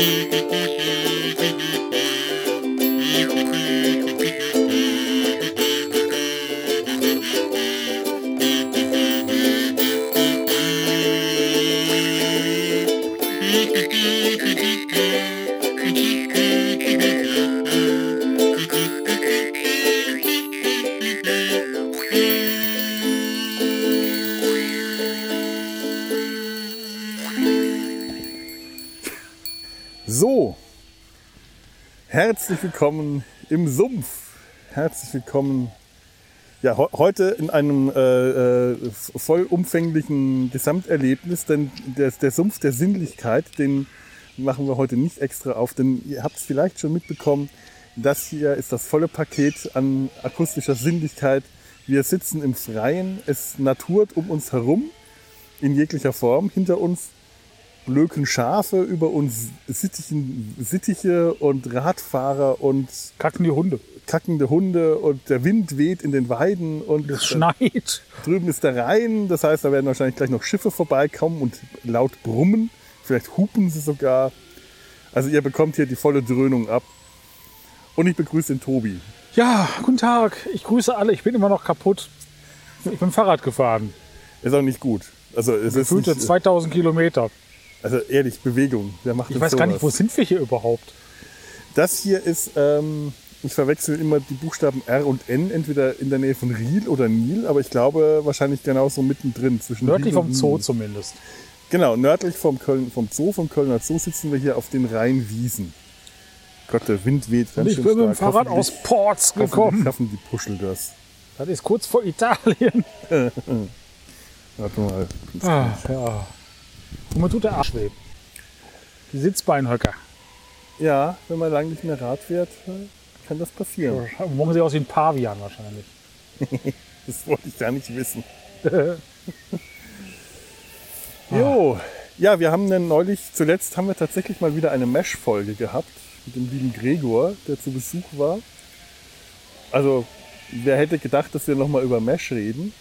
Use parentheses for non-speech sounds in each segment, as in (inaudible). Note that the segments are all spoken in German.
So, herzlich willkommen im Sumpf. Herzlich willkommen ja, he- heute in einem äh, äh, vollumfänglichen Gesamterlebnis, denn der, der Sumpf der Sinnlichkeit, den machen wir heute nicht extra auf, denn ihr habt es vielleicht schon mitbekommen, das hier ist das volle Paket an akustischer Sinnlichkeit. Wir sitzen im Freien, es naturt um uns herum in jeglicher Form. Hinter uns blöken Schafe, über uns Sittichen, Sittiche und Radfahrer und Kacken die Hunde. kackende Hunde und der Wind weht in den Weiden und Es schneit. drüben ist der Rhein. Das heißt, da werden wahrscheinlich gleich noch Schiffe vorbeikommen und laut brummen. Vielleicht hupen sie sogar. Also ihr bekommt hier die volle Dröhnung ab. Und ich begrüße den Tobi. Ja, guten Tag. Ich grüße alle. Ich bin immer noch kaputt. Ich bin Fahrrad gefahren. Ist auch nicht gut. Also es ist Gefühlte nicht, 2000 Kilometer. Also ehrlich, Bewegung. Wer macht Ich weiß gar nicht, wo sowas? sind wir hier überhaupt? Das hier ist, ähm, ich verwechsel immer die Buchstaben R und N, entweder in der Nähe von Riel oder Nil, aber ich glaube wahrscheinlich genauso mittendrin. Zwischen Nördlich vom Zoo zumindest. Genau, nördlich vom, Köln, vom Zoo, vom Kölner Zoo sitzen wir hier auf den Rheinwiesen. Gott, der Wind weht ganz ich schön bin mit dem stark. Fahrrad aus Ports gekommen. schaffen die Puschel das. Das ist kurz vor Italien. (laughs) Warte mal. Ah, ja. Und man tut der Arsch weh. Die Sitzbeinhöcker. Ja, wenn man lange nicht mehr Rad fährt, äh, kann das passieren. Morgen sie aus wie ein Pavian wahrscheinlich. (laughs) Das wollte ich gar nicht wissen. (laughs) Jo, ja, wir haben dann neulich, zuletzt haben wir tatsächlich mal wieder eine Mesh-Folge gehabt mit dem lieben Gregor, der zu Besuch war. Also, wer hätte gedacht, dass wir nochmal über Mesh reden?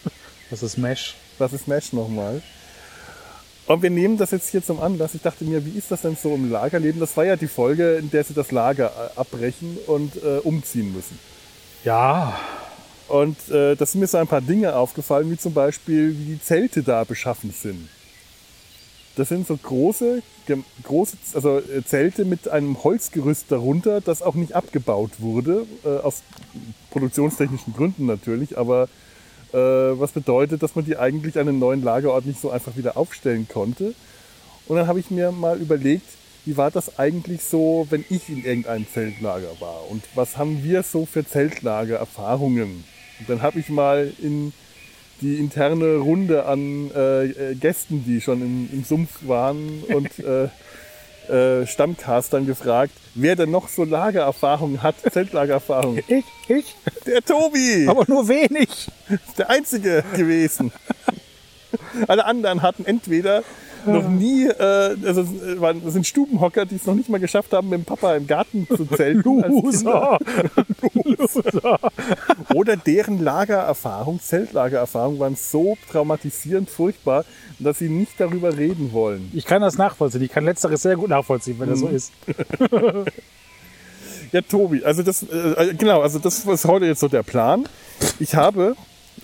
Das ist Mesh. Was ist Mesh nochmal? Und wir nehmen das jetzt hier zum Anlass. Ich dachte mir, wie ist das denn so im Lagerleben? Das war ja die Folge, in der sie das Lager äh, abbrechen und äh, umziehen müssen. Ja, Und äh, da sind mir so ein paar Dinge aufgefallen, wie zum Beispiel, wie die Zelte da beschaffen sind. Das sind so große, große also äh, Zelte mit einem Holzgerüst darunter, das auch nicht abgebaut wurde, äh, aus produktionstechnischen Gründen natürlich, aber was bedeutet, dass man die eigentlich an einen neuen Lagerort nicht so einfach wieder aufstellen konnte. Und dann habe ich mir mal überlegt, wie war das eigentlich so, wenn ich in irgendeinem Zeltlager war? Und was haben wir so für Zeltlager-Erfahrungen? Und dann habe ich mal in die interne Runde an äh, äh, Gästen, die schon im, im Sumpf waren und (laughs) äh, äh, Stammcastern gefragt, wer denn noch so Lagererfahrung hat, (laughs) Zeltlagererfahrung. ich, ich, Der Tobi! aber nur wenig. der Einzige gewesen. Alle anderen hatten entweder noch nie, äh, also äh, das sind Stubenhocker, die es noch nicht mal geschafft haben, mit dem Papa im Garten zu zelten. (laughs) Kinder. Loser. (laughs) Oder deren Lagererfahrung, Zeltlagererfahrung, waren so traumatisierend furchtbar, dass sie nicht darüber reden wollen. Ich kann das nachvollziehen. Ich kann letzteres sehr gut nachvollziehen, wenn das so ist. (laughs) Ja, Tobi, also das, äh, genau, also das ist heute jetzt so der Plan. Ich habe,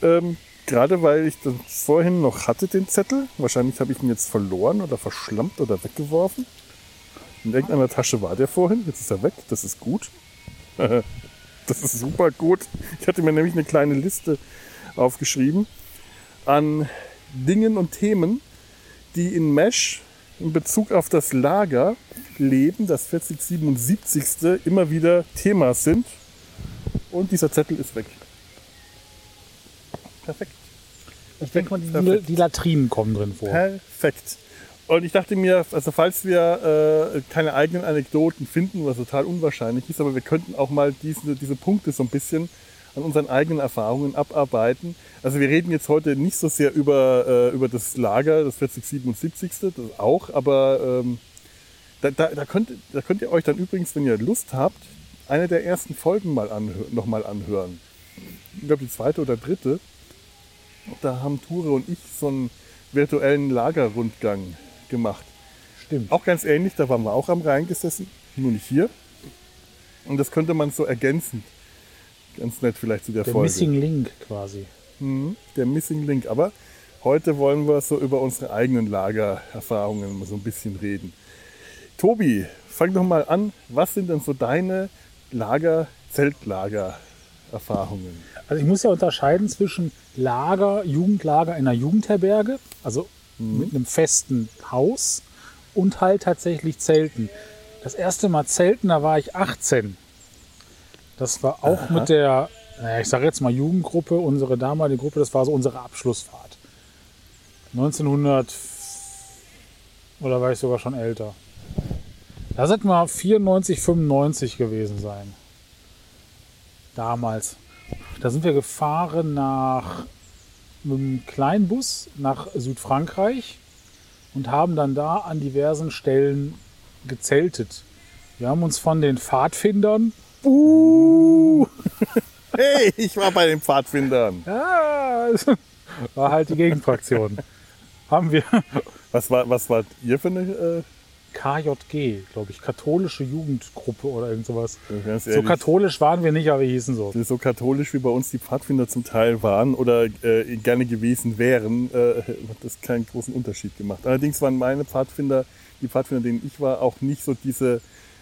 ähm, gerade weil ich das vorhin noch hatte, den Zettel, wahrscheinlich habe ich ihn jetzt verloren oder verschlampt oder weggeworfen. In irgendeiner Tasche war der vorhin, jetzt ist er weg, das ist gut. (laughs) das ist super gut. Ich hatte mir nämlich eine kleine Liste aufgeschrieben an Dingen und Themen, die in Mesh in Bezug auf das Lager Leben, das 4077. immer wieder Thema sind. Und dieser Zettel ist weg. Perfekt. Ich denke mal, die, die Latrinen kommen drin vor. Perfekt. Und ich dachte mir, also falls wir äh, keine eigenen Anekdoten finden, was total unwahrscheinlich ist, aber wir könnten auch mal diese, diese Punkte so ein bisschen an unseren eigenen Erfahrungen abarbeiten. Also wir reden jetzt heute nicht so sehr über, äh, über das Lager, das 4077. das auch, aber ähm, da, da, da, könnt, da könnt ihr euch dann übrigens, wenn ihr Lust habt, eine der ersten Folgen mal anhö nochmal anhören. Ich glaube die zweite oder dritte. Da haben Ture und ich so einen virtuellen Lagerrundgang gemacht. Stimmt. Auch ganz ähnlich, da waren wir auch am Rhein gesessen, nur nicht hier. Und das könnte man so ergänzen. Ganz nett vielleicht zu der, Der Folge. Missing Link quasi. Mhm, der Missing Link. Aber heute wollen wir so über unsere eigenen Lagererfahrungen mal so ein bisschen reden. Tobi, fang doch mal an. Was sind denn so deine Lager, Zeltlager-Erfahrungen? Also ich muss ja unterscheiden zwischen Lager, Jugendlager in einer Jugendherberge, also mit einem festen Haus und halt tatsächlich Zelten. Das erste Mal Zelten, da war ich 18. Das war auch Aha. mit der, naja, ich sage jetzt mal Jugendgruppe, unsere damalige Gruppe, das war so unsere Abschlussfahrt. 1900 oder war ich sogar schon älter. Da sollten wir 94, 95 gewesen sein. Damals. Da sind wir gefahren nach mit einem kleinen Bus nach Südfrankreich und haben dann da an diversen Stellen gezeltet. Wir haben uns von den Pfadfindern, uh, (laughs) Hey, ich war bei den Pfadfindern. ja, war halt die Gegenfraktion, haben wir Was war, was war ihr für eine? KJG, glaube ich, katholische Jugendgruppe oder irgend sowas. ganz So katholisch waren wir nicht, aber wir hießen so. so katholisch wie bei uns die Pfadfinder zum Teil waren oder äh, gerne gewesen wären, äh, hat das keinen großen Unterschied gemacht. Allerdings waren meine Pfadfinder, die Pfadfinder, denen ich war, auch nicht so diese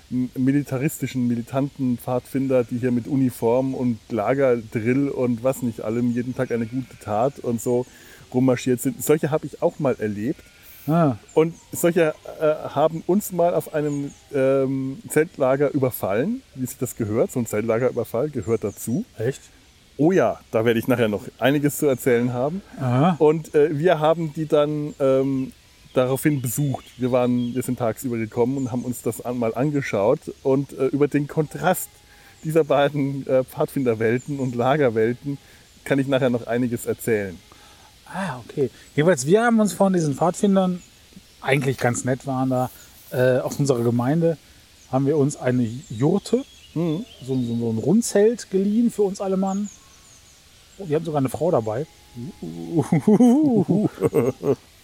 militaristischen, militanten Pfadfinder, die hier mit Uniform und Lagerdrill und was nicht allem jeden Tag eine gute Tat und so rummarschiert sind. Solche habe ich auch mal erlebt. Ah, Und solche äh, haben uns mal auf einem ähm, Zeltlager überfallen, wie sich das gehört. So ein Zeltlagerüberfall gehört dazu. echt? Oh ja, da werde ich nachher noch einiges zu erzählen haben. Aha. Und äh, wir haben die dann ähm, daraufhin besucht. Wir, waren, wir sind tagsüber gekommen und haben uns das mal angeschaut. Und äh, über den Kontrast dieser beiden äh, Pfadfinderwelten und Lagerwelten kann ich nachher noch einiges erzählen. Ah, okay. Jedenfalls, wir haben uns von diesen Pfadfindern, eigentlich ganz nett waren da, äh, aus unserer Gemeinde, haben wir uns eine Jurte, Mhm. so, so, so ein Rundzelt geliehen für uns alle Mann. Oh, die haben sogar eine Frau dabei. (laughs)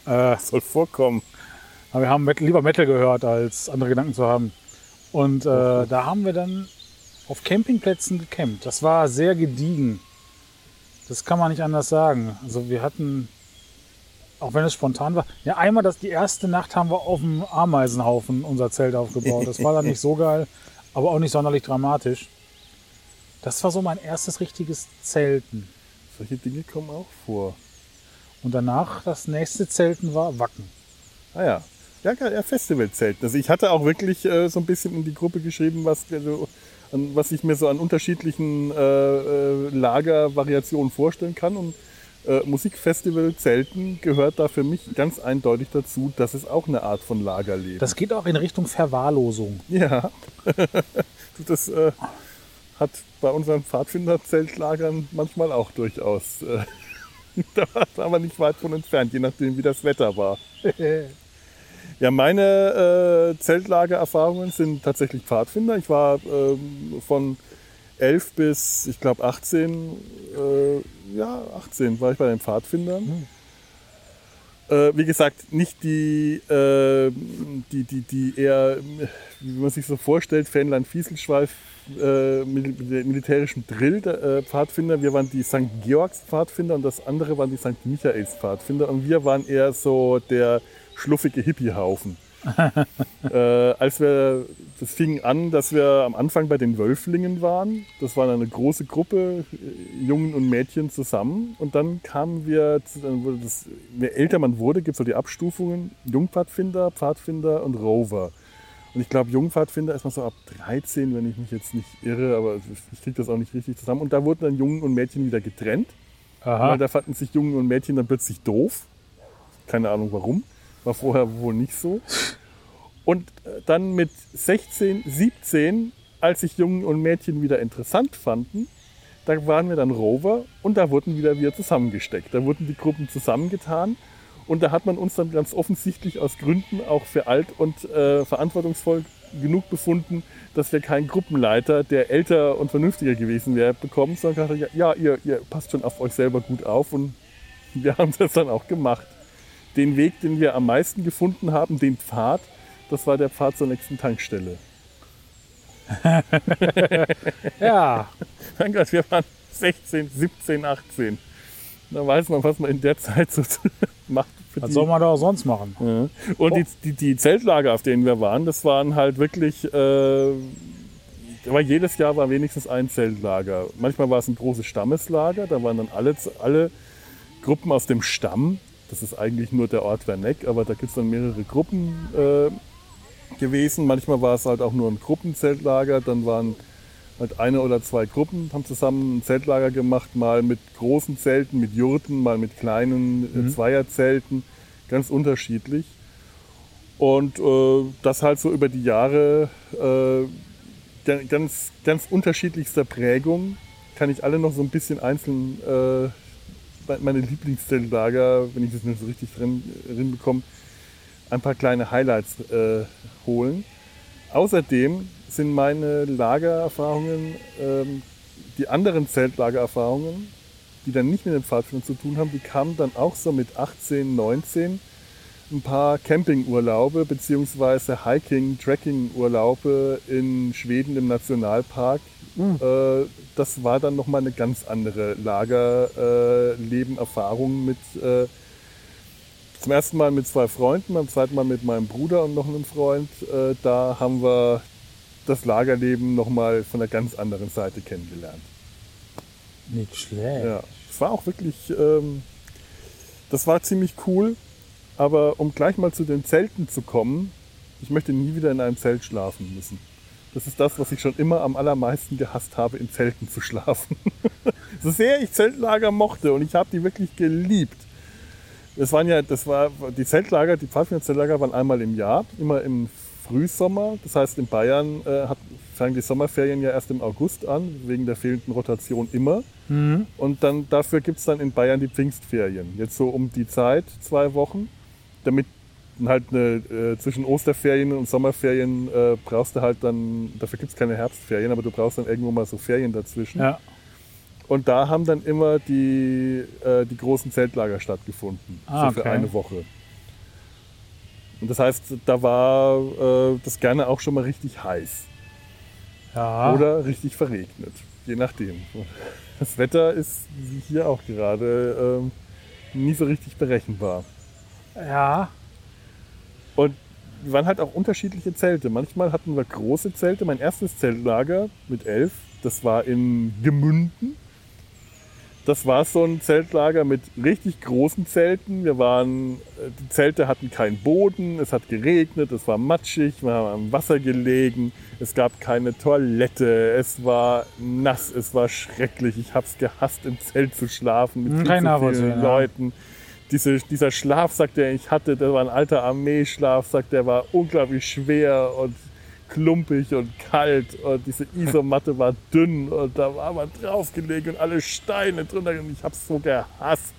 äh, Soll vorkommen. aber wir haben Metal, lieber Metal gehört, als andere Gedanken zu haben. Und äh, da haben wir dann auf Campingplätzen gecampt. Das war sehr gediegen. Das kann man nicht anders sagen. Also wir hatten, auch wenn es spontan war, ja einmal das die erste Nacht haben wir auf dem Ameisenhaufen unser Zelt aufgebaut. Das war dann nicht so geil, aber auch nicht sonderlich dramatisch. Das war so mein erstes richtiges Zelten. Solche Dinge kommen auch vor. Und danach das nächste Zelten war Wacken. Ah ja. Ja, ja Festivalzelten. Also ich hatte auch wirklich äh, so ein bisschen in die Gruppe geschrieben, was, also, was ich mir so an unterschiedlichen äh, äh, Lagervariationen vorstellen kann. Und äh, Musikfestivalzelten gehört da für mich ganz eindeutig dazu. Das ist auch eine Art von Lagerleben. Das geht auch in Richtung Verwahrlosung. ja. (laughs) das äh, hat bei unseren Pfadfinderzeltlagern manchmal auch durchaus. Äh, (laughs) da waren wir nicht weit von entfernt, je nachdem wie das Wetter war. (laughs) Ja, meine äh, Zeltlagererfahrungen sind tatsächlich Pfadfinder. Ich war ähm, von 11 bis, ich glaube, 18, äh, ja, 18 war ich bei den Pfadfindern. Äh, wie gesagt, nicht die, äh, die, die, die eher, wie man sich so vorstellt, Fähnlein-Fieselschweif äh, mil militärischen Drill äh, Pfadfinder. Wir waren die St. Georgs Pfadfinder und das andere waren die St. Michaels Pfadfinder. Und wir waren eher so der schluffige Hippiehaufen. (laughs) äh, als wir, das fing an, dass wir am Anfang bei den Wölflingen waren. Das war eine große Gruppe, äh, Jungen und Mädchen zusammen. Und dann kamen wir, zu- dann wurde das, je älter man wurde, gibt es so die Abstufungen, Jungpfadfinder, Pfadfinder und Rover. Und ich glaube, Jungpfadfinder ist man so ab 13, wenn ich mich jetzt nicht irre, aber ich kriege das auch nicht richtig zusammen. Und da wurden dann Jungen und Mädchen wieder getrennt. Aha. Weil da fanden sich Jungen und Mädchen dann plötzlich doof. Keine Ahnung warum. War vorher wohl nicht so. Und äh, dann mit 16, 17, als sich Jungen und Mädchen wieder interessant fanden, da waren wir dann Rover und da wurden wieder wir zusammengesteckt. Da wurden die Gruppen zusammengetan und da hat man uns dann ganz offensichtlich aus Gründen auch für alt und äh, verantwortungsvoll genug befunden, dass wir keinen Gruppenleiter, der älter und vernünftiger gewesen wäre, bekommen, sondern gesagt, ja, ihr, ihr passt schon auf euch selber gut auf und wir (laughs) haben das dann auch gemacht. Den Weg, den wir am meisten gefunden haben, den Pfad, Das war der Pfad zur nächsten Tankstelle. (laughs) Ja, Mein Gott, wir waren 16, 17, 18. Da weiß man, was man in der Zeit so (laughs) macht. Was soll man da auch sonst machen? Ja. Und die, die, die Zeltlager, auf denen wir waren, das waren halt wirklich, äh, aber jedes Jahr war wenigstens ein Zeltlager. Manchmal war es ein großes Stammeslager, da waren dann alle, alle Gruppen aus dem Stamm. Das ist eigentlich nur der Ort Werneck, aber da gibt es dann mehrere Gruppen äh, gewesen. Manchmal war es halt auch nur ein Gruppenzeltlager, dann waren halt eine oder zwei Gruppen, haben zusammen ein Zeltlager gemacht, mal mit großen Zelten, mit Jurten, mal mit kleinen äh, Zweierzelten, ganz unterschiedlich. Und äh, das halt so über die Jahre äh, ga- ganz, ganz unterschiedlichster Prägung, kann ich alle noch so ein bisschen einzeln, äh, meine Lieblingszeltlager, wenn ich das nicht so richtig drin, drin bekomme, ein paar kleine Highlights äh, holen. Außerdem sind meine Lagererfahrungen, ähm, die anderen Zeltlagererfahrungen, die dann nicht mit dem Pfadfinder zu tun haben, die kamen dann auch so mit 18, 19 ein paar Campingurlaube beziehungsweise Hiking, Trekking-Urlaube in Schweden im Nationalpark. Äh, das war dann nochmal eine ganz andere Lagerleben-Erfahrung mit äh, zum ersten Mal mit zwei Freunden, beim zweiten Mal mit meinem Bruder und noch einem Freund. Äh, da haben wir das Lagerleben nochmal von einer ganz anderen Seite kennengelernt. Nicht schlecht. Ja, es war auch wirklich, ähm, das war ziemlich cool. Aber um gleich mal zu den Zelten zu kommen, ich möchte nie wieder in einem Zelt schlafen müssen. Das ist das, was ich schon immer am allermeisten gehasst habe, in Zelten zu schlafen. (laughs) so sehr ich Zeltlager mochte und ich habe die wirklich geliebt. Das waren ja, das war die Zeltlager, die Pfadfinder-Zeltlager waren einmal im Jahr, immer im Frühsommer. Das heißt, in Bayern äh, hat, fangen die Sommerferien ja erst im August an, wegen der fehlenden Rotation immer. Und dann dafür gibt es dann in Bayern die Pfingstferien. Jetzt so um die Zeit, zwei Wochen, damit halt eine, äh, zwischen Osterferien und Sommerferien äh, brauchst du halt dann, dafür gibt es keine Herbstferien, aber du brauchst dann irgendwo mal so Ferien dazwischen. Ja. Und da haben dann immer die, äh, die großen Zeltlager stattgefunden. Ah, so für okay. eine Woche. Und das heißt, da war äh, das gerne auch schon mal richtig heiß. Ja. Oder richtig verregnet. Je nachdem. (laughs) Das Wetter ist wie hier auch gerade ähm, nie so richtig berechenbar. Ja. Und wir waren halt auch unterschiedliche Zelte. Manchmal hatten wir große Zelte. Mein erstes Zeltlager mit elf, das war in Gemünden. Das war so ein Zeltlager mit richtig großen Zelten. Wir waren, äh, die Zelte hatten keinen Boden, es hat geregnet, es war matschig, wir haben am Wasser gelegen, es gab keine Toilette, es war nass, es war schrecklich. Ich habe es gehasst, im Zelt zu schlafen mit Hm, viel zu nachvollziehen, vielen ja. Diese, dieser Schlafsack, den ich hatte, der war ein alter Armeeschlafsack, der war unglaublich schwer und klumpig und kalt und diese (laughs) Isomatte war dünn und da war man draufgelegt und alle Steine drunter und ich habe es so gehasst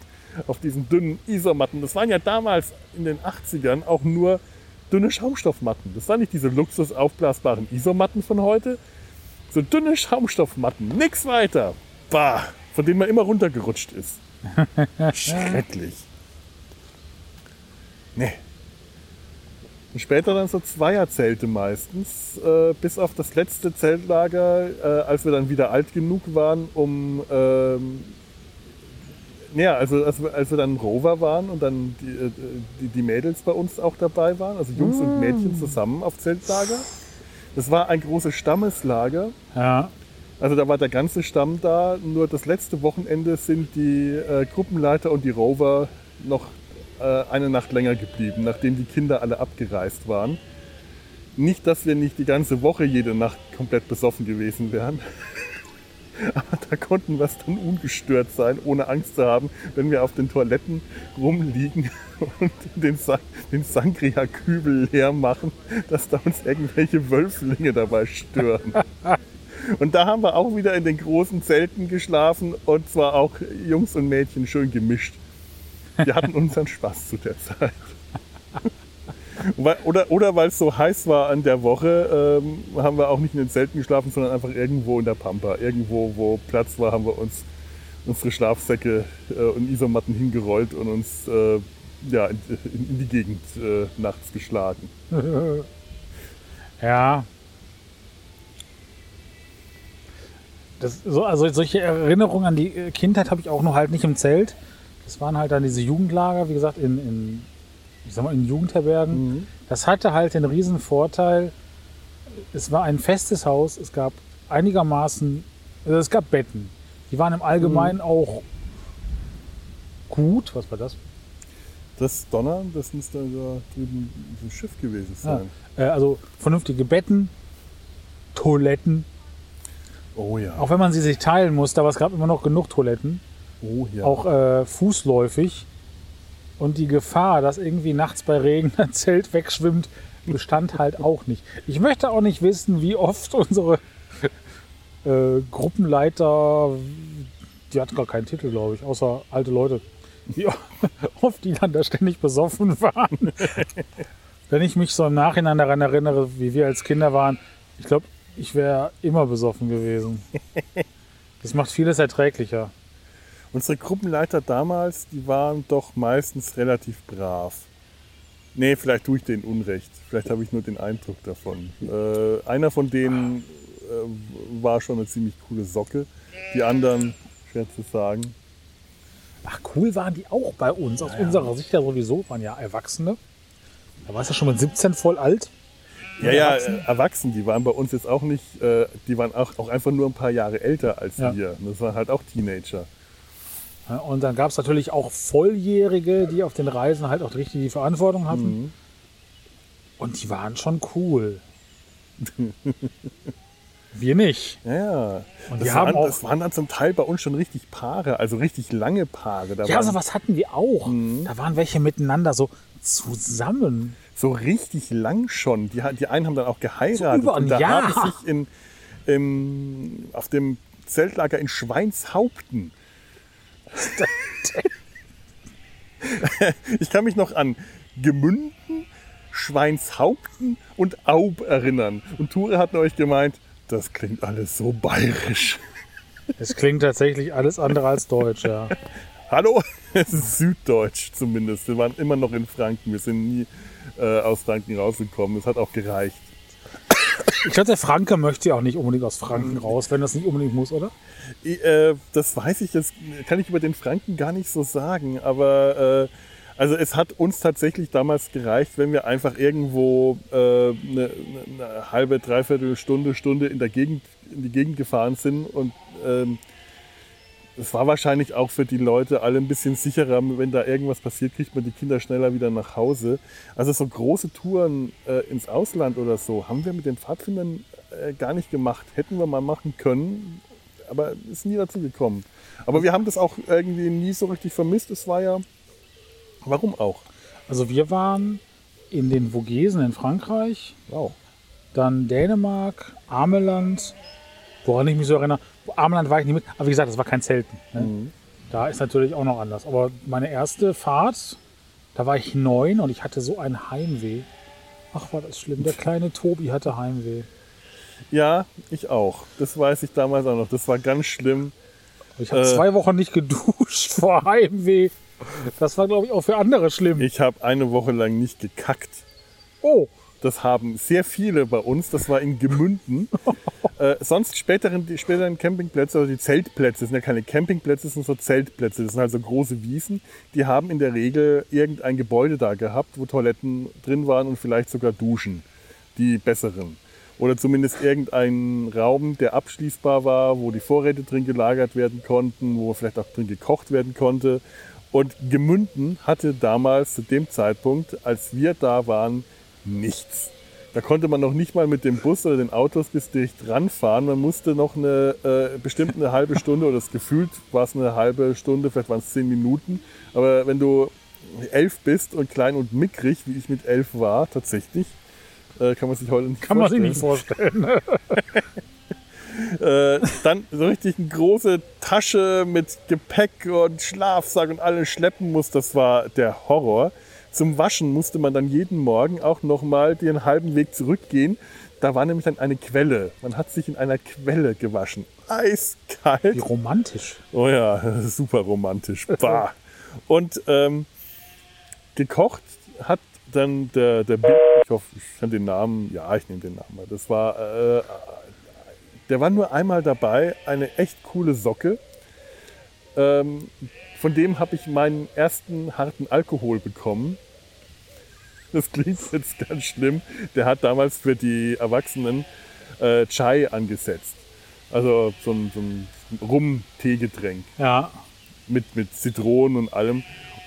auf diesen dünnen Isomatten. Das waren ja damals in den 80ern auch nur dünne Schaumstoffmatten. Das waren nicht diese luxus aufblasbaren Isomatten von heute. So dünne Schaumstoffmatten, nix weiter. Bah, von denen man immer runtergerutscht ist. (laughs) Schrecklich. Nee. Und später dann so Zweierzelte meistens, äh, bis auf das letzte Zeltlager, äh, als wir dann wieder alt genug waren, um ähm, ja, also als wir, als wir dann Rover waren und dann die, äh, die, die Mädels bei uns auch dabei waren, also Jungs und Mädchen zusammen auf Zeltlager. Das war ein großes Stammeslager. Ja. Also da war der ganze Stamm da. Nur das letzte Wochenende sind die äh, Gruppenleiter und die Rover noch äh, eine Nacht länger geblieben, nachdem die Kinder alle abgereist waren. Nicht, dass wir nicht die ganze Woche jede Nacht komplett besoffen gewesen wären. (laughs) Aber da konnten wir es dann ungestört sein, ohne Angst zu haben, wenn wir auf den Toiletten rumliegen (laughs) und den, Sa den Sangria-Kübel leer machen, dass da uns irgendwelche Wölflinge dabei stören. (laughs) Und da haben wir auch wieder in den großen Zelten geschlafen und zwar auch Jungs und Mädchen schön gemischt. Wir hatten unseren Spaß zu der Zeit. Oder, oder weil es so heiß war an der Woche, ähm, haben wir auch nicht in den Zelten geschlafen, sondern einfach irgendwo in der Pampa. Irgendwo, wo Platz war, haben wir uns unsere Schlafsäcke äh, und Isomatten hingerollt und uns äh, ja, in, in, in die Gegend äh, nachts geschlagen. Ja. Das, so, also solche Erinnerungen an die äh, Kindheit habe ich auch noch halt nicht im Zelt. Das waren halt dann diese Jugendlager, wie gesagt, in, in, ich sag mal, in Jugendherbergen. Mhm. Das hatte halt den riesen Vorteil, es war ein festes Haus, es gab einigermaßen, also es gab Betten. Die waren im Allgemeinen Mhm. auch gut. Was war das? Das Donnern, das müsste da drüben ein Schiff gewesen sein. Äh, also vernünftige Betten, Toiletten, Oh ja. auch wenn man sie sich teilen musste, aber es gab immer noch genug Toiletten. Oh ja. auch äh, fußläufig. Und die Gefahr, dass irgendwie nachts bei Regen ein Zelt wegschwimmt, bestand halt auch nicht. Ich möchte auch nicht wissen, wie oft unsere äh, Gruppenleiter, die hatten gar keinen Titel, glaube ich, außer alte Leute, wie (laughs) oft die dann da ständig besoffen waren. Wenn ich mich so im Nachhinein daran erinnere, wie wir als Kinder waren, ich glaube, ich wäre immer besoffen gewesen. Das macht vieles erträglicher. Unsere Gruppenleiter damals, die waren doch meistens relativ brav. Nee, vielleicht tue ich denen Unrecht. Vielleicht habe ich nur den Eindruck davon. Äh, einer von denen äh, war schon eine ziemlich coole Socke. Die anderen, schwer zu sagen. Ach, cool waren die auch bei uns. Aus unserer Sicht ja sowieso, waren ja Erwachsene. Da warst du schon mit 17 voll alt. Ja, ja, Erwachsen, die waren bei uns jetzt auch nicht, äh, die waren auch, auch einfach nur ein paar Jahre älter als Ja. wir. Das waren halt auch Teenager. Ja, Und dann gab es natürlich auch Volljährige, die auf den Reisen halt auch richtig die Verantwortung hatten. Und die waren schon cool. Wir nicht. Ja. Und das, wir haben waren, auch- das waren dann zum Teil bei uns schon richtig Paare, also richtig lange Paare. Da Ja, waren also was hatten wir auch? Da waren welche miteinander so zusammen. so richtig lang schon. Die, die einen haben dann auch geheiratet. über ein und da Jahr. haben sich in, im, auf dem Zeltlager in Schweinshaupten. Ich kann mich noch an Gemünden, Schweinshaupten und Aub erinnern. Und Ture hat euch gemeint, das klingt alles so bayerisch. Es klingt tatsächlich alles andere als Deutsch, ja. Hallo, (laughs) es ist Süddeutsch zumindest. Wir waren immer noch in Franken. Wir sind nie äh, aus Franken rausgekommen. Es hat auch gereicht. Ich glaube, der Franke möchte ja auch nicht unbedingt aus Franken raus, wenn das nicht unbedingt muss, oder? Äh, das weiß ich jetzt, kann ich über den Franken gar nicht so sagen, aber äh, also es hat uns tatsächlich damals gereicht, wenn wir einfach irgendwo äh, eine, eine halbe, dreiviertel Stunde, Stunde in der Gegend, in die Gegend gefahren sind und ähm, es war wahrscheinlich auch für die Leute alle ein bisschen sicherer, wenn da irgendwas passiert, kriegt man die Kinder schneller wieder nach Hause. Also so große Touren äh, ins Ausland oder so haben wir mit den Pfadfindern äh, gar nicht gemacht. Hätten wir mal machen können, aber ist nie dazu gekommen. Aber wir haben das auch irgendwie nie so richtig vermisst. Es war ja, warum auch? Also wir waren in den Vogesen in Frankreich, Wow. dann Dänemark, Ameland, woran ich mich so erinnere. Ameland war ich nicht mit, aber wie gesagt, das war kein Zelten. Ne? Da ist natürlich auch noch anders. Aber meine erste Fahrt, da war ich neun und ich hatte so ein Heimweh. Ach, war das schlimm. Der kleine Tobi hatte Heimweh. Ja, ich auch. Das weiß ich damals auch noch. Das war ganz schlimm. Ich habe Äh. zwei Wochen nicht geduscht (laughs) vor Heimweh. Das war, glaube ich, auch für andere schlimm. Ich habe eine Woche lang nicht gekackt. Oh, Das haben sehr viele bei uns. Das war in Gemünden. (laughs) äh, sonst späteren, die späteren Campingplätze, also die Zeltplätze, das sind ja keine Campingplätze, das sind so Zeltplätze. Das sind also große Wiesen. Die haben in der Regel irgendein Gebäude da gehabt, wo Toiletten drin waren und vielleicht sogar Duschen. Die besseren. Oder zumindest irgendein Raum, der abschließbar war, wo die Vorräte drin gelagert werden konnten, wo vielleicht auch drin gekocht werden konnte. Und Gemünden hatte damals zu dem Zeitpunkt, als wir da waren, nichts. Da konnte man noch nicht mal mit dem Bus oder den Autos bis dicht ranfahren. Man musste noch eine äh, bestimmt eine halbe Stunde oder das gefühlt war es eine halbe Stunde, vielleicht waren es zehn Minuten. Aber wenn du elf bist und klein und mickrig, wie ich mit elf war, tatsächlich, äh, kann man sich heute nicht kann man sich vorstellen. nicht vorstellen. (laughs) Äh, dann so richtig eine große Tasche mit Gepäck und Schlafsack und alles schleppen muss. Das war der Horror. Zum Waschen musste man dann jeden Morgen auch nochmal den halben Weg zurückgehen. Da war nämlich dann eine Quelle. Man hat sich in einer Quelle gewaschen. Eiskalt. Wie romantisch. Oh ja, (laughs) super romantisch. Bah. Und ähm, gekocht hat dann der, der Bill, Ich hoffe, ich kann den Namen, ja, ich nehme den Namen. mal. Das war, äh, der war nur einmal dabei, eine echt coole Socke. Ähm, von dem habe ich meinen ersten harten Alkohol bekommen. Das klingt jetzt ganz schlimm. Der hat damals für die Erwachsenen äh, Chai angesetzt. Also so ein, so ein Rum-Teegetränk Ja. mit, mit Zitronen und allem.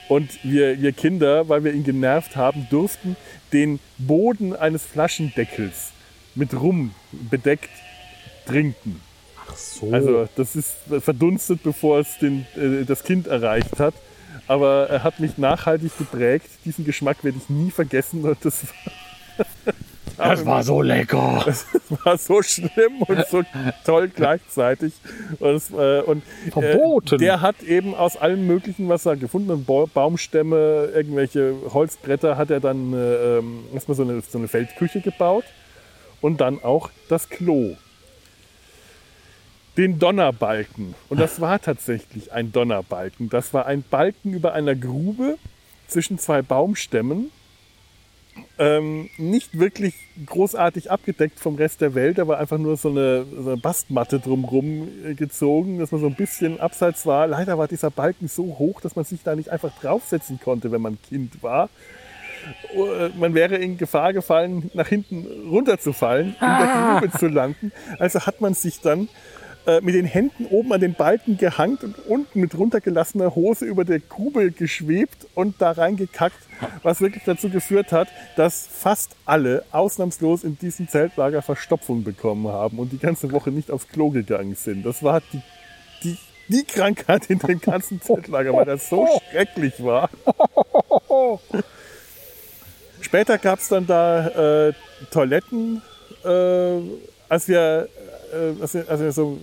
Und wir, wir Kinder, weil wir ihn genervt haben, durften den Boden eines Flaschendeckels mit Rum bedeckt trinken. Ach so. Also das ist verdunstet, bevor es den, äh, das Kind erreicht hat. Aber er hat mich nachhaltig geprägt. Diesen Geschmack werde ich nie vergessen. Und das (laughs) das war so lecker. (laughs) war so schlimm und so toll gleichzeitig. Und, es, äh, und Verboten. Äh, der hat eben aus allem Möglichen, was er gefunden hat, Ba- Baumstämme, irgendwelche Holzbretter, hat er dann äh, ähm, erstmal so eine, so eine Feldküche gebaut und dann auch das Klo. Den Donnerbalken. Und das war tatsächlich ein Donnerbalken. Das war ein Balken über einer Grube zwischen zwei Baumstämmen ähm, nicht wirklich großartig abgedeckt vom Rest der Welt, aber einfach nur so eine, so eine Bastmatte drumrum äh, gezogen, dass man so ein bisschen abseits war. Leider war dieser Balken so hoch, dass man sich da nicht einfach draufsetzen konnte, wenn man Kind war. Äh, Man wäre in Gefahr gefallen, nach hinten runterzufallen, in der Grube zu landen. Also hat man sich dann äh, mit den Händen oben an den Balken gehangt und unten mit runtergelassener Hose über der Grube geschwebt und da reingekackt, was wirklich dazu geführt hat, dass fast alle ausnahmslos in diesem Zeltlager Verstopfung bekommen haben und die ganze Woche nicht aufs Klo gegangen sind. Das war die, die, die Krankheit in dem ganzen Zeltlager, weil das so schrecklich war. Später gab es dann da äh, Toiletten, äh, als wir, äh, als wir, als wir so,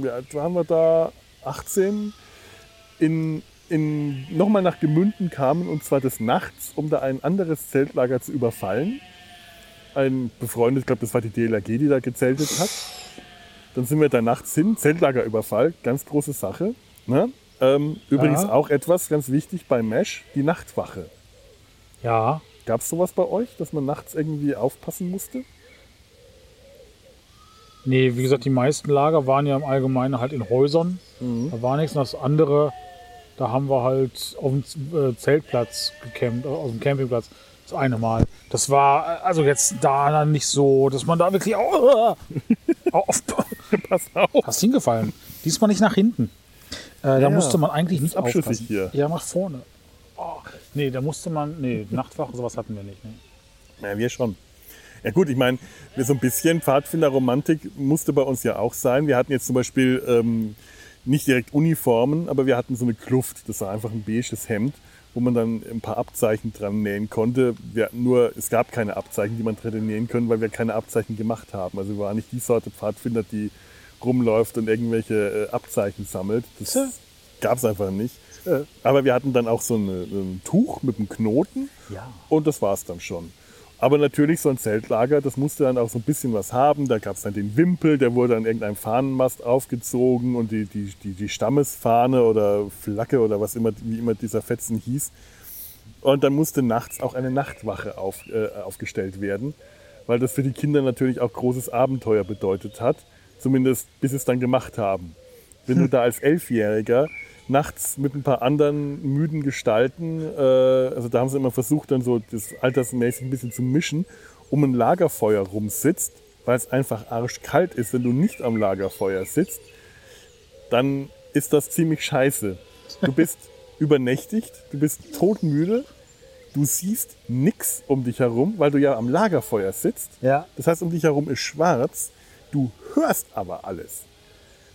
wie alt waren wir da, 18, in, in, nochmal nach Gemünden kamen und zwar des Nachts, um da ein anderes Zeltlager zu überfallen. Ein befreundet, ich glaube, das war die DLRG, die da gezeltet hat. Dann sind wir da nachts hin, Zeltlagerüberfall, ganz große Sache. Ne? Ähm, übrigens Ja. auch etwas ganz wichtig bei Mesh, die Nachtwache. Ja. Gab es sowas bei euch, dass man nachts irgendwie aufpassen musste? Nee, wie gesagt, die meisten Lager waren ja im Allgemeinen halt in Häusern. Mhm. Da war nichts. Und das andere, da haben wir halt auf dem äh, Zeltplatz gecampt, äh, auf dem Campingplatz. Das eine Mal. Das war äh, also jetzt da dann nicht so, dass man da wirklich au- (laughs) auf, Pass auf. hast hingefallen. Diesmal nicht nach hinten. Äh, da Ja, musste man eigentlich nicht abschüssig aufpassen. hier. Ja, nach vorne. Oh, nee, da musste man, nee, Nachtwache, sowas hatten wir nicht. Ne? Ja, wir schon. Ja gut, ich meine, wir so ein bisschen Pfadfinderromantik musste bei uns ja auch sein. Wir hatten jetzt zum Beispiel ähm, nicht direkt Uniformen, aber wir hatten so eine Kluft. Das war einfach ein beiges Hemd, wo man dann ein paar Abzeichen dran nähen konnte. Wir, nur es gab keine Abzeichen, die man hätte nähen können, weil wir keine Abzeichen gemacht haben. Also wir waren nicht die Sorte Pfadfinder, die rumläuft und irgendwelche äh, Abzeichen sammelt. Das gab es einfach nicht. Aber wir hatten dann auch so eine, ein Tuch mit einem Knoten. Ja. Und das war es dann schon. Aber natürlich so ein Zeltlager, das musste dann auch so ein bisschen was haben. Da gab es dann den Wimpel, der wurde an irgendeinem Fahnenmast aufgezogen und die, die, die, die Stammesfahne oder Flagge oder was immer, wie immer dieser Fetzen hieß. Und dann musste nachts auch eine Nachtwache auf, äh, aufgestellt werden, weil das für die Kinder natürlich auch großes Abenteuer bedeutet hat. Zumindest bis sie es dann gemacht haben. Wenn du da als Elfjähriger nachts mit ein paar anderen müden Gestalten, äh, also da haben sie immer versucht, dann so das altersmäßig ein bisschen zu mischen, um ein Lagerfeuer rumsitzt, weil es einfach arschkalt ist, wenn du nicht am Lagerfeuer sitzt, dann ist das ziemlich scheiße. Du (laughs) bist übernächtigt, du bist todmüde, du siehst nix um dich herum, weil du ja am Lagerfeuer sitzt. Ja. Das heißt, um dich herum ist schwarz, du hörst aber alles.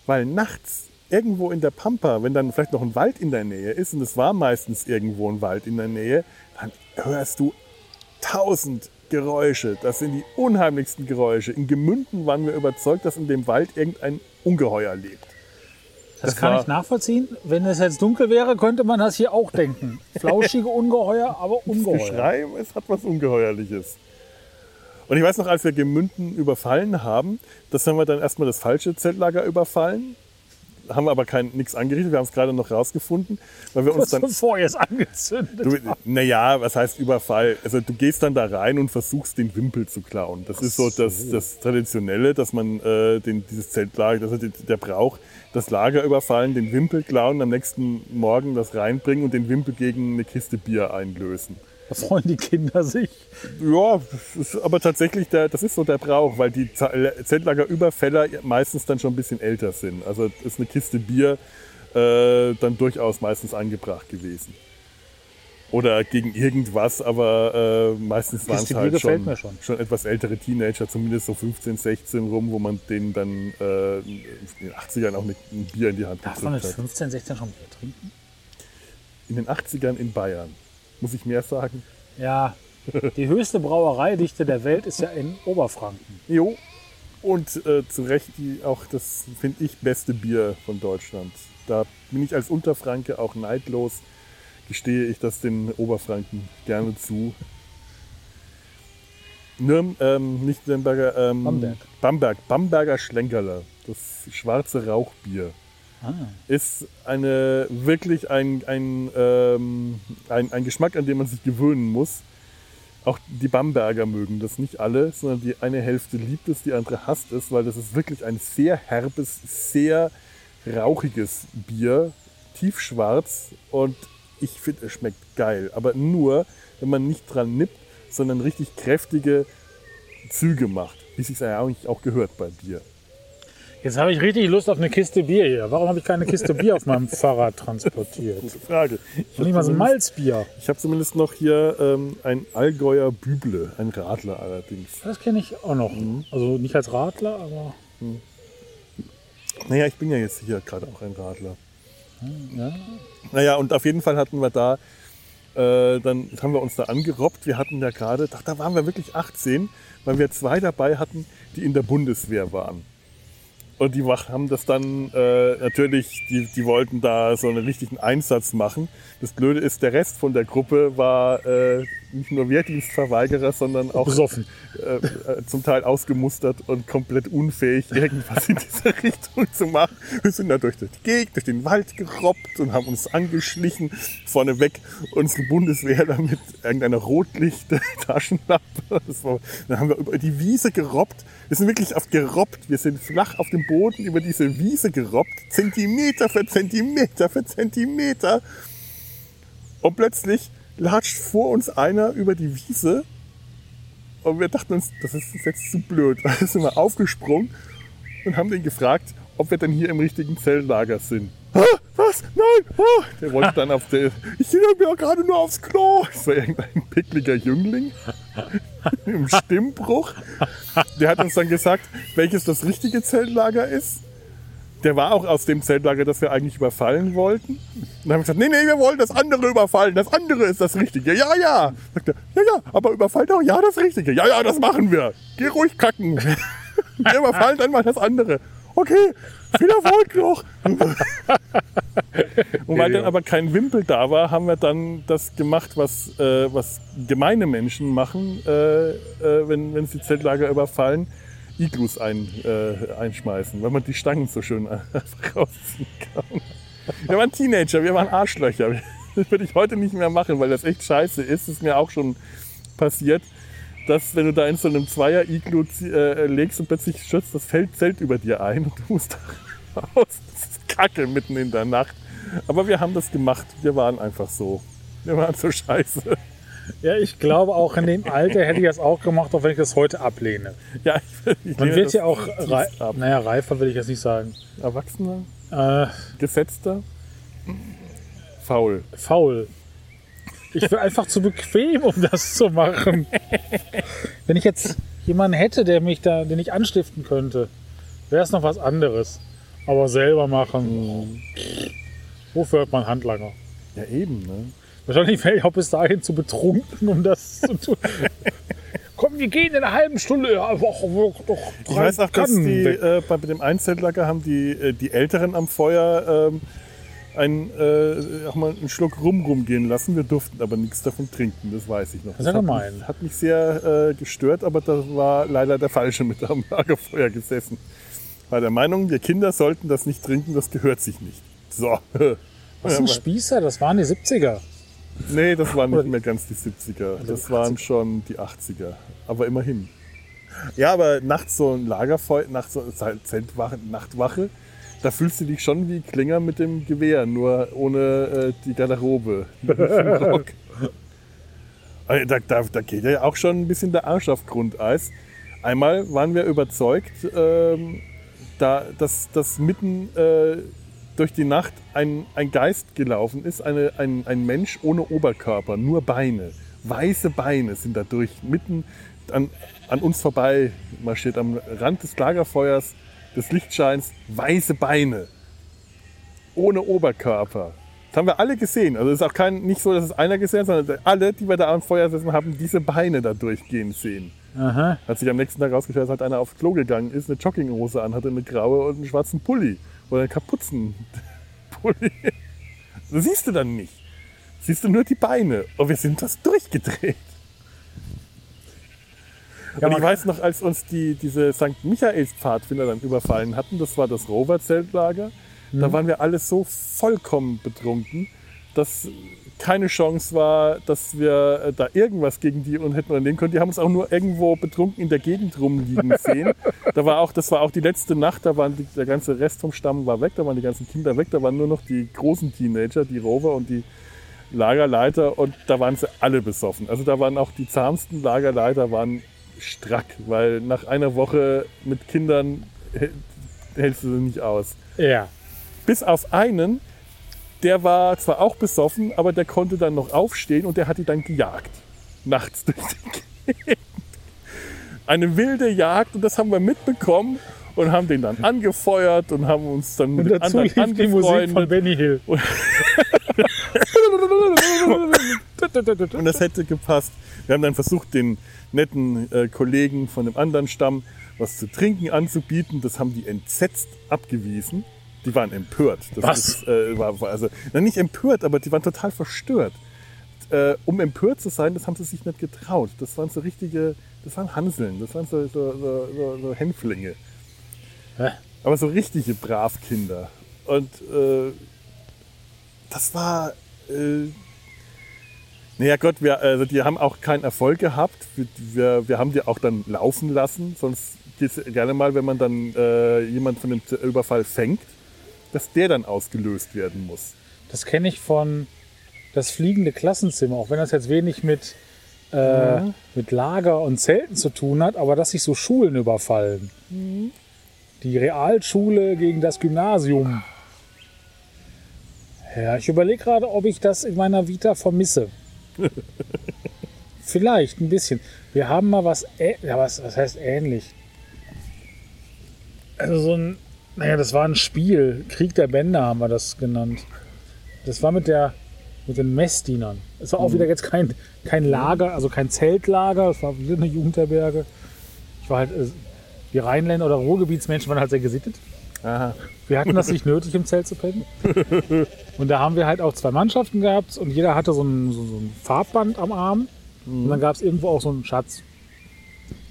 Weil nachts irgendwo in der Pampa, wenn dann vielleicht noch ein Wald in der Nähe ist, und es war meistens irgendwo ein Wald in der Nähe, dann hörst du tausend Geräusche. Das sind die unheimlichsten Geräusche. In Gemünden waren wir überzeugt, dass in dem Wald irgendein Ungeheuer lebt. Das, Das kann ich nachvollziehen. Wenn es jetzt dunkel wäre, könnte man das hier auch denken. Flauschige Ungeheuer, aber (laughs) Das Ungeheuer. Geschrei, es hat was Ungeheuerliches. Und ich weiß noch, als wir Gemünden überfallen haben, das haben wir dann erstmal das falsche Zeltlager überfallen. Haben wir aber kein nichts angerichtet. Wir haben es gerade noch rausgefunden, weil wir uns (laughs) dann bevor ihr es angezündet naja, was heißt Überfall? Also du gehst dann da rein und versuchst den Wimpel zu klauen. Das ist so das, das Traditionelle, dass man äh, den, dieses Zeltlager, also der, der Brauch, das Lager überfallen, den Wimpel klauen, am nächsten Morgen das reinbringen und den Wimpel gegen eine Kiste Bier einlösen. Da freuen die Kinder sich. Ja, aber tatsächlich, der, das ist so der Brauch, weil die Ze- Zeltlagerüberfäller meistens dann schon ein bisschen älter sind. Also ist eine Kiste Bier äh, dann durchaus meistens angebracht gewesen. Oder gegen irgendwas, aber äh, meistens waren es halt schon, schon. schon etwas ältere Teenager, zumindest so 15, 16 rum, wo man denen dann äh, in den 80ern auch ein Bier in die Hand Darf man mit gedrückt hat. 15, 16 schon Bier trinken? In den 80ern in Bayern. Muss ich mehr sagen? Ja, die höchste Brauereidichte der Welt ist ja in Oberfranken. Jo. Und äh, zu Recht die, auch das, finde ich, beste Bier von Deutschland. Da bin ich als Unterfranke auch neidlos, gestehe ich das den Oberfranken gerne zu. Nürn, ähm, nicht Nürnberger, ähm, Bamberg. Bamberg. Bamberger Schlenkerler. Das schwarze Rauchbier Ah. ist eine wirklich ein, ein, ähm, ein, ein Geschmack, an den man sich gewöhnen muss. Auch die Bamberger mögen das nicht alle, sondern die eine Hälfte liebt es, die andere hasst es, weil das ist wirklich ein sehr herbes, sehr rauchiges Bier, tiefschwarz und ich finde, es schmeckt geil. Aber nur, wenn man nicht dran nippt, sondern richtig kräftige Züge macht, wie es sich eigentlich auch gehört bei Bier. Jetzt habe ich richtig Lust auf eine Kiste Bier hier. Warum habe ich keine Kiste Bier auf meinem Fahrrad transportiert? Gute Frage. Ich nicht mal so ein Malzbier. Ich habe zumindest noch hier ähm, ein Allgäuer Büble, ein Radler allerdings. Das kenne ich auch noch. Mhm. Also nicht als Radler, aber Naja, ich bin ja jetzt hier gerade auch ein Radler. ja. Naja, und auf jeden Fall hatten wir da, äh, dann haben wir uns da angerobbt. Wir hatten ja gerade, da waren wir wirklich 18, weil wir zwei dabei hatten, die in der Bundeswehr waren. Und die haben das dann äh, natürlich, die, die wollten da so einen richtigen Einsatz machen. Das Blöde ist, der Rest von der Gruppe war äh, nicht nur Wehrdienstverweigerer, sondern auch äh, äh, zum Teil ausgemustert und komplett unfähig, irgendwas in dieser (laughs) Richtung zu machen. Wir sind da durch die Gegend, durch den Wald gerobbt und haben uns angeschlichen. Vorneweg unsere Bundeswehr da mit irgendeiner Rotlicht-Taschenlampe. (laughs) Dann haben wir über die Wiese gerobbt. Wir sind wirklich auf gerobbt. Wir sind flach auf dem Boden über diese Wiese gerobbt. Zentimeter für Zentimeter für Zentimeter. Und plötzlich latscht vor uns einer über die Wiese und wir dachten uns, das ist jetzt zu blöd. (laughs) Da sind wir aufgesprungen und haben den gefragt, ob wir denn hier im richtigen Zelllager sind. Hä? Was? Nein! Oh! Der wollte dann auf der. Ich gehe mir gerade nur aufs Klo. Das war irgendein pickliger Jüngling (laughs) im Stimmbruch. Der hat uns dann gesagt, welches das richtige Zeltlager ist. Der war auch aus dem Zeltlager, das wir eigentlich überfallen wollten. Und dann haben wir gesagt, nee, nee, wir wollen das andere überfallen. Das andere ist das Richtige. Ja, ja. Sagt er, ja, ja, aber überfallt auch, ja, das Richtige. Ja, ja, das machen wir. Geh ruhig kacken. (laughs) Wir überfallen dann mal das andere. Okay, viel Erfolg noch. Und weil dann aber kein Wimpel da war, haben wir dann das gemacht, was, äh, was gemeine Menschen machen, äh, äh, wenn, wenn sie Zeltlager überfallen. Iglus ein, äh, einschmeißen, weil man die Stangen so schön (laughs) rausziehen kann. Wir waren Teenager, wir waren Arschlöcher. (laughs) Das würde ich heute nicht mehr machen, weil das echt scheiße ist. Das ist mir auch schon passiert, dass wenn du da in so einem Zweier-Iglu äh, legst und plötzlich stürzt das Feld Zelt über dir ein und du musst (laughs) da raus. Das ist kacke mitten in der Nacht. Aber wir haben das gemacht. Wir waren einfach so. Wir waren so scheiße. Ja, ich glaube auch in dem Alter hätte ich das auch gemacht, auch wenn ich das heute ablehne. Ja, ich, ich Man wird das ja auch, rei ab. naja, reifer will ich jetzt nicht sagen. Erwachsener, Äh, gesetzter, faul. faul. Ich bin einfach zu bequem, um das zu machen. Wenn ich jetzt jemanden hätte, der mich da, den ich anstiften könnte, wäre es noch was anderes. Aber selber machen. Wofür hat man Handlanger? Ja, eben, ne? Wahrscheinlich wäre ich auch bis dahin zu betrunken, um das zu tun. (laughs) Komm, wir gehen in einer halben Stunde. Ja, doch, doch, Ich weiß auch, dass die äh, bei dem Einzeltlager haben die, äh, die Älteren am Feuer ähm, ein, äh, auch mal einen Schluck Rum rumgehen lassen. Wir durften aber nichts davon trinken, das weiß ich noch. Das ja hat, mich, hat mich sehr äh, gestört, aber da war leider der Falsche mit am Lagerfeuer gesessen. war der Meinung, wir Kinder sollten das nicht trinken, das gehört sich nicht. So. (laughs) Was ein Spießer? Das waren die 70er. Nee, das waren nicht mehr ganz die 70er. Das waren schon die 80er. Aber immerhin. Ja, aber nachts so ein Lagerfeuer, nachts so eine Zeltwache, Nachtwache, da fühlst du dich schon wie Klinger mit dem Gewehr, nur ohne äh, die Garderobe. (laughs) Also da, da, da geht ja auch schon ein bisschen der Arsch auf Grundeis. Einmal waren wir überzeugt, ähm, da, dass, dass mitten äh, durch die Nacht ein, ein Geist gelaufen ist, eine, ein, ein Mensch ohne Oberkörper, nur Beine. Weiße Beine sind dadurch mitten an, an uns vorbei marschiert, am Rand des Lagerfeuers, des Lichtscheins, weiße Beine. Ohne Oberkörper. Das haben wir alle gesehen. Also es ist auch kein, nicht so, dass es einer gesehen hat, sondern alle, die wir da am Feuer sitzen, haben diese Beine da durchgehen sehen. Aha. Hat sich am nächsten Tag rausgestellt, dass halt einer aufs Klo gegangen ist, eine Jogginghose anhatte, eine graue und einen schwarzen Pulli. Oder Kapuzenpulli. (laughs) Das siehst du dann nicht. Siehst du nur die Beine. Und wir sind das durchgedreht. Ja, und ich weiß noch, als uns die, diese St. Michaels Pfadfinder dann überfallen hatten, das war das Rover-Zeltlager, Mhm. da waren wir alle so vollkommen betrunken, dass keine Chance war, dass wir äh, da irgendwas gegen die und hätten unternehmen können. Die haben uns auch nur irgendwo betrunken in der Gegend rumliegen (laughs) sehen. da war auch, das war auch die letzte Nacht, da waren die, der ganze Rest vom Stamm war weg, da waren die ganzen Kinder weg, da waren nur noch die großen Teenager, die Rover und die Lagerleiter und da waren sie alle besoffen. Also da waren auch die zahmsten Lagerleiter waren strack, weil nach einer Woche mit Kindern hält- hältst du sie nicht aus. Ja. Bis auf einen, der war zwar auch besoffen, aber der konnte dann noch aufstehen und der hat die dann gejagt. Nachts (laughs) durch die Gegend. Eine wilde Jagd und das haben wir mitbekommen und haben den dann angefeuert und haben uns dann mit Und dazu anderen lief die Musik von. Benny Hill. (laughs) Und (laughs) das hätte gepasst. Wir haben dann versucht, den netten äh, Kollegen von dem anderen Stamm was zu trinken anzubieten. Das haben die entsetzt abgewiesen. Die waren empört. Das Was? Ist, äh, war, war also, na, nicht empört, aber die waren total verstört. Äh, um empört zu sein, das haben sie sich nicht getraut. Das waren so richtige, das waren Hanseln, das waren so, so, so, so, so Hänflinge. Hä? Aber so richtige Bravkinder. Und äh, das war. Äh, naja Gott, wir, also die haben auch keinen Erfolg gehabt. Wir, wir, wir haben die auch dann laufen lassen. Sonst geht es gerne mal, wenn man dann äh, jemand von dem Überfall fängt, dass der dann ausgelöst werden muss. Das kenne ich von das fliegende Klassenzimmer, auch wenn das jetzt wenig mit, äh, mit Lager und Zelten zu tun hat, aber dass sich so Schulen überfallen. Die Realschule gegen das Gymnasium. Ja, ich überlege gerade, ob ich das in meiner Vita vermisse. (laughs) Vielleicht ein bisschen. Wir haben mal was, ja, was, was heißt ähnlich? Also so ein, naja, das war ein Spiel. Krieg der Bänder haben wir das genannt. Das war mit der, mit den Messdienern. Es war auch wieder jetzt kein, kein Lager, also kein Zeltlager. Es war wieder eine Jugendherberge. Ich war halt, äh, die Rheinländer oder Ruhrgebietsmenschen waren halt sehr gesittet. Aha. Wir hatten das nicht nötig, im Zelt zu pennen. (laughs) Und da haben wir halt auch zwei Mannschaften gehabt und jeder hatte so ein, so, so ein Farbband am Arm. Und dann gab es irgendwo auch so einen Schatz.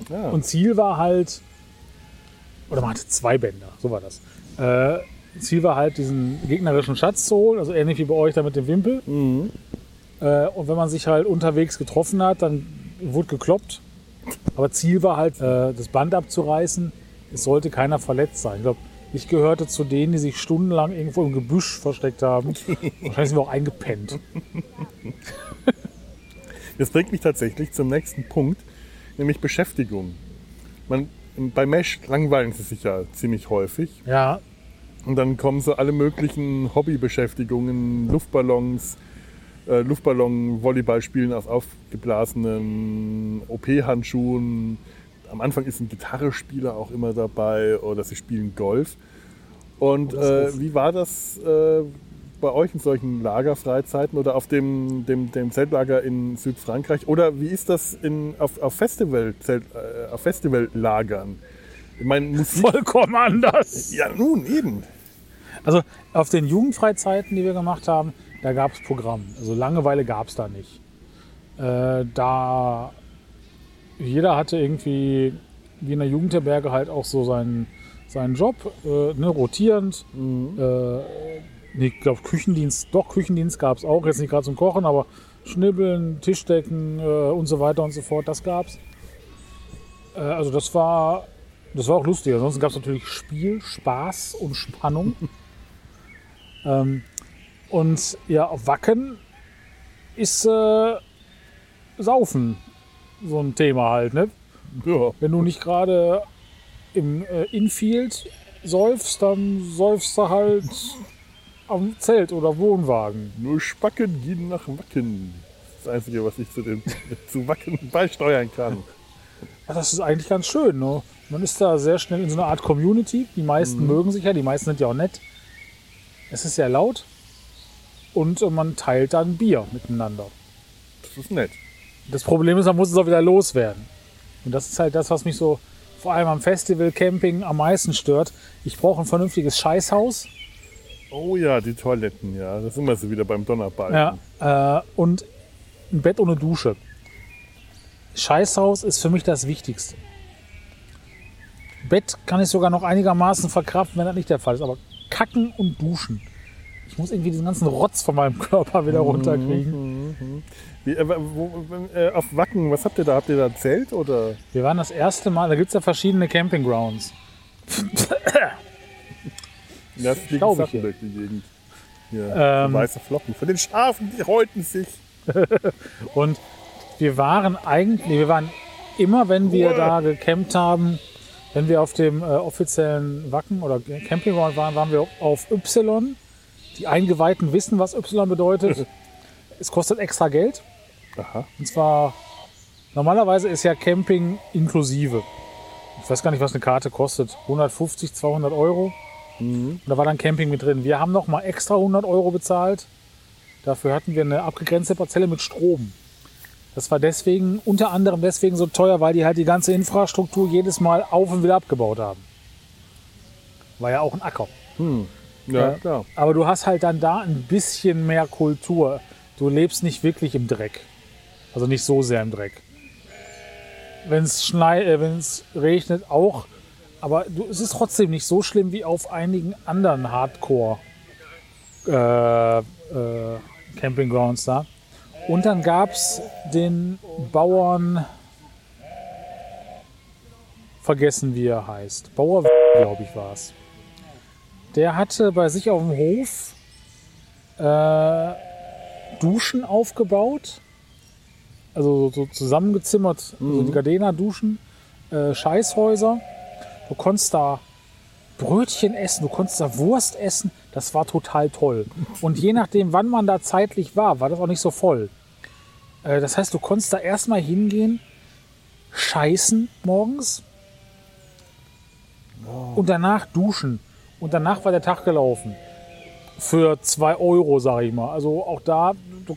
Ja. Und Ziel war halt, oder man hatte zwei Bänder, so war das. Äh, Ziel war halt, diesen gegnerischen Schatz zu holen, also ähnlich wie bei euch da mit dem Wimpel. Mhm. Äh, und wenn man sich halt unterwegs getroffen hat, dann wurde gekloppt. Aber Ziel war halt, äh, das Band abzureißen. Es sollte keiner verletzt sein. Ich glaube, ich gehörte zu denen, die sich stundenlang irgendwo im Gebüsch versteckt haben. Wahrscheinlich sind wir auch eingepennt. Das bringt mich tatsächlich zum nächsten Punkt, nämlich Beschäftigung. Man, bei Mesh langweilen sie sich ja ziemlich häufig. Ja, Und dann kommen so alle möglichen Hobbybeschäftigungen, Luftballons, äh, Luftballon-Volleyball spielen aus aufgeblasenen OP-Handschuhen. Am Anfang ist ein Gitarrespieler auch immer dabei oder sie spielen Golf. Und Oh, äh, wie war das äh, bei euch in solchen Lagerfreizeiten oder auf dem, dem, dem Zeltlager in Südfrankreich? Oder wie ist das in, auf, auf, Festival, Zelt, äh, auf Festivallagern? Ich meine, vollkommen anders. Ja, nun eben. Also auf den Jugendfreizeiten, die wir gemacht haben, da gab es Programm. Also Langeweile gab es da nicht. Äh, da jeder hatte irgendwie, wie in der Jugendherberge, halt auch so sein, seinen Job, äh, ne, rotierend. Mhm. Äh, nee, ich glaube Küchendienst, doch Küchendienst gab es auch, jetzt nicht gerade zum Kochen, aber Schnibbeln, Tischdecken äh, und so weiter und so fort, das gab's. Äh, also das war, das war auch lustig. Ansonsten gab es natürlich Spiel, Spaß und Spannung. (laughs) ähm, und ja, auf Wacken ist äh, Saufen so ein Thema halt, ne? Ja. Wenn du nicht gerade im äh, Infield säufst, dann säufst du halt am Zelt oder Wohnwagen. Nur Spacken gehen nach Wacken. Das ist das Einzige, was ich zu, dem, (laughs) zu Wacken beisteuern kann. Ja, das ist eigentlich ganz schön. Ne? Man ist da sehr schnell in so einer Art Community. Die meisten mögen sich ja, die meisten sind ja auch nett. Es ist sehr laut und äh, man teilt dann Bier miteinander. Das ist nett. Das Problem ist, man muss es auch wieder loswerden. Und das ist halt das, was mich so vor allem am Festival Camping am meisten stört. Ich brauche ein vernünftiges Scheißhaus. Oh ja, die Toiletten, ja. Das sind wir so wieder beim Donnerbalken. Ja, äh, und ein Bett ohne Dusche. Scheißhaus ist für mich das Wichtigste. Bett kann ich sogar noch einigermaßen verkraften, wenn das nicht der Fall ist. Aber kacken und duschen. Ich muss irgendwie diesen ganzen Rotz von meinem Körper wieder runterkriegen. Wie, äh, wo, äh, auf Wacken, was habt ihr da? Habt ihr da ein Zelt oder? Wir waren das erste Mal, da gibt es ja verschiedene Campinggrounds. (laughs) Das ist die Glaub ich Sattenberg, die Gegend. Hier, Ähm. weiße Flocken. Von den Schafen, die häuten sich. (laughs) Und wir waren eigentlich, wir waren immer, wenn wir da gecampt haben, wenn wir auf dem äh, offiziellen Wacken oder Campingground waren, waren wir auf Y. Die Eingeweihten wissen, was Y bedeutet. (laughs) es kostet extra Geld. Aha. Und zwar, normalerweise ist ja Camping inklusive. Ich weiß gar nicht, was eine Karte kostet. 150, 200 Euro. Und da war dann Camping mit drin. Wir haben noch mal extra 100 Euro bezahlt. Dafür hatten wir eine abgegrenzte Parzelle mit Strom. Das war deswegen, unter anderem deswegen so teuer, weil die halt die ganze Infrastruktur jedes Mal auf und wieder abgebaut haben. War ja auch ein Acker. Ja, Ja. klar. Aber du hast halt dann da ein bisschen mehr Kultur. Du lebst nicht wirklich im Dreck. Also nicht so sehr im Dreck. Wenn es äh, wenn es regnet, auch. Aber du, es ist trotzdem nicht so schlimm wie auf einigen anderen Hardcore äh, äh, Campinggrounds da. Und dann gab es den Bauern, vergessen wie er heißt. Bauer, glaube ich, war es. Der hatte bei sich auf dem Hof äh, Duschen aufgebaut. Also so, so zusammengezimmert, so die Gardena-Duschen, äh, Scheißhäuser. Du konntest da Brötchen essen, du konntest da Wurst essen. Das war total toll. Und je nachdem, wann man da zeitlich war, war das auch nicht so voll. Äh, das heißt, du konntest da erstmal hingehen, scheißen morgens und danach duschen. Und danach war der Tag gelaufen. Für zwei Euro, sage ich mal. Also auch da,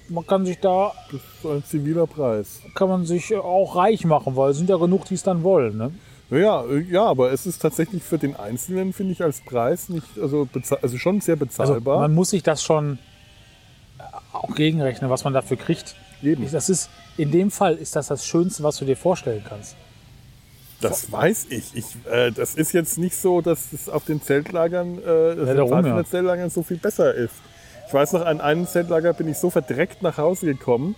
man kann sich da, Das ist ein ziviler Preis. kann man sich auch reich machen, weil es sind ja genug, die es dann wollen. Ne? Ja, äh, ja, aber es ist tatsächlich für den Einzelnen, finde ich, als Preis nicht, also, also schon sehr Also bezahlbar. man muss sich das schon äh, auch gegenrechnen, was man dafür kriegt. Eben. Das ist, in dem Fall ist das das Schönste, was du dir vorstellen kannst. Das weiß ich. ich äh, das ist jetzt nicht so, dass es auf den Zeltlagern, äh, Ja, darum, ja. den Zeltlagern so viel besser ist. Ich weiß noch, an einem Zeltlager bin ich so verdreckt nach Hause gekommen.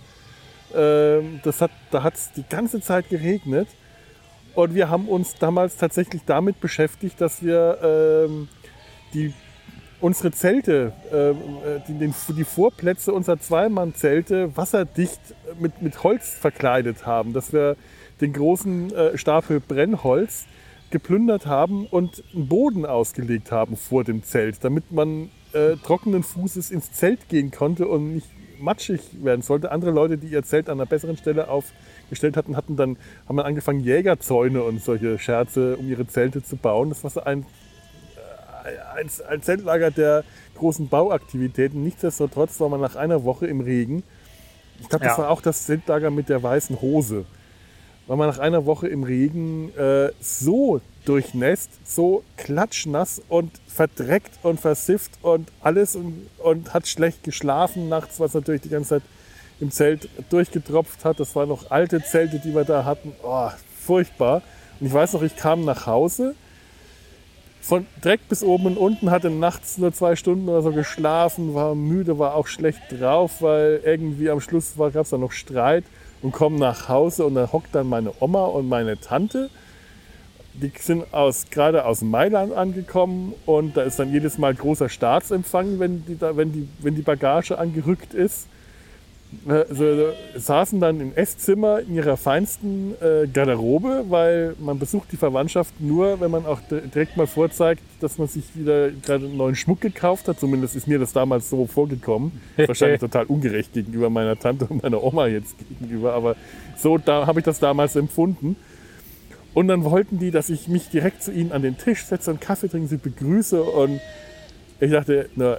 Ähm, das hat, da hat es die ganze Zeit geregnet. Und wir haben uns damals tatsächlich damit beschäftigt, dass wir ähm, die, unsere Zelte, ähm, äh, die, den, die Vorplätze unserer Zweimann-Zelte wasserdicht mit, mit Holz verkleidet haben. Dass wir den großen äh, Stapel Brennholz geplündert haben und einen Boden ausgelegt haben vor dem Zelt, damit man äh, trockenen Fußes ins Zelt gehen konnte und nicht matschig werden sollte. Andere Leute, die ihr Zelt an einer besseren Stelle aufgestellt hatten, hatten dann, haben dann angefangen, Jägerzäune und solche Scherze um ihre Zelte zu bauen. Das war so ein, äh, ein, ein Zeltlager der großen Bauaktivitäten. Nichtsdestotrotz war man nach einer Woche im Regen. Ich glaube, das Ja. war auch das Zeltlager mit der weißen Hose war man nach einer Woche im Regen äh, so durchnässt, so klatschnass und verdreckt und versifft und alles und, und hat schlecht geschlafen nachts, was natürlich die ganze Zeit im Zelt durchgetropft hat. Das waren noch alte Zelte, die wir da hatten. Oh, furchtbar. Und ich weiß noch, ich kam nach Hause, von direkt bis oben und unten, hatte nachts nur zwei Stunden oder so geschlafen, war müde, war auch schlecht drauf, weil irgendwie am Schluss gab es da noch Streit und komme nach Hause und dann hockt dann meine Oma und meine Tante. Die sind aus, gerade aus Mailand angekommen und da ist dann jedes Mal großer Staatsempfang, wenn die, da, wenn die, wenn die Bagage angerückt ist. Also, saßen dann im Esszimmer in ihrer feinsten äh, Garderobe, weil man besucht die Verwandtschaft nur, wenn man auch direkt mal vorzeigt, dass man sich wieder gerade einen neuen Schmuck gekauft hat. Zumindest ist mir das damals so vorgekommen. (laughs) Wahrscheinlich total ungerecht gegenüber meiner Tante und meiner Oma jetzt gegenüber, aber so da habe ich das damals empfunden. Und dann wollten die, dass ich mich direkt zu ihnen an den Tisch setze und Kaffee trinken, sie begrüße. Und ich dachte, na,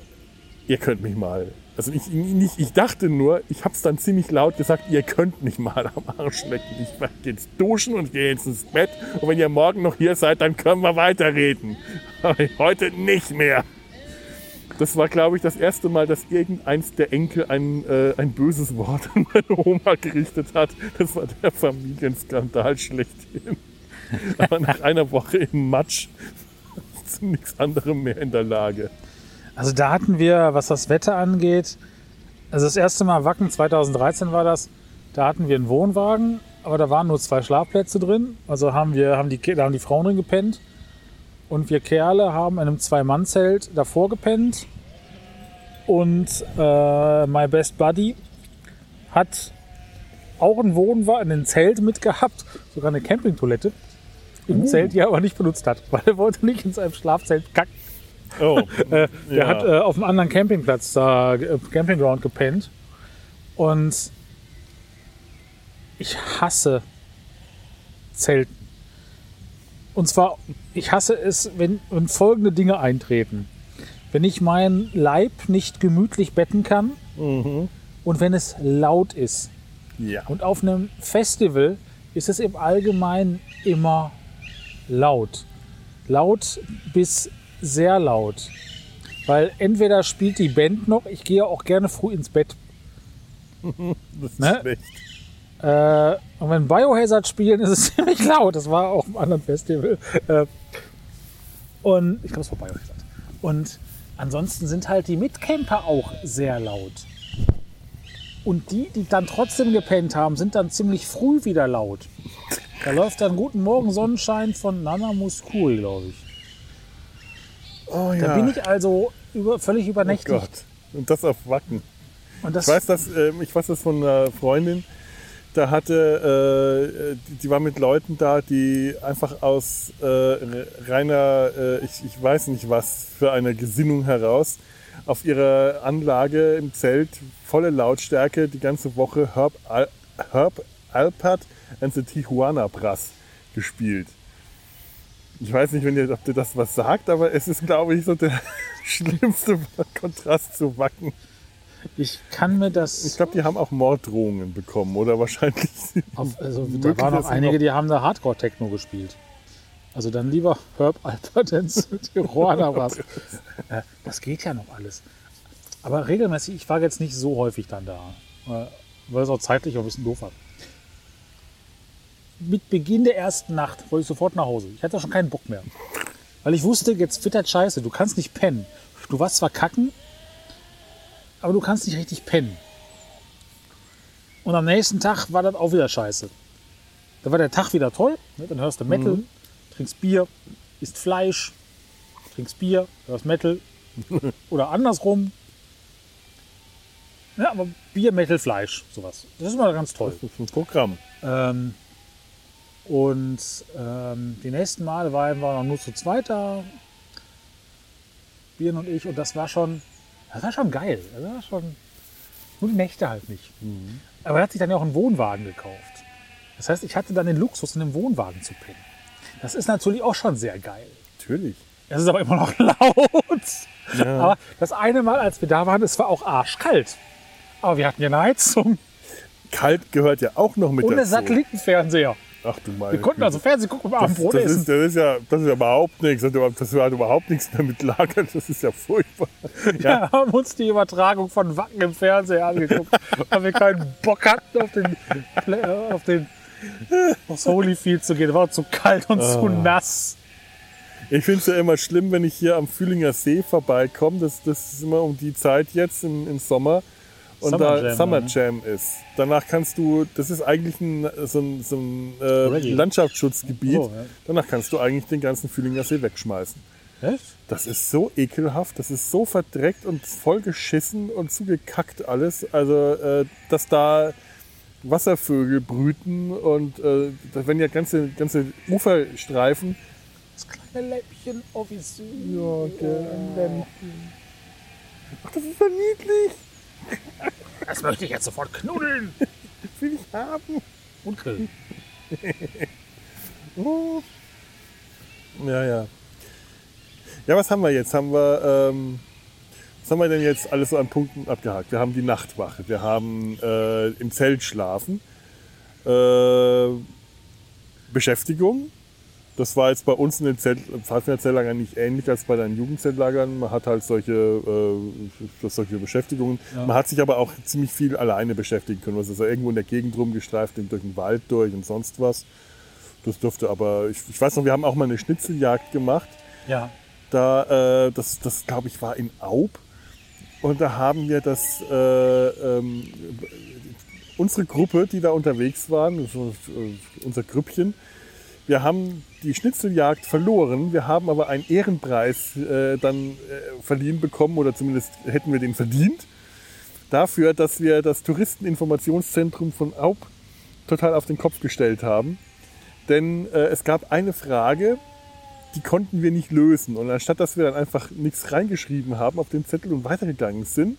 ihr könnt mich mal. Also ich, nicht, ich dachte nur, ich habe es dann ziemlich laut gesagt, ihr könnt mich mal am Arsch lecken. Ich werde jetzt duschen und gehe jetzt ins Bett. Und wenn ihr morgen noch hier seid, dann können wir weiterreden. Aber heute nicht mehr. Das war, glaube ich, das erste Mal, dass irgendeins der Enkel ein, äh, ein böses Wort an meine Oma gerichtet hat. Das war der Familienskandal schlechthin. Aber nach einer Woche im Matsch (laughs) zu nichts anderem mehr in der Lage. Also da hatten wir, was das Wetter angeht, also das erste Mal Wacken 2013 war das, da hatten wir einen Wohnwagen, aber da waren nur zwei Schlafplätze drin. Also haben wir, haben die, da haben die Frauen drin gepennt. Und wir Kerle haben in einem Zwei-Mann-Zelt davor gepennt. Und äh, My Best Buddy hat auch einen Wohnwagen, ein Zelt mitgehabt, sogar eine Campingtoilette im uh. Zelt, die er aber nicht benutzt hat, weil er wollte nicht in seinem Schlafzelt kacken. Oh, (laughs) äh, der ja. hat äh, auf einem anderen Campingplatz da, äh, Campingground gepennt. Und ich hasse Zelten. Und zwar, ich hasse es, wenn, wenn folgende Dinge eintreten. Wenn ich meinen Leib nicht gemütlich betten kann mhm. und wenn es laut ist. Ja. Und auf einem Festival ist es im Allgemeinen immer laut. Laut bis sehr laut. Weil entweder spielt die Band noch, ich gehe auch gerne früh ins Bett. (laughs) das ist ne? schlecht. Äh, und wenn Biohazard spielen, ist es (laughs) ziemlich laut. Das war auch im anderen Festival. Äh, und ich glaube, es war Biohazard. Und ansonsten sind halt die Mitcamper auch sehr laut. Und die, die dann trotzdem gepennt haben, sind dann ziemlich früh wieder laut. Da läuft dann Guten Morgen Sonnenschein von Nana Muskul, glaube ich. Oh, ja. Da bin ich also über, völlig übernächtigt. Oh Gott. Und das auf Wacken. Das ich, weiß das, äh, ich weiß das von einer Freundin, da hatte, äh, die war mit Leuten da, die einfach aus äh, reiner, äh, ich, ich weiß nicht was, für eine Gesinnung heraus auf ihrer Anlage im Zelt volle Lautstärke die ganze Woche Herb, Al Herb Alpert and the Tijuana Brass gespielt. Ich weiß nicht, wenn ihr, ob dir das was sagt, aber es ist, glaube ich, so der (laughs) schlimmste Kontrast zu Wacken. Ich kann mir das. Ich glaube, die haben auch Morddrohungen bekommen oder wahrscheinlich. Auf, also, (laughs) da waren noch einige, die haben da Hardcore-Techno gespielt. Also dann lieber Herb Alpertens (laughs) Tijuana was. Äh, das geht ja noch alles. Aber regelmäßig, ich war jetzt nicht so häufig dann da, äh, weil es auch zeitlich auch ein bisschen doof war mit Beginn der ersten Nacht wollte ich sofort nach Hause. Ich hatte schon keinen Bock mehr. Weil ich wusste, jetzt das scheiße. Du kannst nicht pennen. Du warst zwar kacken, aber du kannst nicht richtig pennen. Und am nächsten Tag war das auch wieder scheiße. Da war der Tag wieder toll. Ne? Dann hörst du Metal, mhm. trinkst Bier, isst Fleisch, trinkst Bier, hörst Metal. (laughs) Oder andersrum. Ja, aber Bier, Metal, Fleisch, sowas. Das ist immer ganz toll. Das ist ein Programm. Ähm, und ähm, die nächsten Male waren wir noch nur zu zweit da, Bieren und ich, und das war schon, das war schon geil. Das war schon, nur die Nächte halt nicht. Mhm. Aber er hat sich dann ja auch einen Wohnwagen gekauft. Das heißt, ich hatte dann den Luxus, in einem Wohnwagen zu pennen. Das ist natürlich auch schon sehr geil. Natürlich. Es ist aber immer noch (laughs) laut. Ja. Aber das eine Mal, als wir da waren, es war auch arschkalt. Aber wir hatten ja eine Heizung. Kalt gehört ja auch noch mit Und dazu. Satellitenfernseher. Ach du meine Wir konnten also Fernsehen gucken und Abendbrot das essen. Ist, das, ist ja, das ist ja überhaupt nichts. Das hat überhaupt nichts damit lagern. Das ist ja furchtbar. Ja, ja haben uns die Übertragung von Wacken im Fernseher angeguckt, (laughs) weil wir keinen Bock hatten, auf den, auf den aufs Holyfield zu gehen. Es war zu kalt und oh. zu nass. Ich finde es ja immer schlimm, wenn ich hier am Fühlinger See vorbeikomme. Das, das ist immer um die Zeit jetzt im, im Sommer. Und Summer da Jam, Summer ne? Jam ist. Danach kannst du, das ist eigentlich ein, so ein, so ein äh. Landschaftsschutzgebiet. Oh, ja. Danach kannst du eigentlich den ganzen Fühlinger See wegschmeißen. Echt? Das ist so ekelhaft, das ist so verdreckt und voll geschissen und zugekackt alles. Also, äh, dass da Wasservögel brüten und äh, da werden ja ganze, ganze Uferstreifen. Das kleine Läppchen, oh wie süß. Ja, gell. Ach, das ist ja niedlich. Das möchte ich jetzt sofort knuddeln (laughs) Will ich haben. und grillen. (laughs) Oh. Ja, ja. Ja, was haben wir jetzt? Haben wir, ähm, was haben wir denn jetzt alles so an Punkten abgehakt? Wir haben die Nachtwache, wir haben äh, im Zelt schlafen, äh, Beschäftigung. Das war jetzt bei uns in den Zelt, Pfadfinderzeltlagern nicht ähnlich als bei deinen Jugendzeltlagern. Man hat halt solche, äh, solche Beschäftigungen. Ja. Man hat sich aber auch ziemlich viel alleine beschäftigen können. Also ist ja irgendwo in der Gegend rumgestreift, durch den Wald durch und sonst was. Das dürfte aber, ich, ich weiß noch, wir haben auch mal eine Schnitzeljagd gemacht. Ja. Da, äh, das, das glaube ich, war in Aub. Und da haben wir das, äh, ähm, unsere Gruppe, die da unterwegs waren, äh, unser Grüppchen, wir haben die Schnitzeljagd verloren. Wir haben aber einen Ehrenpreis äh, dann äh, verliehen bekommen, oder zumindest hätten wir den verdient, dafür, dass wir das Touristeninformationszentrum von Aub total auf den Kopf gestellt haben. Denn äh, es gab eine Frage, die konnten wir nicht lösen. Und anstatt dass wir dann einfach nichts reingeschrieben haben auf den Zettel und weitergegangen sind,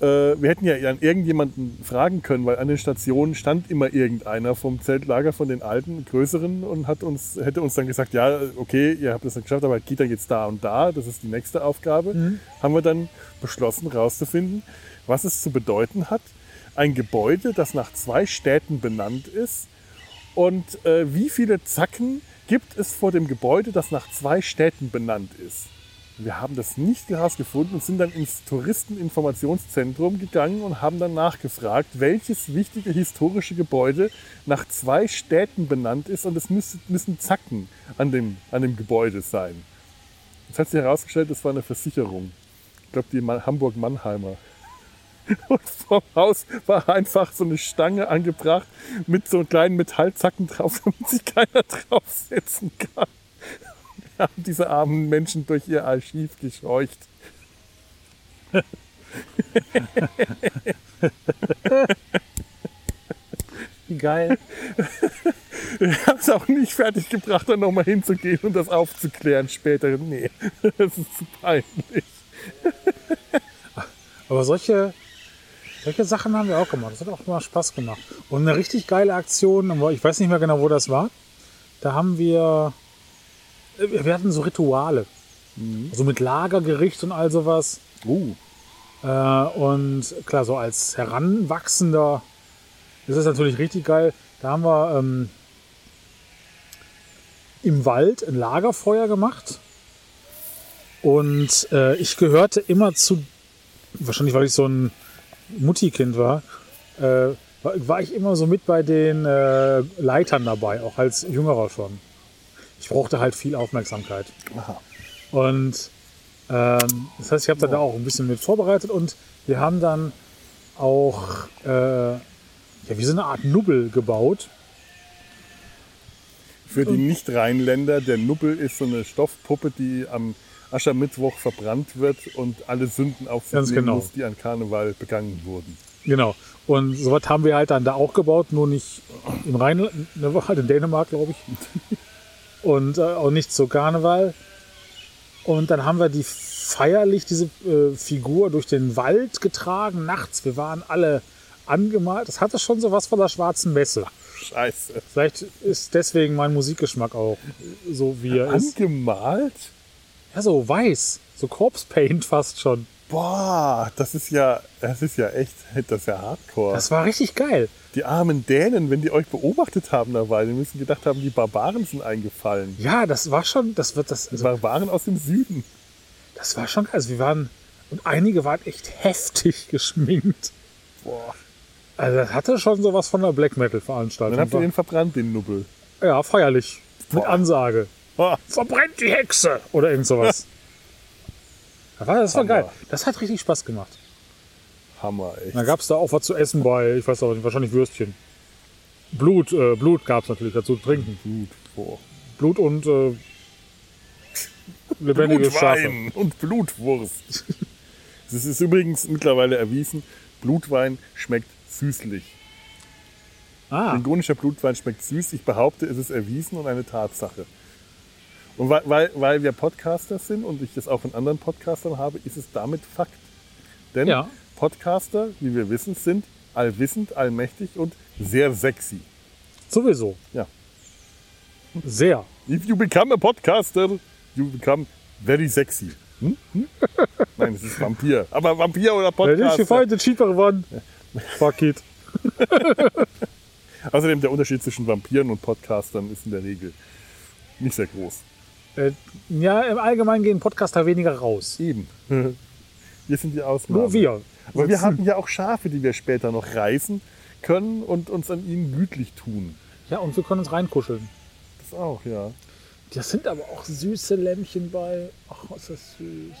wir hätten ja an irgendjemanden fragen können, weil an den Stationen stand immer irgendeiner vom Zeltlager, von den alten, größeren und hat uns, hätte uns dann gesagt, ja, okay, ihr habt das nicht geschafft, aber geht dann jetzt da und da, das ist die nächste Aufgabe. Haben wir dann beschlossen herauszufinden, was es zu bedeuten hat, ein Gebäude, das nach zwei Städten benannt ist und äh, wie viele Zacken gibt es vor dem Gebäude, das nach zwei Städten benannt ist. Wir haben das nicht herausgefunden und sind dann ins Touristeninformationszentrum gegangen und haben dann nachgefragt, welches wichtige historische Gebäude nach zwei Städten benannt ist und es müssen, Zacken an dem, an dem Gebäude sein. Jetzt hat sich herausgestellt, das war eine Versicherung. Ich glaube, die Ma- Hamburg-Mannheimer. (laughs) Und vorm Haus war einfach so eine Stange angebracht mit so kleinen Metallzacken drauf, (laughs) damit sich keiner draufsetzen kann. (laughs) Haben diese armen Menschen durch ihr Archiv gescheucht. Wie geil. Wir haben es auch nicht fertig gebracht, dann nochmal hinzugehen und das aufzuklären später. Nee, (laughs) das ist zu peinlich. (laughs) Aber solche, solche Sachen haben wir auch gemacht. Das hat auch mal Spaß gemacht. Und eine richtig geile Aktion, ich weiß nicht mehr genau, wo das war. Da haben wir, wir hatten so Rituale. So mit Lagergericht und all sowas. Uh, Äh, und klar, so als Heranwachsender ist es natürlich richtig geil. Da haben wir ähm, im Wald ein Lagerfeuer gemacht. Und äh, ich gehörte immer zu, wahrscheinlich weil ich so ein Mutti-Kind war, äh, war, war ich immer so mit bei den äh, Leitern dabei, auch als Jüngerer schon. Ich brauchte halt viel Aufmerksamkeit. aha. Und ähm, das heißt, ich habe da auch ein bisschen mit vorbereitet und wir haben dann auch äh, ja, wie so eine Art Nubbel gebaut. Für die Nicht-Rheinländer, der Nubbel ist so eine Stoffpuppe, die am Aschermittwoch verbrannt wird und alle Sünden auf sich nehmen genau. muss, die an Karneval begangen wurden. Genau. Und sowas haben wir halt dann da auch gebaut, nur nicht im Rheinland, ne, war halt in Dänemark, glaube ich. Und äh, auch nicht zu Karneval. Und dann haben wir die feierlich, diese äh, Figur, durch den Wald getragen, nachts. Wir waren alle angemalt. Das hatte schon so was von der schwarzen Messe. Scheiße. Vielleicht ist deswegen mein Musikgeschmack auch so, wie er ist. Angemalt? Ja, so weiß. So Corpse Paint fast schon. Boah, das ist ja, das ist ja echt, das ist ja Hardcore. Das war richtig geil. die armen Dänen, wenn die euch beobachtet haben dabei, die müssen gedacht haben, die Barbaren sind eingefallen. Ja, das war schon, das wird das, Die also, Barbaren aus dem Süden. das war schon geil. Also wir waren, und einige waren echt heftig (laughs) geschminkt. Boah. Also das hatte schon sowas von einer Black Metal Dann habt ihr den verbrannt, den Nubbel. ja, feierlich. Mit Boah. Ansage. Verbrennt die Hexe! Oder irgend sowas. (laughs) Das war, das war geil. Das hat richtig Spaß gemacht. Hammer, echt. Da gab es da auch was zu essen bei, ich weiß aber nicht, wahrscheinlich Würstchen. Blut, äh, Blut gab es natürlich dazu zu trinken. Blut vor. Blut und äh, lebendige Schafe. Blutwein und Blutwurst. (laughs) Es ist übrigens mittlerweile erwiesen, Blutwein schmeckt süßlich. Ah, Klingonischer Blutwein schmeckt süß. Ich behaupte, es ist erwiesen und eine Tatsache. Und weil, weil, weil wir Podcaster sind und ich das auch von anderen Podcastern habe, ist es damit Fakt. Denn Ja. Podcaster, wie wir wissen, sind allwissend, allmächtig und sehr sexy. sowieso. Ja. Sehr. If you become a podcaster, you become very sexy. Hm? Hm? (laughs) Nein, es ist Vampir. Aber Vampir oder Wenn ich Podcaster. gefallen, cheaper gewonnen. Fuck it. (laughs) Außerdem der Unterschied zwischen Vampiren und Podcastern ist in der Regel nicht sehr groß. Äh, ja, im Allgemeinen gehen Podcaster weniger raus. Eben. (laughs) Wir sind die Ausnahme. Nur wir. Aber wir haben ja auch Schafe, die wir später noch reißen können und uns an ihnen gütlich tun. Ja, und wir können uns reinkuscheln. Das auch, ja. Das sind aber auch süße Lämmchen bei. Ach, ist das süß.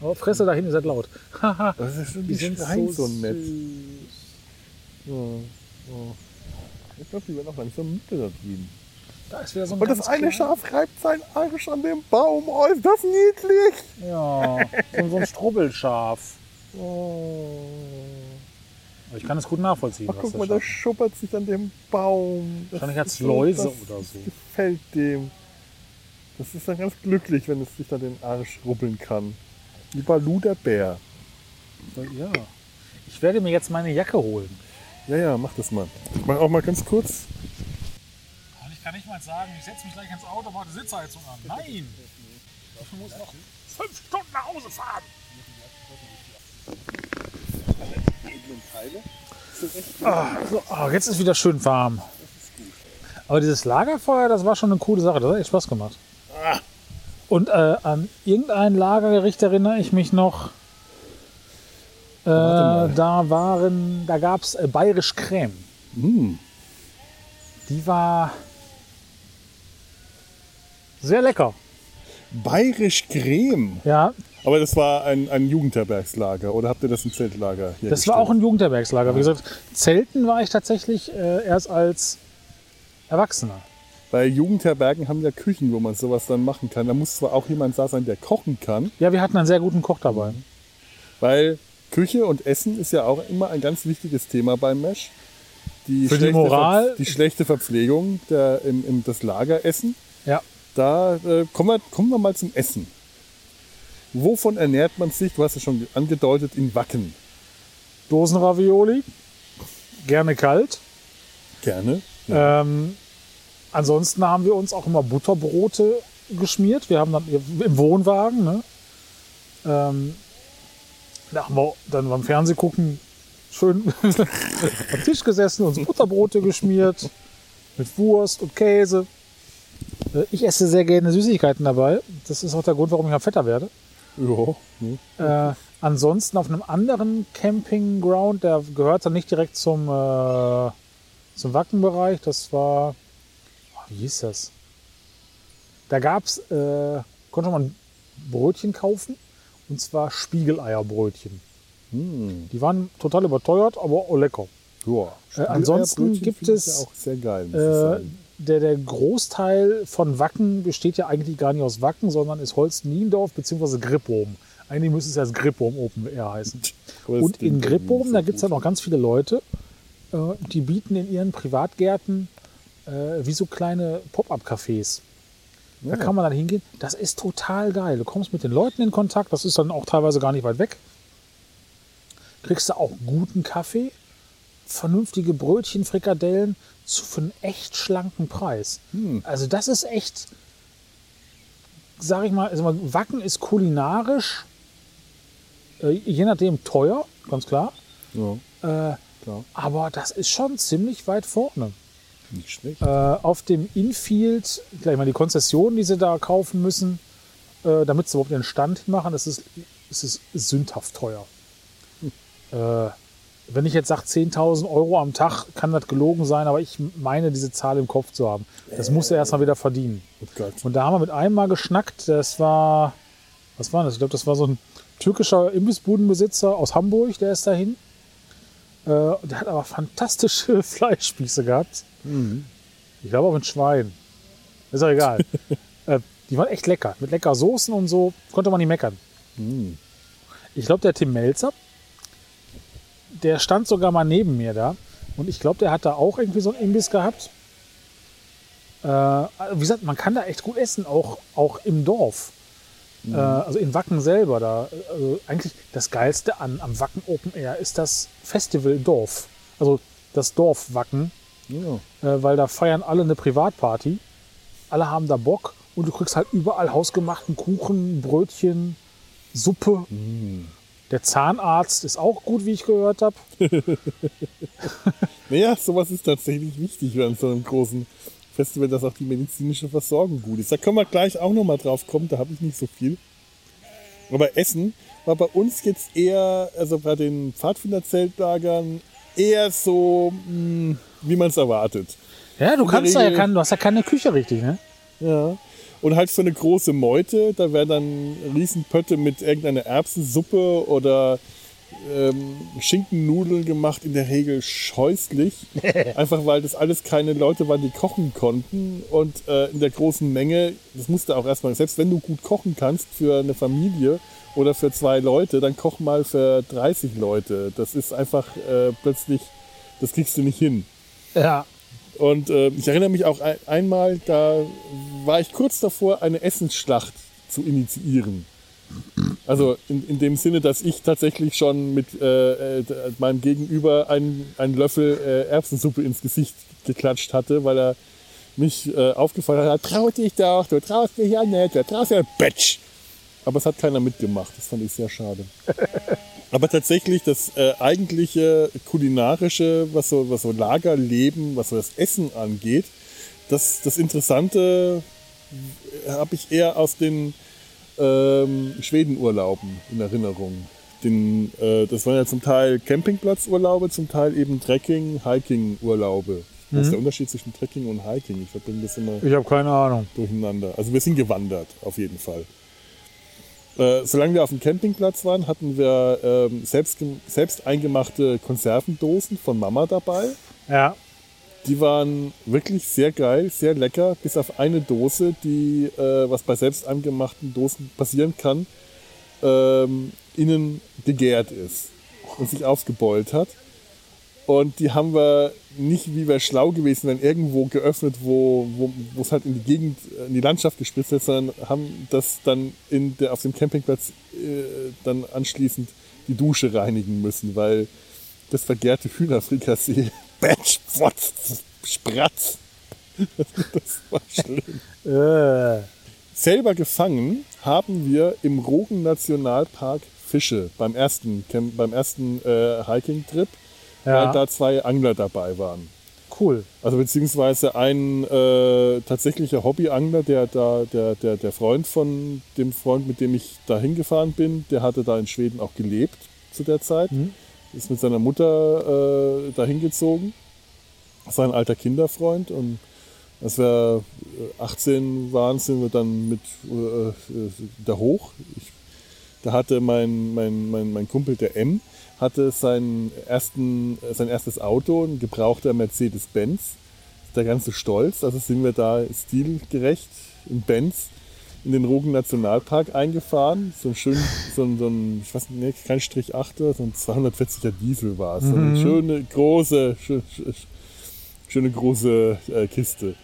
Oh, Fresse dahin, ihr seid laut. Haha, (laughs) Das ist schon die die sind so, nett. süß. Ja, ja. Ich glaube, die werden auch langsam müde da drüben. Da ist wieder so ein Und das eine Schaf reibt seinen Arsch an dem Baum. Oh, ist das niedlich. Ja, so, so ein Strubbelschaf. Oh. Aber ich kann es gut nachvollziehen. Ach, guck mal, der Schaf- schuppert sich an dem Baum. Das Wahrscheinlich so- Läuse das oder so. gefällt dem. Das ist dann ganz glücklich, wenn es sich dann den Arsch rubbeln kann. Wie Balu der Bär. Ja. Ich werde mir jetzt meine Jacke holen. Ja, ja, mach das mal. Ich mach auch mal ganz kurz. Ich kann nicht mal sagen, ich setze mich gleich ins Auto mache die Sitzheizung an. Nein! Ich muss noch fünf Stunden nach Hause fahren. Ah, ah, jetzt ist wieder schön warm. Aber dieses Lagerfeuer, das war schon eine coole Sache. Das hat echt Spaß gemacht. Und äh, an irgendein Lagergericht erinnere ich mich noch. Äh, da waren, da gab es äh, bayerisch Creme. Hm. Die war sehr lecker. Bayerisch Creme. Ja, Aber das war ein, ein Jugendherbergslager oder habt ihr das im Zeltlager hier das war auch ein Jugendherbergslager. Wie gesagt, Zelten war ich tatsächlich äh, erst als Erwachsener. Bei Jugendherbergen haben ja Küchen, wo man sowas dann machen kann. Da muss zwar auch jemand da sein, der kochen kann, Ja, wir hatten einen sehr guten Koch dabei. weil Küche und Essen ist ja auch immer ein ganz wichtiges Thema beim Mesh. Die Für die Moral- Ver die schlechte Verpflegung der, im, im, das Lageressen. Ja. Da äh, kommen, wir, kommen wir mal zum Essen. Wovon ernährt man sich? Du hast es schon angedeutet, in Wacken. Dosenravioli, gerne kalt. Gerne. Ähm, ansonsten haben wir uns auch immer Butterbrote geschmiert. Wir haben dann im Wohnwagen, ne? ähm, da haben wir dann beim Fernseh gucken schön (laughs) am Tisch gesessen, uns Butterbrote geschmiert mit Wurst und Käse. Äh, Ich esse sehr gerne Süßigkeiten dabei. Das ist auch der Grund, warum ich mal fetter werde. Ja. ne? Äh, ansonsten auf einem anderen Campingground, der gehört dann nicht direkt zum, äh, zum Wackenbereich, das war, oh, wie hieß das? Da gab es, äh, konnte man Brötchen kaufen, und zwar Spiegeleierbrötchen. Hm. Die waren total überteuert, aber lecker. Ja. Äh, ansonsten gibt es, Ja auch sehr geil. Der, der Großteil von Wacken besteht ja eigentlich gar nicht aus Wacken, sondern ist Holz-Niendorf bzw. Grippohm. Eigentlich müsste es ja das Grippohm Open Air heißen. (laughs) Und in nicht da gibt es ja noch ganz viele Leute, äh, die bieten in ihren Privatgärten äh, wie so kleine Pop-up-Cafés. Da Ja. kann man dann hingehen. Das ist total geil. Du kommst mit den Leuten in Kontakt, das ist dann auch teilweise gar nicht weit weg. Kriegst du auch guten Kaffee, vernünftige Brötchen, Frikadellen zu für einen echt schlanken Preis. Hm. Also das ist echt, sag ich mal, also Wacken ist kulinarisch, äh, je nachdem teuer, ganz klar. Ja, Äh, klar. aber das ist schon ziemlich weit vorne. Nicht schlecht. Äh, auf dem Infield, gleich mal die Konzessionen, die sie da kaufen müssen, äh, damit sie überhaupt den Stand machen, das ist, das ist sündhaft teuer. Äh, wenn ich jetzt sage 10.000 Euro am Tag, kann das gelogen sein, aber ich meine, diese Zahl im Kopf zu haben. Das muss er erstmal wieder verdienen. Oh. Und da haben wir mit einem mal geschnackt, das war, was war das? Ich glaube, das war so ein türkischer Imbissbudenbesitzer aus Hamburg, der ist dahin. Äh, der hat aber fantastische (laughs) Fleischspieße gehabt. Ich glaube auch mit Schwein. Ist doch egal. (laughs) äh, die waren echt lecker. Mit lecker Soßen und so. Konnte man nicht meckern. Ich glaube, der Tim Melzer, der stand sogar mal neben mir da. Und ich glaube, der hat da auch irgendwie so einen Imbiss gehabt. Äh, wie gesagt, man kann da echt gut essen, auch, auch im Dorf. Äh, also in Wacken selber. Da, also eigentlich das Geilste an, am Wacken Open Air ist das Festival Dorf. Also das Dorf Wacken, Ja. äh, weil da feiern alle eine Privatparty. Alle haben da Bock und du kriegst halt überall hausgemachten Kuchen, Brötchen, Suppe. Der Zahnarzt ist auch gut, wie ich gehört habe. (laughs) Naja, sowas ist tatsächlich wichtig an so einem großen Festival, dass auch die medizinische Versorgung gut ist. Da können wir gleich auch nochmal drauf kommen, da habe ich nicht so viel. Aber Essen war bei uns jetzt eher, also bei den Pfadfinderzeltlagern, eher so, mh, wie man es erwartet. Ja, du kannst da ja Regel- kein, du hast ja keine Küche richtig, ne? Ja. Und halt für eine große Meute, da wären dann Riesenpötte mit irgendeiner Erbsensuppe oder ähm, Schinkennudeln gemacht, in der Regel scheußlich. (laughs) Einfach weil das alles keine Leute waren, die kochen konnten. Und äh, in der großen Menge, das musste auch erstmal, selbst wenn du gut kochen kannst für eine Familie oder für zwei Leute, dann koch mal für 30 Leute. Das ist einfach äh, plötzlich, das kriegst du nicht hin. Ja. Und äh, ich erinnere mich auch ein, einmal, da war ich kurz davor, eine Essensschlacht zu initiieren. Also in, in dem Sinne, dass ich tatsächlich schon mit äh, äh, meinem Gegenüber einen, einen Löffel äh, Erbsensuppe ins Gesicht geklatscht hatte, weil er mich äh, aufgefordert hat, trau dich doch, du traust dich ja nicht, du traust ja Batsch. Aber es hat keiner mitgemacht, das fand ich sehr schade. (laughs) Aber tatsächlich das äh, eigentliche kulinarische, was so, was so Lagerleben, was so das Essen angeht, das, das Interessante habe ich eher aus den ähm, Schwedenurlauben in Erinnerung. Den, äh, das waren ja zum Teil Campingplatzurlaube, zum Teil eben Trekking, Hiking-Urlaube. Was ist der Unterschied zwischen Trekking und Hiking? Ich verbinde das immer Ich habe keine Ahnung. durcheinander. Also wir sind gewandert, auf jeden Fall. Äh, solange wir auf dem Campingplatz waren, hatten wir ähm, selbst, selbst eingemachte Konservendosen von Mama dabei. Ja. Die waren wirklich sehr geil, sehr lecker, bis auf eine Dose, die, äh, was bei selbst eingemachten Dosen passieren kann, ähm, innen gegärt ist und sich aufgebeult hat. Und die haben wir nicht, wie wir schlau gewesen wären, irgendwo geöffnet, wo es halt in die Gegend, äh, in die Landschaft gespritzt ist, sondern haben das dann in der, auf dem Campingplatz äh, dann anschließend die Dusche reinigen müssen, weil das vergärte Hühnerfrikassee, (laughs) Batsch, Pfotz, Spratz, (laughs) das war schlimm. Äh. Selber gefangen haben wir im Rogen Nationalpark Fische beim ersten, beim ersten äh, Hiking-Trip, Ja. weil da zwei Angler dabei waren. Cool. Also beziehungsweise ein äh, tatsächlicher Hobbyangler, der da, der, der, der Freund von dem Freund, mit dem ich da hingefahren bin, der hatte da in Schweden auch gelebt zu der Zeit. Ist mit seiner Mutter äh, da hingezogen. Sein alter Kinderfreund. Und als wir äh, 18 waren, sind wir dann mit äh, äh, da hoch. Ich, da hatte mein, mein, mein, mein Kumpel, der M, hatte seinen ersten, sein erstes Auto, ein gebrauchter Mercedes-Benz. Ist der ganze stolz. Also sind wir da stilgerecht im Benz in den Rogen Nationalpark eingefahren. So ein schön, so ein, so ein ich weiß nicht, kein Strich 8, so ein 240er Diesel war es. So eine schöne, große, schö- schö- schöne große äh, Kiste.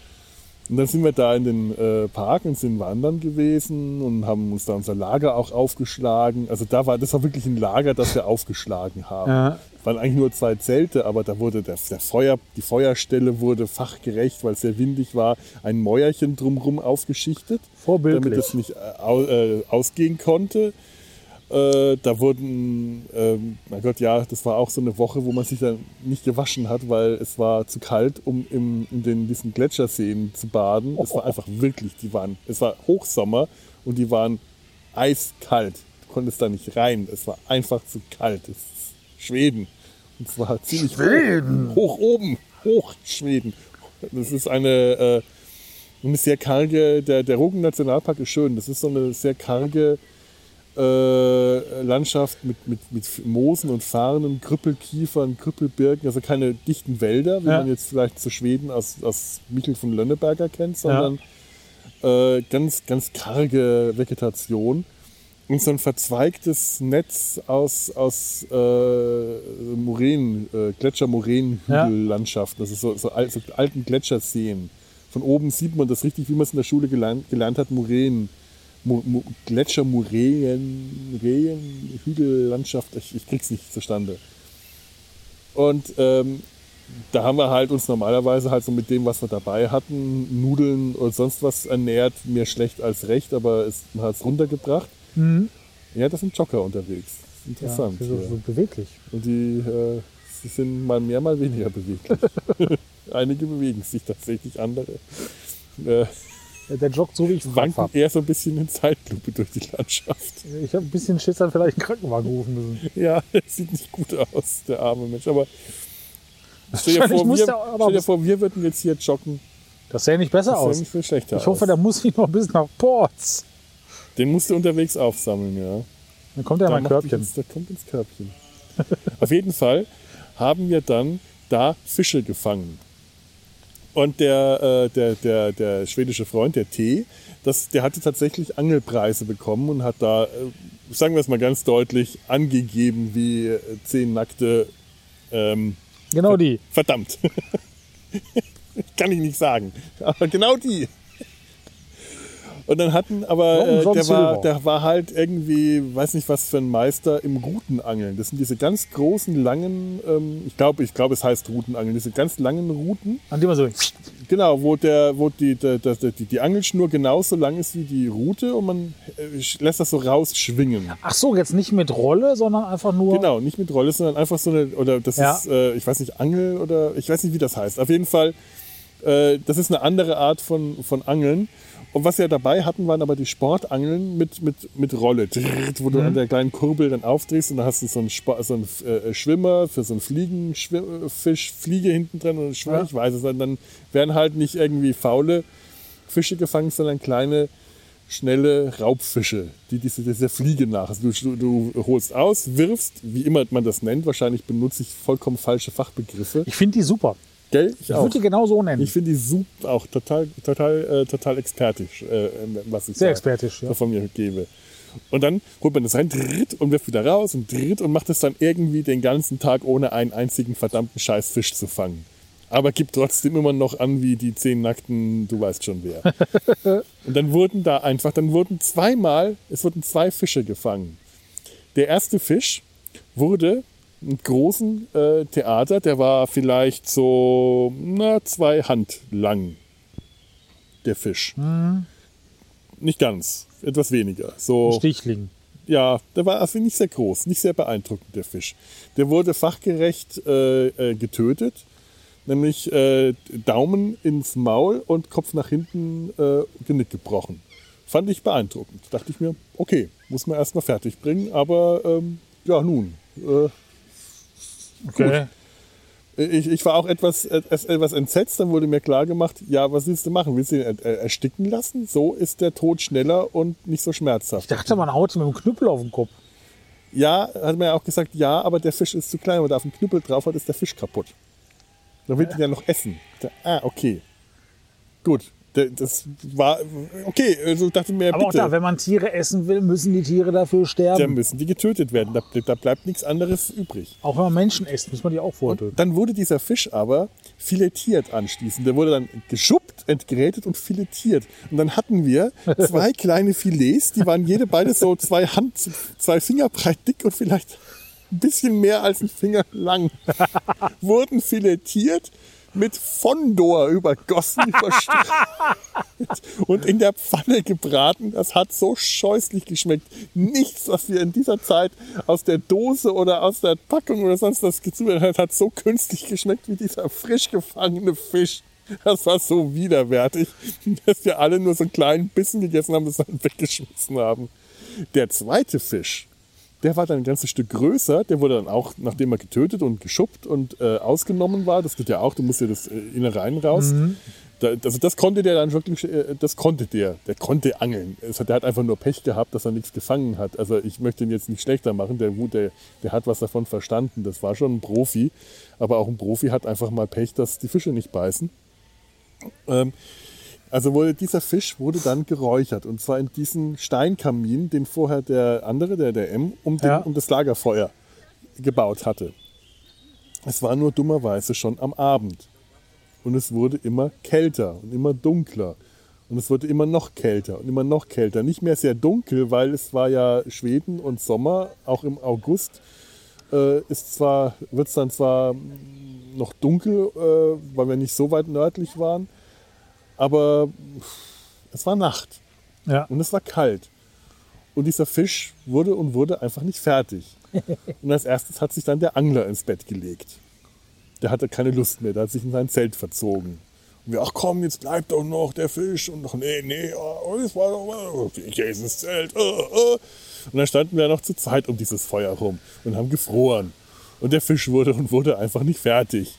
Und dann sind wir da in den äh, Park und sind wandern gewesen und haben uns da unser Lager auch aufgeschlagen. Also da war, das war wirklich ein Lager, das wir aufgeschlagen haben. Ja. Es waren eigentlich nur zwei Zelte, aber da wurde der, der Feuer, die Feuerstelle wurde fachgerecht, weil es sehr windig war, ein Mäuerchen drumherum aufgeschichtet, Vorbildlich. damit es nicht äh, äh, ausgehen konnte. Äh, da wurden, ähm, mein Gott, ja, das war auch so eine Woche, wo man sich dann nicht gewaschen hat, weil es war zu kalt, um im, in den, diesen Gletscherseen zu baden. Es war einfach wirklich, die waren, es war Hochsommer und die waren eiskalt. Du konntest da nicht rein. Es war einfach zu kalt. Es ist Schweden. Und zwar ziemlich Schweden. hoch oben, hoch Schweden. Das ist eine, äh, eine sehr karge, der, der Rogen Nationalpark ist schön. Das ist so eine sehr karge äh, Landschaft mit, mit, mit Moosen und Farnen, Krüppelkiefern, Krüppelbirken, also keine dichten Wälder, wie Ja. man jetzt vielleicht zu Schweden aus, aus Michel von Lönneberger kennt, sondern äh, ganz, ganz karge Vegetation. Und so ein verzweigtes Netz aus, aus äh, Moränen, äh, Gletscher-Moränenhügellandschaften, das ist so, so, al- so alten Gletscherseen. Von oben sieht man das richtig, wie man es in der Schule gelernt, gelernt hat, Moränen. Gletschermoränen, Rehen, Hügellandschaft, ich, ich krieg's nicht zustande. Und ähm, da haben wir halt uns normalerweise halt so mit dem, was wir dabei hatten, Nudeln und sonst was ernährt, mehr schlecht als recht, aber es, hat es runtergebracht. Ja, das sind Jogger unterwegs. Interessant. Ja, so, ja. so beweglich. Und die äh, sie sind mal mehr, mal weniger beweglich. (laughs) Einige bewegen sich tatsächlich, andere äh, Der joggt so, wie ich wanken habe. eher so ein bisschen in Zeitlupe durch die Landschaft. Ich habe ein bisschen Schiss, dann vielleicht einen Krankenwagen rufen müssen. Ja, (laughs) sieht nicht gut aus, der arme Mensch. Aber stell dir, vor, muss wir, stell dir vor, wir würden jetzt hier joggen. Das sähe nicht besser Das aus. nicht viel schlechter Ich hoffe, aus. da muss ich noch bis nach Ports. Den musst du unterwegs aufsammeln, ja. Dann kommt ja Da mein Körbchen. Jetzt, der kommt ins Körbchen. (laughs) Auf jeden Fall haben wir dann da Fische gefangen. Und der, äh, der, der, der schwedische Freund, der T, das, der hatte tatsächlich Angelpreise bekommen und hat da, äh, sagen wir es mal ganz deutlich, angegeben wie äh, zehn nackte, ähm, Genau die. verdammt. (laughs) Kann ich nicht sagen. Aber genau die. Und dann hatten aber, äh, der, war, der war halt irgendwie, weiß nicht was für ein Meister im Routenangeln. Das sind diese ganz großen, langen, ähm, ich glaube, ich glaube, es heißt Routenangeln, diese ganz langen Routen. An dem man so. Genau, wo, der, wo die, der, der, der, die, die Angelschnur genauso lang ist wie die Route und man äh, lässt das so rausschwingen. Ach so, jetzt nicht mit Rolle, sondern einfach nur. Genau, nicht mit Rolle, sondern einfach so eine, oder das Ja. ist, äh, ich weiß nicht, Angel oder ich weiß nicht, wie das heißt. Auf jeden Fall, äh, das ist eine andere Art von, von Angeln. Und was wir dabei hatten, waren aber die Sportangeln mit, mit, mit Rolle, wo du an der kleinen Kurbel dann aufdrehst und dann hast du so einen, Spa- so einen äh, Schwimmer für so einen Fliegenfisch, Fliege hinten drin und Schwimmer, Ja. ich weiß es, und dann werden halt nicht irgendwie faule Fische gefangen, sondern kleine, schnelle Raubfische, die diese, diese Fliege nach. Also du, du, du holst aus, wirfst, wie immer man das nennt, wahrscheinlich benutze ich vollkommen falsche Fachbegriffe. Ich finde die super. Gell? Ich Ich würde die genau so nennen. Ich finde die super, auch total, total, äh, total expertisch, äh, was ich Sehr da expertisch, ja. von mir gebe. Und dann holt man das rein, dritt und wirft wieder raus und dritt und macht es dann irgendwie den ganzen Tag ohne einen einzigen verdammten Scheißfisch zu fangen. Aber gibt trotzdem immer noch an wie die zehn nackten, du weißt schon wer. (laughs) und dann wurden da einfach, dann wurden zweimal, es wurden zwei Fische gefangen. Der erste Fisch wurde großen äh, Theater, der war vielleicht so na, zwei Hand lang, der Fisch. Nicht ganz, etwas weniger. So, Stichling. ja, der war also nicht sehr groß, nicht sehr beeindruckend, der Fisch. Der wurde fachgerecht äh, äh, getötet, nämlich äh, Daumen ins Maul und Kopf nach hinten äh, Genick gebrochen. Fand ich beeindruckend. Dachte ich mir, okay, muss man erstmal fertig bringen, aber ähm, ja, nun. Okay. ich, ich war auch etwas, etwas, entsetzt, dann wurde mir klar gemacht, ja, was willst du machen? Willst du ihn er- er- ersticken lassen? So ist der Tod schneller und nicht so schmerzhaft. Ich dachte, man haut mit dem Knüppel auf den Kopf. Ja, hat man ja auch gesagt, ja, aber der Fisch ist zu klein, wenn man da auf einen Knüppel drauf hat, ist der Fisch kaputt. Dann will ihn ja noch essen. Ah, okay. Gut. Das war, okay, also dachte mir, Aber auch bitte, da, wenn man Tiere essen will, müssen die Tiere dafür da sterben. müssen die getötet werden. Da, da bleibt nichts anderes übrig. Auch wenn man Menschen isst, muss man die auch vorher töten. Dann wurde dieser Fisch aber filetiert anschließend. Der wurde dann geschuppt, entgrätet und filetiert. Und dann hatten wir (laughs) zwei kleine Filets, die waren jede beide so zwei Hand, zwei Finger breit dick und vielleicht ein bisschen mehr als ein Finger lang. (laughs) Wurden filetiert, mit Fondor übergossen, und in der Pfanne gebraten. Das hat so scheußlich geschmeckt. Nichts, was wir in dieser Zeit aus der Dose oder aus der Packung oder sonst was gezubereitet hat, hat so künstlich geschmeckt wie dieser frisch gefangene Fisch. Das war so widerwärtig, dass wir alle nur so einen kleinen Bissen gegessen haben, das dann weggeschmissen haben. Der zweite Fisch, Der war dann ein ganzes Stück größer. Der wurde dann auch, nachdem er getötet und geschuppt und äh, ausgenommen war, das geht ja auch, du musst ja das äh, Innereien raus. Da, also das konnte der dann wirklich, äh, das konnte der. Der konnte angeln. Es hat, der hat einfach nur Pech gehabt, dass er nichts gefangen hat. Also ich möchte ihn jetzt nicht schlechter machen. Der, der, der hat was davon verstanden. Das war schon ein Profi. Aber auch ein Profi hat einfach mal Pech, dass die Fische nicht beißen. Ähm, also wurde dieser Fisch wurde dann geräuchert und zwar in diesen Steinkamin, den vorher der andere, der der M, um, den, Ja. um das Lagerfeuer gebaut hatte. Es war nur dummerweise schon am Abend und es wurde immer kälter und immer dunkler und es wurde immer noch kälter und immer noch kälter. Nicht mehr sehr dunkel, weil es war ja Schweden und Sommer, auch im August äh, ist zwar wird es dann zwar noch dunkel, äh, weil wir nicht so weit nördlich waren, aber es war Nacht Ja. und es war kalt. Und dieser Fisch wurde und wurde einfach nicht fertig. (laughs) Und als erstes hat sich dann der Angler ins Bett gelegt. Der hatte keine Lust mehr, der hat sich in sein Zelt verzogen. Und wir, ach komm, jetzt bleibt doch noch der Fisch. Und noch, nee, nee, oh, das war doch, ich gehe ins Zelt. Oh, oh. Und dann standen wir noch zu zweit um dieses Feuer rum und haben gefroren. Und der Fisch wurde und wurde einfach nicht fertig.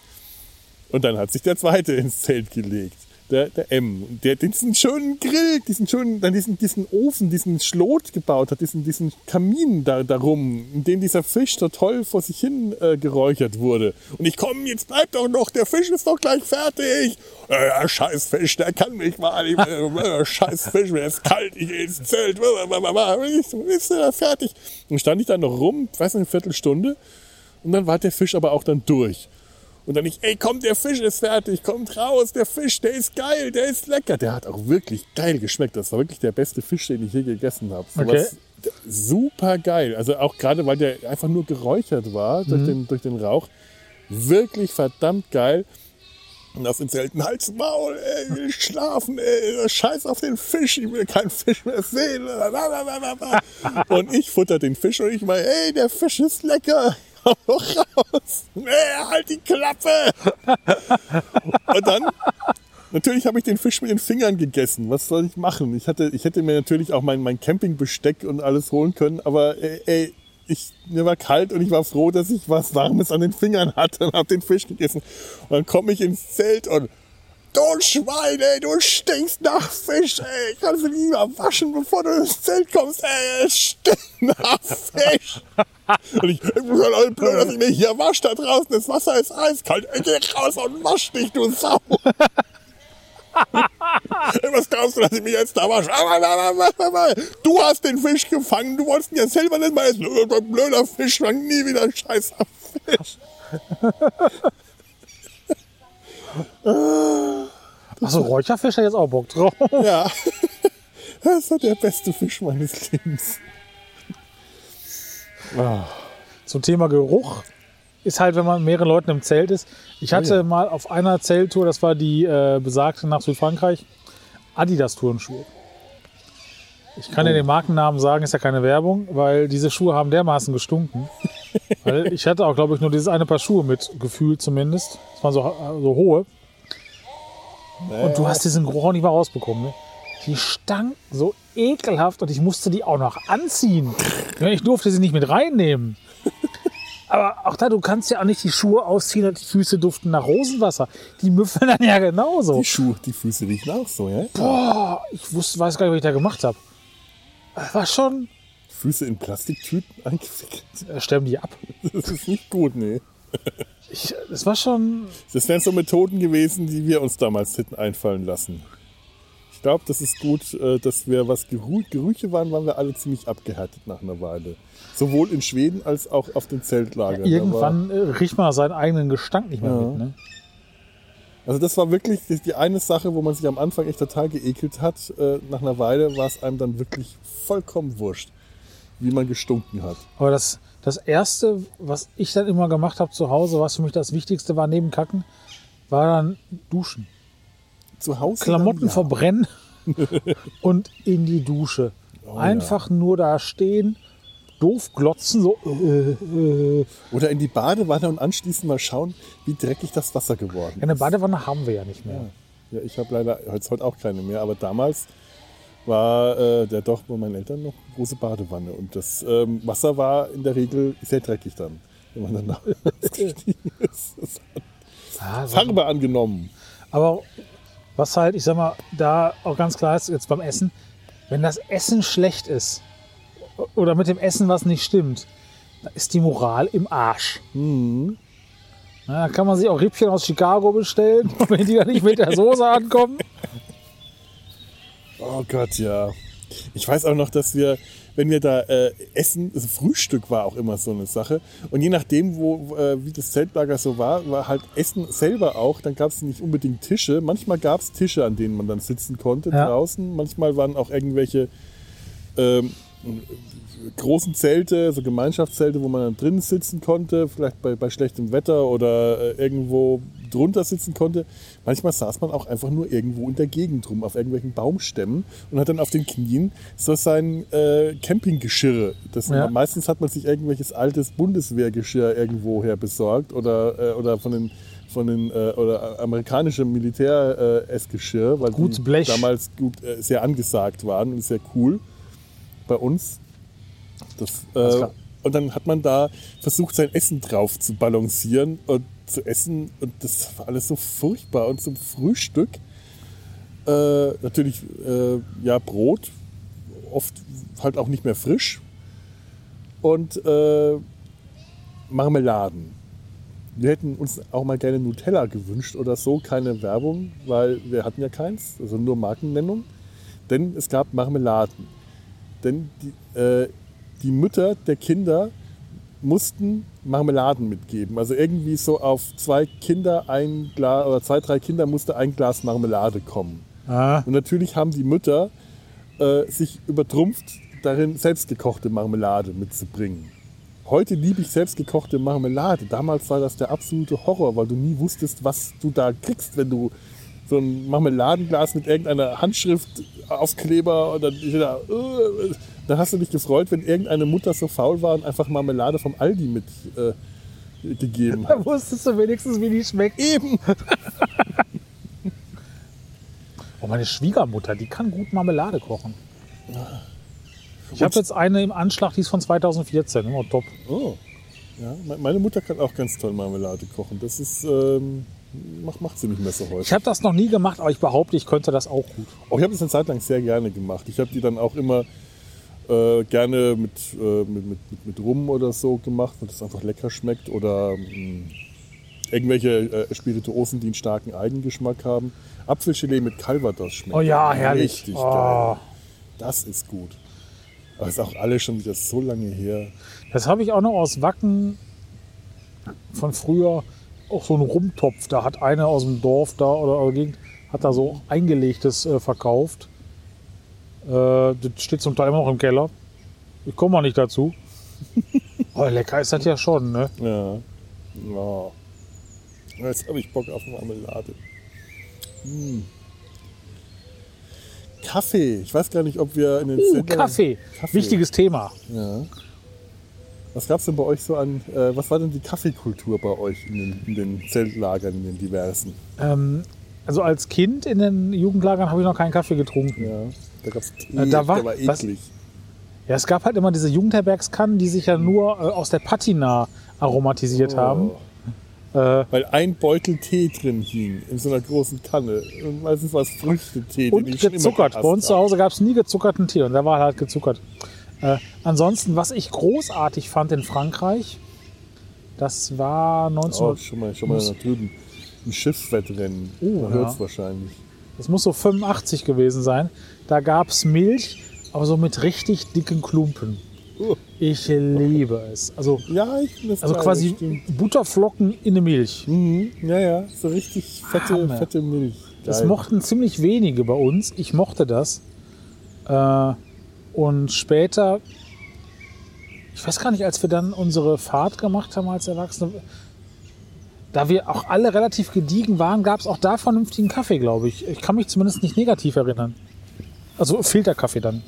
Und dann hat sich der zweite ins Zelt gelegt. Der, der M, der diesen schönen Grill, diesen schönen, dann diesen, diesen Ofen, diesen Schlot gebaut hat, diesen, diesen Kamin da, darum, in dem dieser Fisch so toll vor sich hin äh, geräuchert wurde. Und ich komme, jetzt bleib doch noch, der Fisch ist doch gleich fertig. Äh, ja, scheiß Fisch, der kann mich mal nicht. Äh, scheiß Fisch, mir ist kalt, ich gehe ins Zelt. Ist, ist er fertig? Und stand ich dann noch rum, weiß nicht, eine Viertelstunde. Und dann war der Fisch aber auch dann durch. Und dann ich, ey, komm, der Fisch ist fertig, kommt raus, der Fisch, der ist geil, der ist lecker. Der hat auch wirklich geil geschmeckt. Das war wirklich der beste Fisch, den ich je gegessen habe. So Okay. Super geil. Also auch gerade, weil der einfach nur geräuchert war durch, den, durch den Rauch. Wirklich verdammt geil. Und auf den Zelten, Hals, Maul, ey, ich will schlafen, ey, scheiß auf den Fisch, ich will keinen Fisch mehr sehen. Und ich futter den Fisch und ich meine, ey, der Fisch ist lecker. Doch raus. Nee, halt die Klappe. Und dann, natürlich habe ich den Fisch mit den Fingern gegessen. Was soll ich machen? Ich, hatte, ich hätte mir natürlich auch mein, mein Campingbesteck und alles holen können, aber ey, ey ich, mir war kalt und ich war froh, dass ich was Warmes an den Fingern hatte und habe den Fisch gegessen. Und dann komme ich ins Zelt und Du Schwein, ey, du stinkst nach Fisch, ey. Kannst du lieber waschen, bevor du ins Zelt kommst, ey. Es stinkt nach Fisch. Und ich, ich bin blöd, dass ich mich hier wasche da draußen. Das Wasser ist eiskalt. Ey, geh raus und wasch dich, du Sau. (laughs) Was glaubst du, dass ich mich jetzt da wasche? Du hast den Fisch gefangen. Du wolltest ihn ja selber nicht mal essen. Blöder Fisch, fang nie wieder scheißer Fisch. Achso, Räucherfisch hat jetzt auch Bock drauf. (laughs) Ja. (laughs) Das war der beste Fisch meines Lebens. Zum Thema Geruch ist halt, wenn man mit mehreren Leuten im Zelt ist. Ich hatte Oh ja. mal auf einer Zelttour, das war die äh, besagte nach Südfrankreich, Adidas-Turnschuhe. Ich kann dir den Markennamen sagen, ist ja keine Werbung, weil diese Schuhe haben dermaßen gestunken. (laughs) weil ich hatte auch, glaube ich, nur dieses eine Paar Schuhe mit, gefühlt zumindest. Das waren so, so hohe. Und du hast diesen Geruch auch nicht mal rausbekommen. Ne? Die stanken so ekelhaft und ich musste die auch noch anziehen. (laughs) Ich durfte sie nicht mit reinnehmen. Aber auch da, du kannst ja auch nicht die Schuhe ausziehen und die Füße duften nach Rosenwasser. Die müffeln dann ja genauso. Die Schuhe, die Füße riechen auch so, ja? Boah, ich wusste, weiß gar nicht, was ich da gemacht habe. War schon. Füße in Plastiktüten (laughs) eingewickelt. Äh, sterben die ab. Das ist nicht gut, nee. Ich, das war schon. Das wären so Methoden gewesen, die wir uns damals hätten einfallen lassen. Ich glaube, das ist gut, äh, dass wir, was Gerü Gerüche waren, waren wir alle ziemlich abgehärtet nach einer Weile. Sowohl in Schweden als auch auf den Zeltlagern. Da Irgendwann äh, riecht man seinen eigenen Gestank nicht mehr Ja. mit. Ne? Also das war wirklich die, eine Sache, wo man sich am Anfang echt total geekelt hat. Äh, nach einer Weile war es einem dann wirklich vollkommen wurscht, wie man gestunken hat. Aber das, das Erste, was ich dann immer gemacht habe zu Hause, was für mich das Wichtigste war neben Kacken, war dann Duschen. Zu Hause. Klamotten dann, ja. verbrennen (laughs) und in die Dusche. Oh Einfach nur da stehen, doof glotzen, so. Äh, äh. Oder in die Badewanne und anschließend mal schauen, wie dreckig das Wasser geworden Ja, eine ist. Badewanne haben wir ja nicht mehr. Ja, ich habe leider jetzt heute auch keine mehr, aber damals war äh, der doch bei meinen Eltern noch eine große Badewanne. Und das ähm, Wasser war in der Regel sehr dreckig dann, wenn man dann (laughs) ausgestiegen ist. Das Ja, so- Farbe angenommen. Aber was halt, ich sag mal, da auch ganz klar ist, jetzt beim Essen, wenn das Essen schlecht ist oder mit dem Essen was nicht stimmt, da ist die Moral im Arsch. Mhm. Na, da kann man sich auch Rippchen aus Chicago bestellen, (laughs) wenn die dann nicht mit der Soße ankommen. Oh Gott, ja. Ich weiß auch noch, dass wir, wenn wir da äh, essen, also Frühstück war auch immer so eine Sache. Und je nachdem, wo, äh, wie das Zeltlager so war, war halt Essen selber auch. Dann gab es nicht unbedingt Tische. Manchmal gab es Tische, an denen man dann sitzen konnte Ja. draußen. Manchmal waren auch irgendwelche ähm, großen Zelte, so Gemeinschaftszelte, wo man dann drinnen sitzen konnte, vielleicht bei, bei schlechtem Wetter oder äh, irgendwo drunter sitzen konnte. Manchmal saß man auch einfach nur irgendwo in der Gegend rum, auf irgendwelchen Baumstämmen und hat dann auf den Knien so sein äh, Campinggeschirr. Das Ja. Meistens hat man sich irgendwelches altes Bundeswehrgeschirr irgendwo her besorgt oder, äh, oder von den von den äh, oder amerikanische Militär äh, Essgeschirr, weil Gutes die Blech. damals gut äh, sehr angesagt waren und sehr cool bei uns. Das, äh, und dann hat man da versucht, sein Essen drauf zu balancieren und zu essen. Und das war alles so furchtbar. Und zum Frühstück äh, natürlich äh, ja Brot, oft halt auch nicht mehr frisch. Und äh, Marmeladen. Wir hätten uns auch mal gerne Nutella gewünscht oder so, keine Werbung, weil wir hatten ja keins, also nur Markennennung. Denn es gab Marmeladen. Denn die, äh, die Mütter der Kinder mussten Marmeladen mitgeben. Also irgendwie so auf zwei Kinder ein Glas oder zwei, drei Kinder musste ein Glas Marmelade kommen. Ah, Und natürlich haben die Mütter äh, sich übertrumpft, darin selbstgekochte Marmelade mitzubringen. Heute liebe ich selbstgekochte Marmelade. Damals war das der absolute Horror, weil du nie wusstest, was du da kriegst, wenn du so ein Marmeladenglas mit irgendeiner Handschrift, Aufkleber und dann, wieder, äh, dann hast du dich gefreut, wenn irgendeine Mutter so faul war und einfach Marmelade vom Aldi mit äh, gegeben hat. da wusstest du wenigstens, wie die schmeckt. Eben. (laughs) Oh, meine Schwiegermutter, die kann gut Marmelade kochen. Ich habe jetzt eine im Anschlag, die ist von 2014, immer top. Oh. Ja, me- meine Mutter kann auch ganz toll Marmelade kochen. Das ist, ähm, macht, macht sie nicht mehr so Ich häufig. habe das noch nie gemacht, aber ich behaupte, ich könnte das auch gut. Auch ich habe das eine Zeit lang sehr gerne gemacht. Ich habe die dann auch immer äh, gerne mit, äh, mit, mit, mit, Rum oder so gemacht, weil das einfach lecker schmeckt. Oder mh, irgendwelche äh, Spirituosen, die einen starken Eigengeschmack haben. Apfelgelee mit Calvados schmeckt. Oh ja, herrlich. Richtig Oh. geil. Das ist gut. Aber ist auch alles schon wieder so lange her. Das habe ich auch noch aus Wacken von früher. Auch so ein Rumtopf. Da hat einer aus dem Dorf da oder Gegend hat da so eingelegtes äh, verkauft. Äh, das steht zum Teil immer noch im Keller. Ich komme mal nicht dazu. (laughs) Aber lecker ist das ja schon, ne? Ja. ja. Jetzt habe ich Bock auf Marmelade. Hm. Kaffee. Ich weiß gar nicht, ob wir in den Uh, Sendern- Kaffee. Kaffee. Wichtiges Thema. Ja. Was gab es denn bei euch so an, äh, was war denn die Kaffeekultur bei euch in den, in den Zeltlagern, in den diversen? Ähm, also als Kind in den Jugendlagern habe ich noch keinen Kaffee getrunken. Ja, da gab es Tee, Äh, da war- der war was- eklig. Ja, es gab halt immer diese Jugendherbergskannen, die sich ja nur äh, aus der Patina aromatisiert haben. Äh, Weil ein Beutel Tee drin hing, in so einer großen Kanne. Und meistens war es Früchtetee, und den ich gezuckert. Bei uns zu. Hause gab es nie gezuckerten Tee und der war halt gezuckert. Äh, ansonsten, was ich großartig fand in Frankreich, das war 19... Oh, schon mal, schon mal da drüben. Ein Schiffswettrennen. Oh, Man ja. hört es wahrscheinlich. Das muss so 85 gewesen sein. Da gab es Milch, aber so mit richtig dicken Klumpen. Oh. Ich liebe es. Also, Ja, ich das also quasi das stimmt. Butterflocken in der Milch. Mhm. Ja, ja, so richtig fette, Hammer. fette Milch. Das Geil. mochten ziemlich wenige bei uns. Ich mochte das. Äh, und später, ich weiß gar nicht, als wir dann unsere Fahrt gemacht haben als Erwachsene, da wir auch alle relativ gediegen waren, gab es auch da vernünftigen Kaffee, glaube ich. Ich kann mich zumindest nicht negativ erinnern. Also Filterkaffee dann.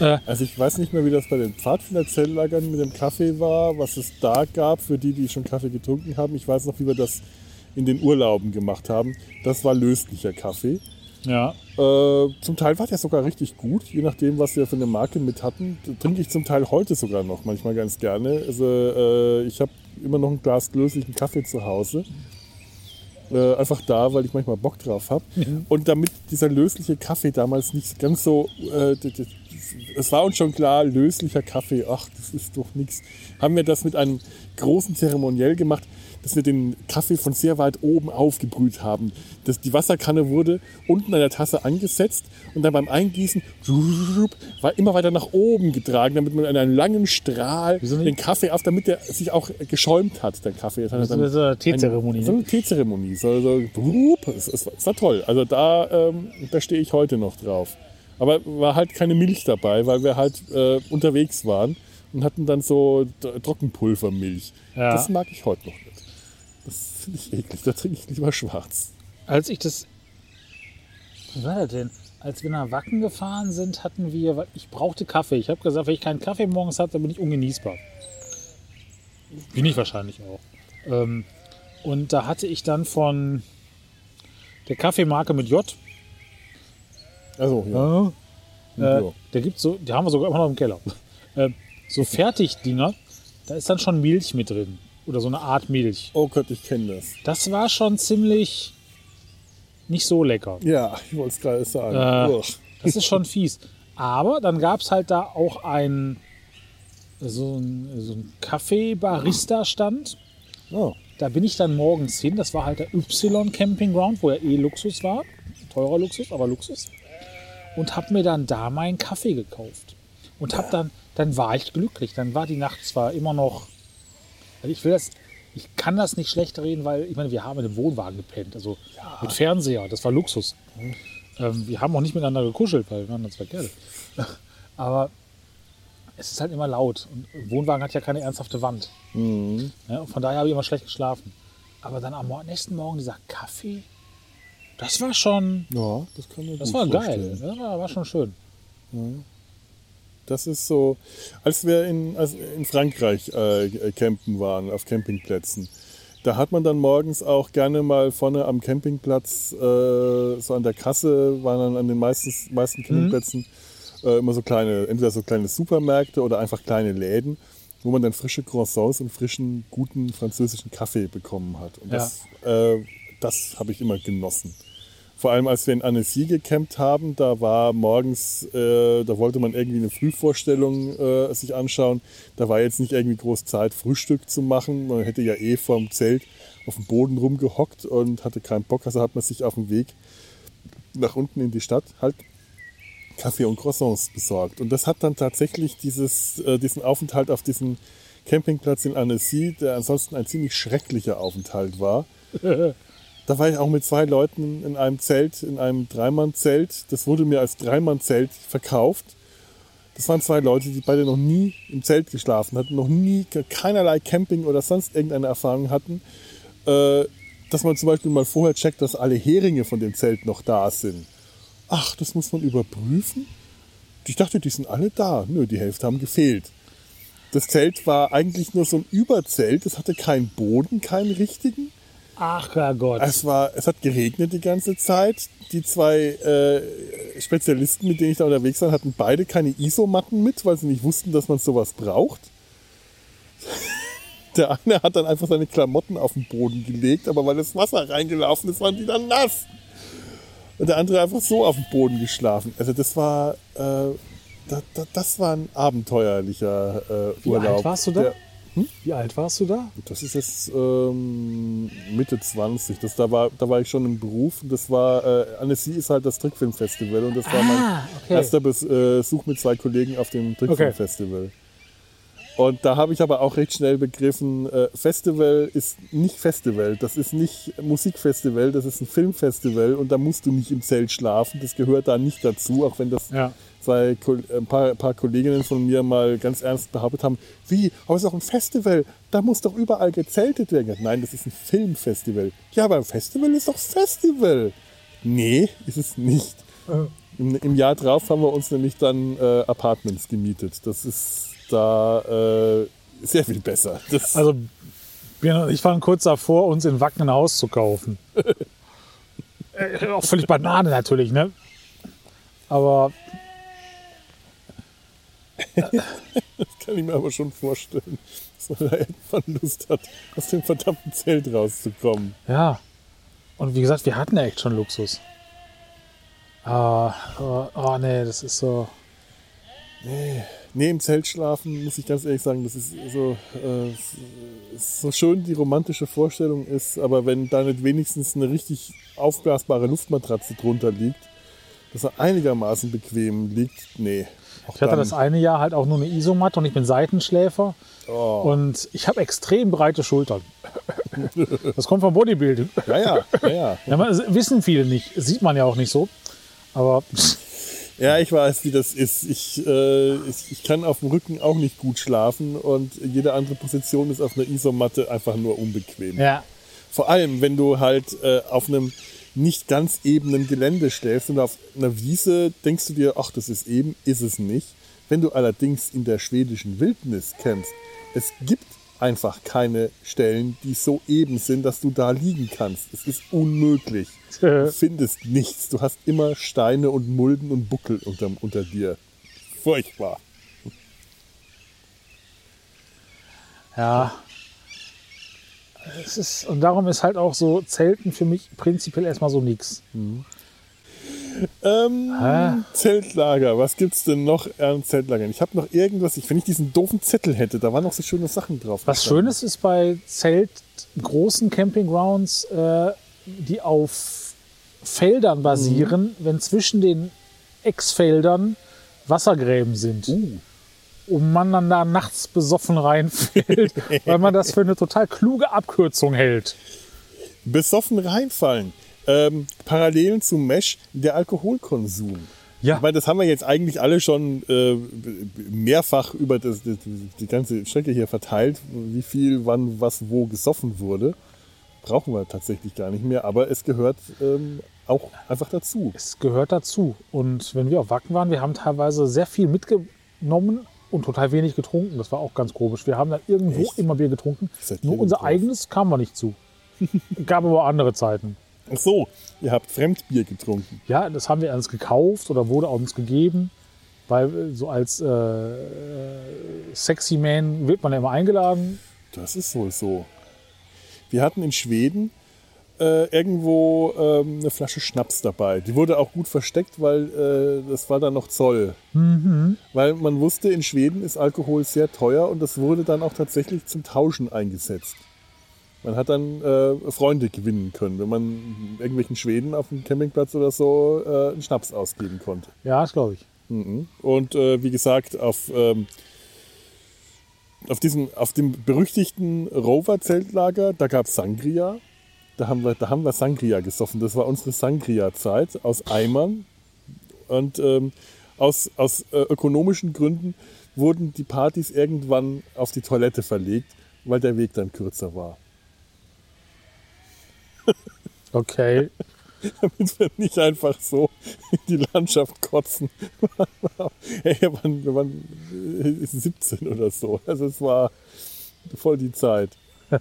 Äh, Also ich weiß nicht mehr, wie das bei den Pfadfinderzeltlagern mit dem Kaffee war, was es da gab für die, die schon Kaffee getrunken haben. Ich weiß noch, wie wir das in den Urlauben gemacht haben. Das war löslicher Kaffee. Ja. Äh, zum Teil war der sogar richtig gut, je nachdem, was wir für eine Marke mit hatten. Trinke ich zum Teil heute sogar noch, manchmal ganz gerne. Also äh, ich habe immer noch ein Glas löslichen Kaffee zu Hause. Äh, einfach da, weil ich manchmal Bock drauf habe. Und damit dieser lösliche Kaffee damals nicht ganz so, äh, es war uns schon klar, löslicher Kaffee, ach, das ist doch nichts. Haben wir das mit einem großen Zeremoniell gemacht, dass wir den Kaffee von sehr weit oben aufgebrüht haben. Das, die Wasserkanne wurde unten an der Tasse angesetzt und dann beim Eingießen war immer weiter nach oben getragen, damit man in einen langen Strahl den Kaffee auf, damit der sich auch geschäumt hat, der Kaffee. Das dann ist eine Teezeremonie. So eine Teezeremonie. So, so, es, es, war- es war toll. Also da, ähm, da stehe ich heute noch drauf. Aber war halt keine Milch dabei, weil wir halt äh, unterwegs waren und hatten dann so Trockenpulvermilch. Ja. Das mag ich heute noch nicht. (laughs) Das finde ich eklig. Da trinke ich lieber schwarz. Als ich das. Was war das denn? Als wir nach Wacken gefahren sind, hatten wir. Ich brauchte Kaffee. Ich habe gesagt, wenn ich keinen Kaffee morgens habe, dann bin ich ungenießbar. Bin ich wahrscheinlich auch. Ähm, und da hatte ich dann von der Kaffeemarke mit J. Also, ja. Äh, Ja. da gibt's so, die haben wir sogar immer noch im Keller. Äh, so Fertigdinger, da ist dann schon Milch mit drin. Oder so eine Art Milch. Oh Gott, ich kenne das. Das war schon ziemlich nicht so lecker. Ja, ich wollte es gerade sagen. Äh. Das ist schon fies. Aber dann gab es halt da auch ein so ein, so ein Kaffee-Barista-Stand. Oh. Da bin ich dann morgens hin. Das war halt der Y Camping Ground, wo ja eh Luxus war. Teurer Luxus, aber Luxus. Und habe mir dann da meinen Kaffee gekauft. Und hab dann, dann war ich glücklich. Dann war die Nacht zwar immer noch. Also ich will das, ich kann das nicht schlecht reden, weil ich meine, wir haben in einem Wohnwagen gepennt. Also mit Fernseher, das war Luxus. Ähm, wir haben auch nicht miteinander gekuschelt, weil wir waren zwei Kerle. (laughs) Aber es ist halt immer laut. Und ein Wohnwagen hat ja keine ernsthafte Wand. Mhm. Ja, von daher habe ich immer schlecht geschlafen. Aber dann am nächsten Morgen dieser Kaffee, das war schon, Ja, das kann man das war geil. vorstellen. Das war, war schon schön. Das ist so, als wir in, als in Frankreich äh, campen waren, auf Campingplätzen, da hat man dann morgens auch gerne mal vorne am Campingplatz, äh, so an der Kasse, waren dann an den meisten, meisten Campingplätzen äh, immer so kleine, entweder so kleine Supermärkte oder einfach kleine Läden, wo man dann frische Croissants und frischen, guten französischen Kaffee bekommen hat. Und Ja. das, äh, das habe ich immer genossen. Vor allem, als wir in Annecy gecampt haben, da war morgens, äh, da wollte man irgendwie eine Frühvorstellung äh, sich anschauen. Da war jetzt nicht irgendwie groß Zeit, Frühstück zu machen. Man hätte ja eh vorm Zelt auf dem Boden rumgehockt und hatte keinen Bock. Also hat man sich auf dem Weg nach unten in die Stadt halt Kaffee und Croissants besorgt. Und das hat dann tatsächlich dieses, äh, diesen Aufenthalt auf diesem Campingplatz in Annecy, der ansonsten ein ziemlich schrecklicher Aufenthalt war. (laughs) Da war ich auch mit zwei Leuten in einem Zelt, in einem Dreimann-Zelt. Das wurde mir als Dreimann-Zelt verkauft. Das waren zwei Leute, die beide noch nie im Zelt geschlafen hatten, noch nie keinerlei Camping oder sonst irgendeine Erfahrung hatten. Äh, dass man zum Beispiel mal vorher checkt, dass alle Heringe von dem Zelt noch da sind. Ach, das muss man überprüfen? Ich dachte, die sind alle da. Nö, die Hälfte haben gefehlt. Das Zelt war eigentlich nur so ein Überzelt. Es hatte keinen Boden, keinen richtigen. Ach Herrgott. Es, war, es hat geregnet die ganze Zeit. Die zwei äh, Spezialisten, mit denen ich da unterwegs war, hatten beide keine Isomatten mit, weil sie nicht wussten, dass man sowas braucht. (laughs) Der eine hat dann einfach seine Klamotten auf den Boden gelegt, aber weil das Wasser reingelaufen ist, waren die dann nass. Und der andere einfach so auf dem Boden geschlafen. Also das war, äh, da, da, das war ein abenteuerlicher äh, Wie Urlaub. alt warst du da? Der, Wie alt warst du da? das ist jetzt ähm, Mitte 20. Das, da, war, da war ich schon im Beruf. Und Das war, äh, Annecy ist halt das Trickfilmfestival. Und das war mein Ah, okay. erster Besuch mit zwei Kollegen auf dem Trickfilmfestival. Und da habe ich aber auch recht schnell begriffen, äh, Festival ist nicht Festival. Das ist nicht Musikfestival, das ist ein Filmfestival. Und da musst du nicht im Zelt schlafen. Das gehört da nicht dazu, auch wenn das Ja. Zwei Ko- ein paar, ein paar Kolleginnen von mir mal ganz ernst behauptet haben, wie, aber es ist doch ein Festival, da muss doch überall gezeltet werden. Nein, das ist ein Filmfestival. Ja, aber ein Festival ist doch Festival. Nee, ist es nicht. (laughs) Im, Im Jahr drauf haben wir uns nämlich dann äh, Apartments gemietet. Das ist da äh, sehr viel besser. Das, Also, ich war kurz davor, uns in Wacken ein Haus zu kaufen. (laughs) Äh, auch völlig Banane natürlich, ne? Aber Das kann ich mir aber schon vorstellen, dass man da irgendwann Lust hat, aus dem verdammten Zelt rauszukommen. ja. Und wie gesagt, wir hatten ja echt schon Luxus. Ah, oh, oh nee, das ist so. Nee, im Zelt schlafen, muss ich ganz ehrlich sagen, das ist so, äh, so schön die romantische Vorstellung ist, aber wenn da nicht wenigstens eine richtig aufblasbare Luftmatratze drunter liegt, dass er einigermaßen bequem liegt, nee. Ich hatte das eine Jahr halt auch nur eine Isomatte und ich bin Seitenschläfer. Oh. Und ich habe extrem breite Schultern. (laughs) Das kommt vom Bodybuilding. Ja, ja, ja, ja. (laughs) Ja, man, wissen viele nicht. Sieht man ja auch nicht so. Aber Ja, ich weiß, wie das ist. Ich, äh, ich, ich kann auf dem Rücken auch nicht gut schlafen und jede andere Position ist auf einer Isomatte einfach nur unbequem. ja, Vor allem, wenn du halt äh, auf einem nicht ganz ebenen Gelände schläfst und auf einer Wiese denkst du dir, ach, das ist eben, ist es nicht. Wenn du allerdings in der schwedischen Wildnis campst, es gibt einfach keine Stellen, die so eben sind, dass du da liegen kannst. Es ist unmöglich. Du (laughs) findest nichts. Du hast immer Steine und Mulden und Buckel unter, unter dir. Furchtbar. ja. Es ist, und darum ist halt auch so Zelten für mich prinzipiell erstmal so nix. Ähm, Hä? Zeltlager. Was gibt's denn noch an Zeltlagern? Ich habe noch irgendwas. Ich, wenn ich diesen doofen Zettel hätte, da waren noch so schöne Sachen drauf. Was gestanden. Schönes ist bei Zelt, großen Campinggrounds, äh, die auf Feldern basieren, wenn zwischen den Ex-Feldern Wassergräben sind. Und man dann da nachts besoffen reinfällt, (laughs) weil man das für eine total kluge Abkürzung hält. Besoffen reinfallen. Ähm, Parallelen zum Mesh, der Alkoholkonsum. Ja. Ich meine, das haben wir jetzt eigentlich alle schon äh, mehrfach über das, das, die ganze Strecke hier verteilt, wie viel, wann, was, wo gesoffen wurde. Brauchen wir tatsächlich gar nicht mehr, aber es gehört ähm, auch einfach dazu. Es gehört dazu. Und wenn wir auf Wacken waren, wir haben teilweise sehr viel mitgenommen und total wenig getrunken. Das war auch ganz komisch. Wir haben dann irgendwo Echt? immer Bier getrunken. Seid Nur unser drauf? eigenes kam wir nicht zu. (laughs) Gab aber andere Zeiten. Ach so, ihr habt Fremdbier getrunken. Ja, das haben wir uns gekauft oder wurde uns gegeben. Weil so als äh, Sexy Man wird man ja immer eingeladen. Das ist wohl so. Wir hatten in Schweden äh, irgendwo ähm, eine Flasche Schnaps dabei. Die wurde auch gut versteckt, weil äh, das war dann noch Zoll. Weil man wusste, in Schweden ist Alkohol sehr teuer und das wurde dann auch tatsächlich zum Tauschen eingesetzt. Man hat dann äh, Freunde gewinnen können, wenn man irgendwelchen Schweden auf dem Campingplatz oder so äh, einen Schnaps ausgeben konnte. Ja, das glaube ich. Mhm. Und äh, wie gesagt, auf, ähm, auf, diesem, auf dem berüchtigten Rover-Zeltlager, da gab es Sangria. Da haben, wir, da haben wir Sangria gesoffen. Das war unsere Sangria-Zeit aus Eimern. Und ähm, aus, aus äh, ökonomischen Gründen wurden die Partys irgendwann auf die Toilette verlegt, weil der Weg dann kürzer war. Okay. (laughs) damit wir nicht einfach so in die Landschaft kotzen. (laughs) hey, wir, waren, wir waren äh, 17 oder so. Also es war voll die Zeit. (laughs)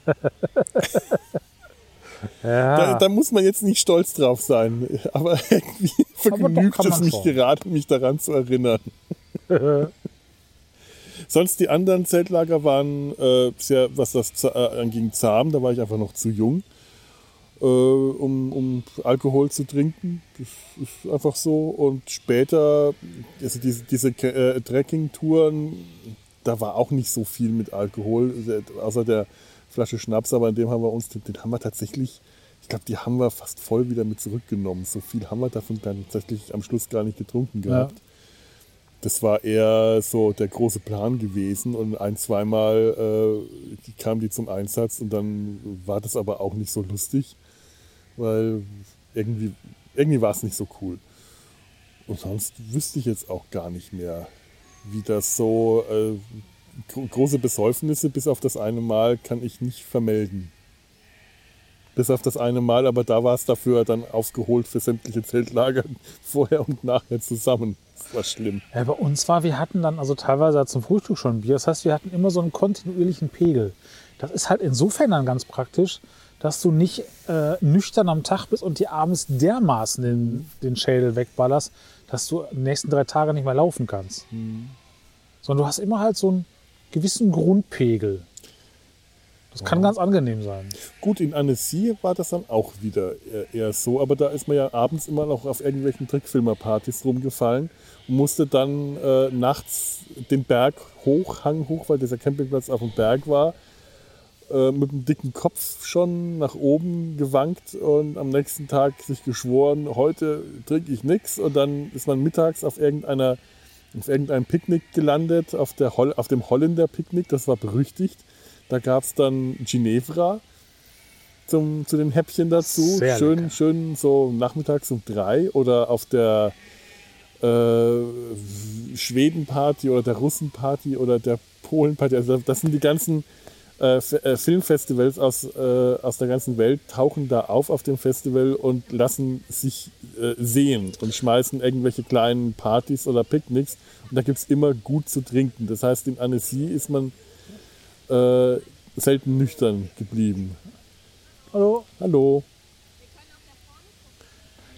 Ja. Da, da muss man jetzt nicht stolz drauf sein. Aber irgendwie vergnügt es mich schon. gerade, mich daran zu erinnern. (laughs) Sonst die anderen Zeltlager waren äh, sehr, was das äh, anging, zahm. Da war ich einfach noch zu jung, äh, um, um Alkohol zu trinken. Das ist einfach so. Und später, also diese, diese äh, Trekking-Touren, da war auch nicht so viel mit Alkohol, äh, außer der Flasche Schnaps. Aber in dem haben wir uns, den, den haben wir tatsächlich, ich glaube, die haben wir fast voll wieder mit zurückgenommen. So viel haben wir davon dann tatsächlich am Schluss gar nicht getrunken gehabt. Das war eher so der große Plan gewesen und ein, zweimal äh, kamen die zum Einsatz und dann war das aber auch nicht so lustig, weil irgendwie, irgendwie war es nicht so cool. Und sonst wüsste ich jetzt auch gar nicht mehr, wie das so äh, große Besäufnisse bis auf das eine Mal kann ich nicht vermelden. Bis auf das eine Mal, aber da war es dafür dann aufgeholt für sämtliche Zeltlager (laughs) vorher und nachher zusammen. Das war schlimm. Ja, bei uns war, wir hatten dann also teilweise zum Frühstück schon Bier. Das heißt, wir hatten immer so einen kontinuierlichen Pegel. Das ist halt insofern dann ganz praktisch, dass du nicht äh, nüchtern am Tag bist und dir abends dermaßen den, den Schädel wegballerst, dass du die nächsten drei Tage nicht mehr laufen kannst. Sondern du hast immer halt so einen gewissen Grundpegel. Das kann ganz angenehm sein. Gut, in Annecy war das dann auch wieder eher- eher so, aber da ist man ja abends immer noch auf irgendwelchen Trickfilmerpartys rumgefallen und musste dann äh, nachts den Berg hoch, Hang hoch, weil dieser Campingplatz auf dem Berg war, äh, mit einem dicken Kopf schon nach oben gewankt und am nächsten Tag sich geschworen, heute trinke ich nichts und dann ist man mittags auf irgendeiner auf irgendeinem Picknick gelandet, auf, der Hol auf dem Holländer Picknick, das war berüchtigt. Da gab es dann Ginevra zum, zu den Häppchen dazu. Sehr schön, lecker. schön so nachmittags um drei oder auf der äh, Schweden-Party oder der Russen-Party oder der Polen-Party. Also das sind die ganzen äh, äh, Filmfestivals aus, äh, aus der ganzen Welt, tauchen da auf auf dem Festival und lassen sich äh, sehen und schmeißen irgendwelche kleinen Partys oder Picknicks. Und da gibt es immer gut zu trinken. Das heißt, in Annecy ist man äh, selten nüchtern geblieben. Hallo? Hallo.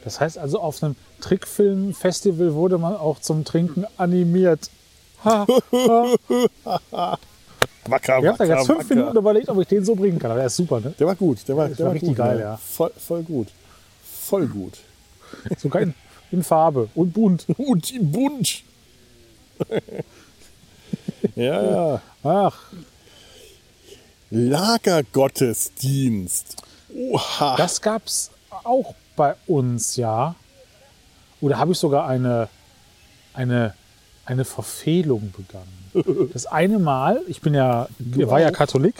Das heißt also, auf einem Trickfilmfestival wurde man auch zum Trinken animiert. Ha, ha. (laughs) Wacker, Ich habe da jetzt fünf wacker. Minuten überlegt, ob ich den so bringen kann. Aber der ist super, ne? Der war gut, der war, Das der war richtig gut, geil, ne? ja. Voll, voll gut. Voll gut. (laughs) Sogar in, in Farbe und bunt. (laughs) Und in bunt. (laughs) ja, ja. Ach, Lagergottesdienst. Oha. das gab's auch bei uns, ja. Oder habe ich sogar eine, eine, eine Verfehlung begangen? Das eine Mal, ich bin ja, war ja auch? Katholik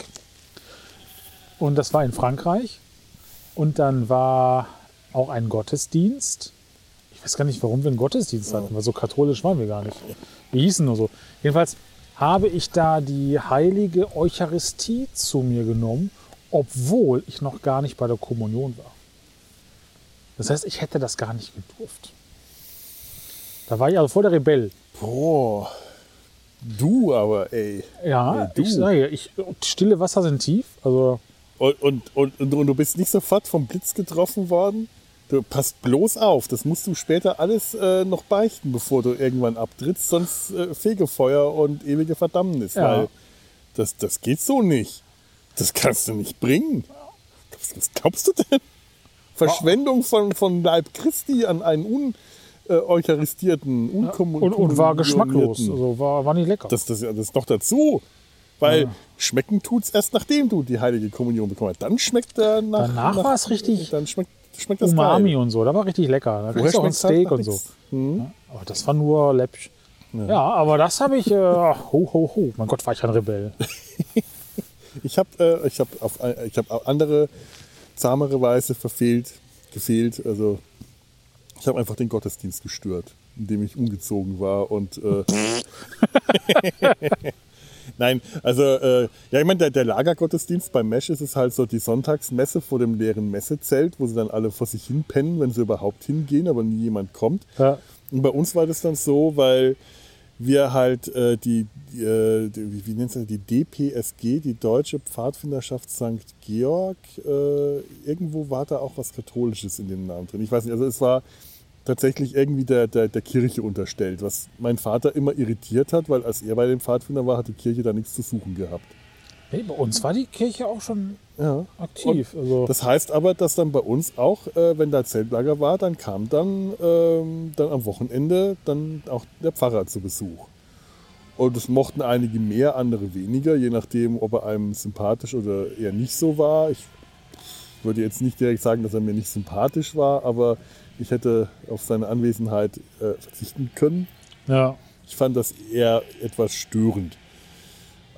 und das war in Frankreich und dann war auch ein Gottesdienst. Ich weiß gar nicht, warum wir einen Gottesdienst hatten, weil so katholisch waren wir gar nicht. Wir hießen nur so. Jedenfalls habe ich da die heilige Eucharistie zu mir genommen, obwohl ich noch gar nicht bei der Kommunion war. Das heißt, ich hätte das gar nicht gedurft. Da war ich also voll der Rebell. Boah. Du aber, ey. Ja, Ey, du. ich sage, ich, stille Wasser sind tief. Also Und, und, und, und, du bist nicht sofort vom Blitz getroffen worden? Du passt bloß auf, das musst du später alles äh, noch beichten, bevor du irgendwann abtrittst, sonst äh, Fegefeuer und ewige Verdammnis. Ja. Weil das, das geht so nicht. Das kannst du nicht bringen. Was, glaubst du denn? Verschwendung von, von Leib Christi an einen uneucharistierten, und, unkommunierten. und war geschmacklos. Also war, war nicht lecker. Das, das, das ist noch dazu. Weil schmecken tut's erst, nachdem du die heilige Kommunion bekommen hast. Dann schmeckt der nach. Danach nach, war's richtig Dann schmeckt, schmeckt das Umami geil. und so, da war richtig lecker. Da kriegst du auch ein halt Steak und so. Hm? Aber das war nur läppsch. Ja. aber das habe ich, äh, ho, ho, ho. Mein Gott, war ich ein Rebell. (laughs) Ich habe äh, ich hab auf ein- ich hab andere zahmere Weise verfehlt, gefehlt. Also ich habe einfach den Gottesdienst gestört, indem ich umgezogen war und äh, (laughs) Nein, also äh, ja, ich meine, der, der Lagergottesdienst beim Mesh ist es halt so die Sonntagsmesse vor dem leeren Messezelt, wo sie dann alle vor sich hin pennen, wenn sie überhaupt hingehen, aber nie jemand kommt. Ja. Und bei uns war das dann so, weil wir halt äh, die, äh, die wie, nennt sich die DPSG, die Deutsche Pfadfinderschaft St. Georg, äh, irgendwo war da auch was Katholisches in dem Namen drin. Ich weiß nicht, also es war tatsächlich irgendwie der, der, der Kirche unterstellt, was mein Vater immer irritiert hat, weil als er bei den Pfadfindern war, hat die Kirche da nichts zu suchen gehabt. Nee, bei uns war die Kirche auch schon Ja. aktiv. also, Das heißt aber, dass dann bei uns auch, äh, wenn da Zeltlager war, dann kam dann, ähm, dann am Wochenende dann auch der Pfarrer zu Besuch. Und das mochten einige mehr, andere weniger, je nachdem, ob er einem sympathisch oder eher nicht so war. Ich würde jetzt nicht direkt sagen, dass er mir nicht sympathisch war, aber ich hätte auf seine Anwesenheit äh, verzichten können. ja. Ich fand das eher etwas störend.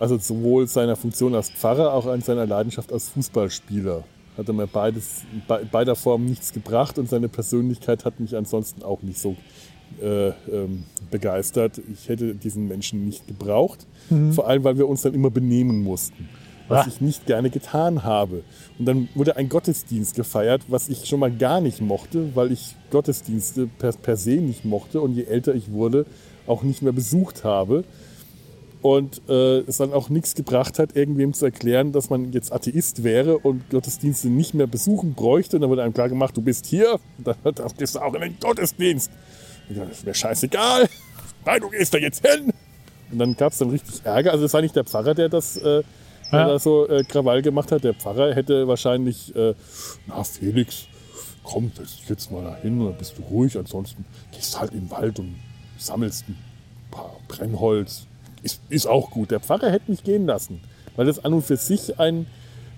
Also sowohl seiner Funktion als Pfarrer, auch an seiner Leidenschaft als Fußballspieler. Hat er mir beides, bei beider Formen nichts gebracht und seine Persönlichkeit hat mich ansonsten auch nicht so äh, ähm, begeistert. Ich hätte diesen Menschen nicht gebraucht. Vor allem, weil wir uns dann immer benehmen mussten. Was Ah. ich nicht gerne getan habe. Und dann wurde ein Gottesdienst gefeiert, was ich schon mal gar nicht mochte, weil ich Gottesdienste per, per se nicht mochte und je älter ich wurde, auch nicht mehr besucht habe. Und äh, es dann auch nichts gebracht hat, irgendwem zu erklären, dass man jetzt Atheist wäre und Gottesdienste nicht mehr besuchen bräuchte. Und dann wurde einem klar gemacht, du bist hier, dann, dann gehst du auch in den Gottesdienst. Ist mir scheißegal. Nein, du gehst da jetzt hin. Und dann gab es dann richtig Ärger. Also es war nicht der Pfarrer, der das äh, Ja. da so äh, Krawall gemacht hat. Der Pfarrer hätte wahrscheinlich, äh, na Felix, komm, setz dich jetzt mal da hin, dann bist du ruhig. Ansonsten gehst du halt in den Wald und sammelst ein paar Brennholz. Ist, ist auch gut. Der Pfarrer hätte mich gehen lassen, weil das an und für sich ein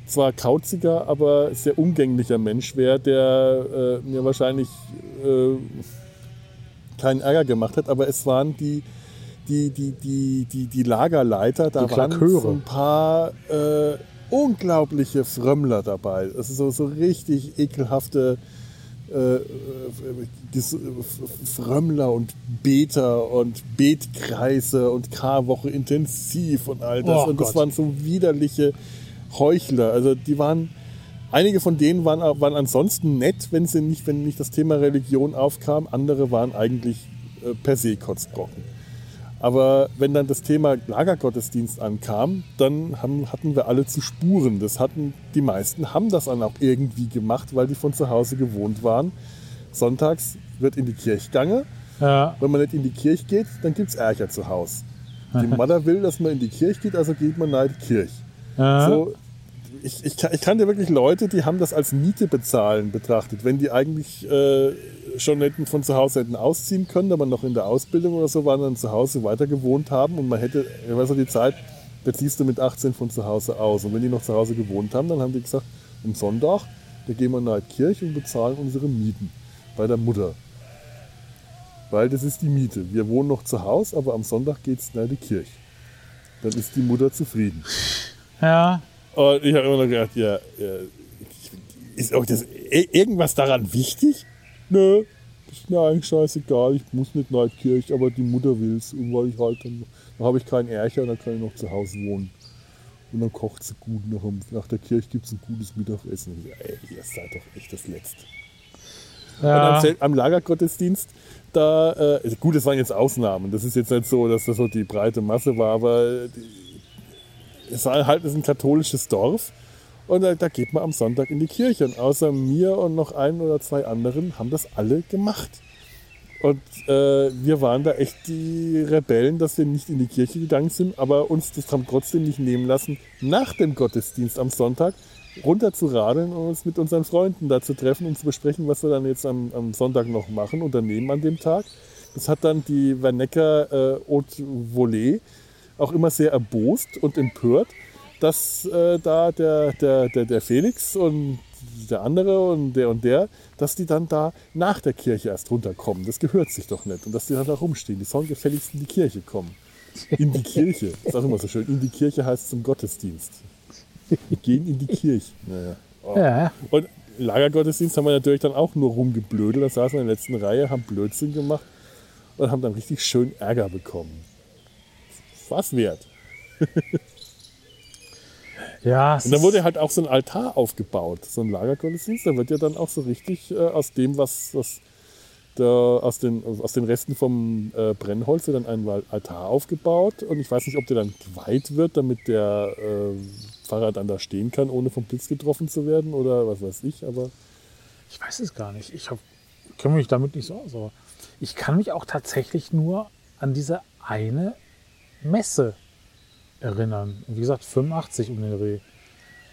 zwar kauziger, aber sehr umgänglicher Mensch wäre, der äh, mir wahrscheinlich äh, keinen Ärger gemacht hat. Aber es waren die, die, die, die, die, die Lagerleiter, da Die waren so ein paar äh, unglaubliche Frömmler dabei. Also so, so richtig ekelhafte äh, äh, Ges- Frömmler und Beter und Betkreise und Karwoche intensiv und all das. Oh und das Gott. waren so widerliche Heuchler. Also die waren, einige von denen waren, waren ansonsten nett, wenn sie nicht, wenn nicht das Thema Religion aufkam. Andere waren eigentlich äh, per se Kotzbrocken. Aber wenn dann das Thema Lagergottesdienst ankam, dann haben, hatten wir alle zu Spuren. Das hatten, die meisten haben das dann auch irgendwie gemacht, weil die von zu Hause gewohnt waren. Sonntags wird in die Kirche gegangen. Ja, Wenn man nicht in die Kirche geht, dann gibt es Ärger zu Hause. Die (laughs) Mutter will, dass man in die Kirche geht, also geht man nach die Kirche. ja. So, ich, ich, ich kannte wirklich Leute, die haben das als Miete bezahlen betrachtet. Wenn die eigentlich äh, schon hätten von zu Hause hätten ausziehen können, aber noch in der Ausbildung oder so waren, dann zu Hause weiter gewohnt haben und man hätte, ich weiß noch, die Zeit, da ziehst du mit 18 von zu Hause aus. Und wenn die noch zu Hause gewohnt haben, dann haben die gesagt, am Sonntag, da gehen wir nach die Kirche und bezahlen unsere Mieten bei der Mutter. Weil das ist die Miete. Wir wohnen noch zu Hause, aber am Sonntag geht es nach die Kirche. Dann ist die Mutter zufrieden. ja. Und ich habe immer noch gedacht, ja, ja ist euch das irgendwas daran wichtig? Nö, ist mir eigentlich scheißegal. Ich muss nicht nach die Kirche, aber die Mutter will's. Und weil ich halt dann, dann habe ich keinen Ärcher, dann kann ich noch zu Hause wohnen. Und dann kocht sie gut. Nach, nach der Kirche gibt es ein gutes Mittagessen. Ey, ihr seid doch echt das Letzte. Und am, ja. Am Lagergottesdienst, da, äh, gut, das waren jetzt Ausnahmen. Das ist jetzt nicht so, dass das so die breite Masse war, aber die, es war halt ist ein katholisches Dorf. Und da, da geht man am Sonntag in die Kirche. Und außer mir und noch ein oder zwei anderen haben das alle gemacht. Und äh, wir waren da echt die Rebellen, dass wir nicht in die Kirche gegangen sind, aber uns das haben trotzdem nicht nehmen lassen, nach dem Gottesdienst am Sonntag runter zu radeln und uns mit unseren Freunden da zu treffen und zu besprechen, was wir dann jetzt am, am Sonntag noch machen, unternehmen an dem Tag. Das hat dann die Wernecker äh, Haute Volée auch immer sehr erbost und empört, dass äh, da der, der, der, der Felix und der andere und der und der, dass die dann da nach der Kirche erst runterkommen. Das gehört sich doch nicht. Und dass die dann da rumstehen. Die sollen gefälligst in die Kirche kommen. In die Kirche. (laughs) Ist auch immer so schön. In die Kirche heißt zum Gottesdienst. Gehen in die Kirche. Naja. Oh. ja. Und Lagergottesdienst haben wir natürlich dann auch nur rumgeblödelt. Da saßen wir in der letzten Reihe, haben Blödsinn gemacht und haben dann richtig schön Ärger bekommen. Was wert. (laughs) Ja, Und dann wurde halt auch so ein Altar aufgebaut, so ein Lagergottesdienst. Da wird ja dann auch so richtig äh, aus dem, was, was der, aus, den, aus den Resten vom äh, Brennholz wird dann ein Altar aufgebaut. Und ich weiß nicht, ob der dann geweiht wird, damit der äh, Pfarrer dann da stehen kann, ohne vom Blitz getroffen zu werden oder was weiß ich. Aber Ich weiß es gar nicht. Ich hab- kenne mich damit nicht so aus. Aber ich kann mich auch tatsächlich nur an diese eine Messe erinnern. Und wie gesagt, 85 um den Dreh.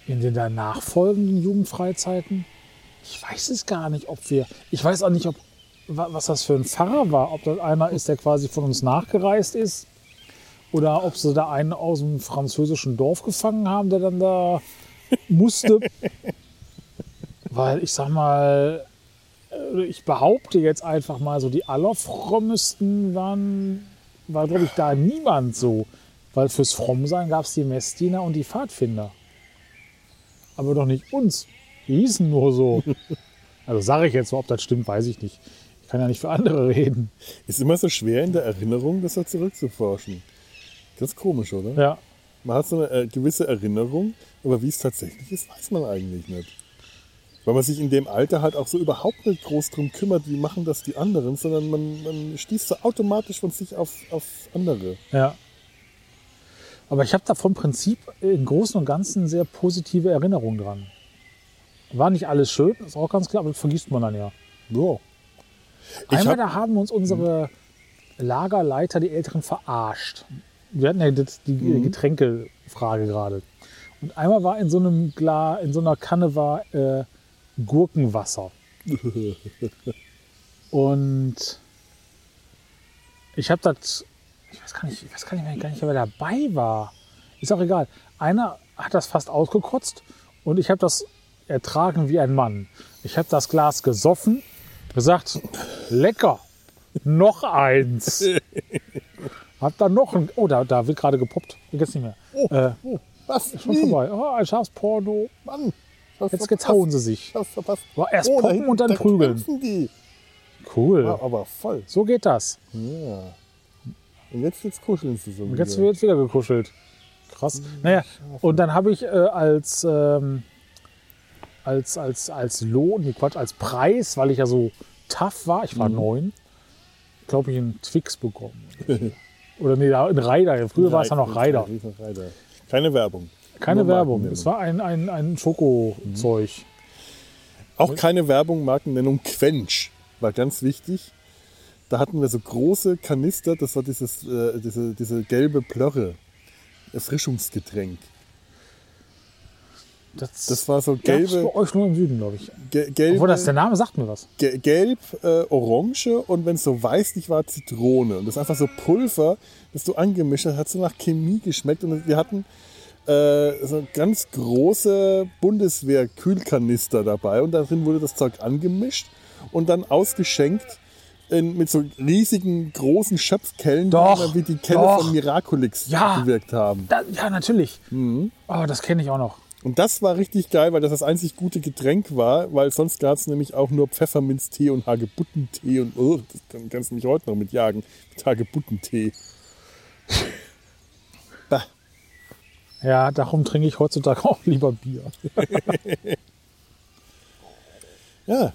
In den danach folgenden Jugendfreizeiten, ich weiß es gar nicht, ob wir, ich weiß auch nicht, ob, wa- was das für ein Pfarrer war. Ob das einer ist, der quasi von uns nachgereist ist. Oder ob sie da einen aus dem französischen Dorf gefangen haben, der dann da musste. (laughs) Weil ich sag mal, äh, ich behaupte jetzt einfach mal so, die allerfrommesten waren, war glaube ich da niemand so. Weil fürs Frommsein gab es die Messdiener und die Pfadfinder. Aber doch nicht uns. Die hießen nur so. (laughs) Also sage ich jetzt so, ob das stimmt, weiß ich nicht. Ich kann ja nicht für andere reden. ist immer so schwer in der Erinnerung, das da zurückzuforschen. Das ist komisch, oder? Ja. Man hat so eine äh, gewisse Erinnerung, aber wie es tatsächlich ist, weiß man eigentlich nicht. Weil man sich in dem Alter halt auch so überhaupt nicht groß drum kümmert, wie machen das die anderen, sondern man, man stieß so automatisch von sich auf, auf andere. Ja. Aber ich habe da vom Prinzip im Großen und Ganzen sehr positive Erinnerungen dran. War nicht alles schön, ist auch ganz klar, aber das vergisst man dann ja. Ja. Einmal hab- da haben uns unsere Lagerleiter, die Älteren, verarscht. Wir hatten ja die Mhm. Getränkefrage gerade. Und einmal war in so einem Glas, in so einer Kanne war äh, Gurkenwasser. Und ich habe das, ich weiß gar nicht, ich weiß gar nicht, mehr, gar nicht, wer dabei war. Ist auch egal. Einer hat das fast ausgekotzt und ich habe das ertragen wie ein Mann. Ich habe das Glas gesoffen, gesagt, lecker, noch eins. Hab dann noch ein, oh, da, da wird gerade gepoppt. Jetzt nicht mehr. Äh, Was? schon vorbei. Oh, ein Schafsporno. Mann. Jetzt, verpasst? jetzt hauen sie sich. Was verpasst? War erst Oh, poppen und dann da prügeln. die. Cool. Ja, aber voll. So geht das. Ja. Und jetzt, jetzt kuscheln sie so. Und jetzt wird wieder gekuschelt. Krass. Naja, und dann habe ich äh, als, ähm, als, als, als Lohn, nee, Quatsch, als Preis, weil ich ja so tough war, ich war neun, glaube ich, einen Twix bekommen. (laughs) Oder nee, ein Reider. Früher war es ja noch. Reider. Keine Werbung. Keine Werbung. Es war ein, ein, ein Schokozeug. Auch keine Werbung, Markennennung Quench war ganz wichtig. Da hatten wir so große Kanister, das war dieses, äh, diese, diese gelbe Plörre, Erfrischungsgetränk. Das, Das war so gelbe, bei euch nur im Süden, glaube ich. ge gelbe Obwohl das der Name sagt mir was. ge gelb, äh, orange und wenn es so weißlich war, Zitrone. Und das ist einfach so Pulver, das du angemischt hast, hat so nach Chemie geschmeckt. Und wir hatten äh, so ganz große Bundeswehr-Kühlkanister dabei und darin wurde das Zeug angemischt und dann ausgeschenkt in, mit so riesigen, großen Schöpfkellen, Doch, die wie die Kelle doch. von Miraculix Ja. gewirkt haben. Da, ja, natürlich. Mhm. Oh, das kenne ich auch noch. Und das war richtig geil, weil das das einzig gute Getränk war, weil sonst gab es nämlich auch nur Pfefferminztee und Hagebuttentee und oh, das kann, kannst du mich heute noch mitjagen, mit Hagebuttentee. Ja, darum trinke ich heutzutage auch lieber Bier. (laughs) Ja,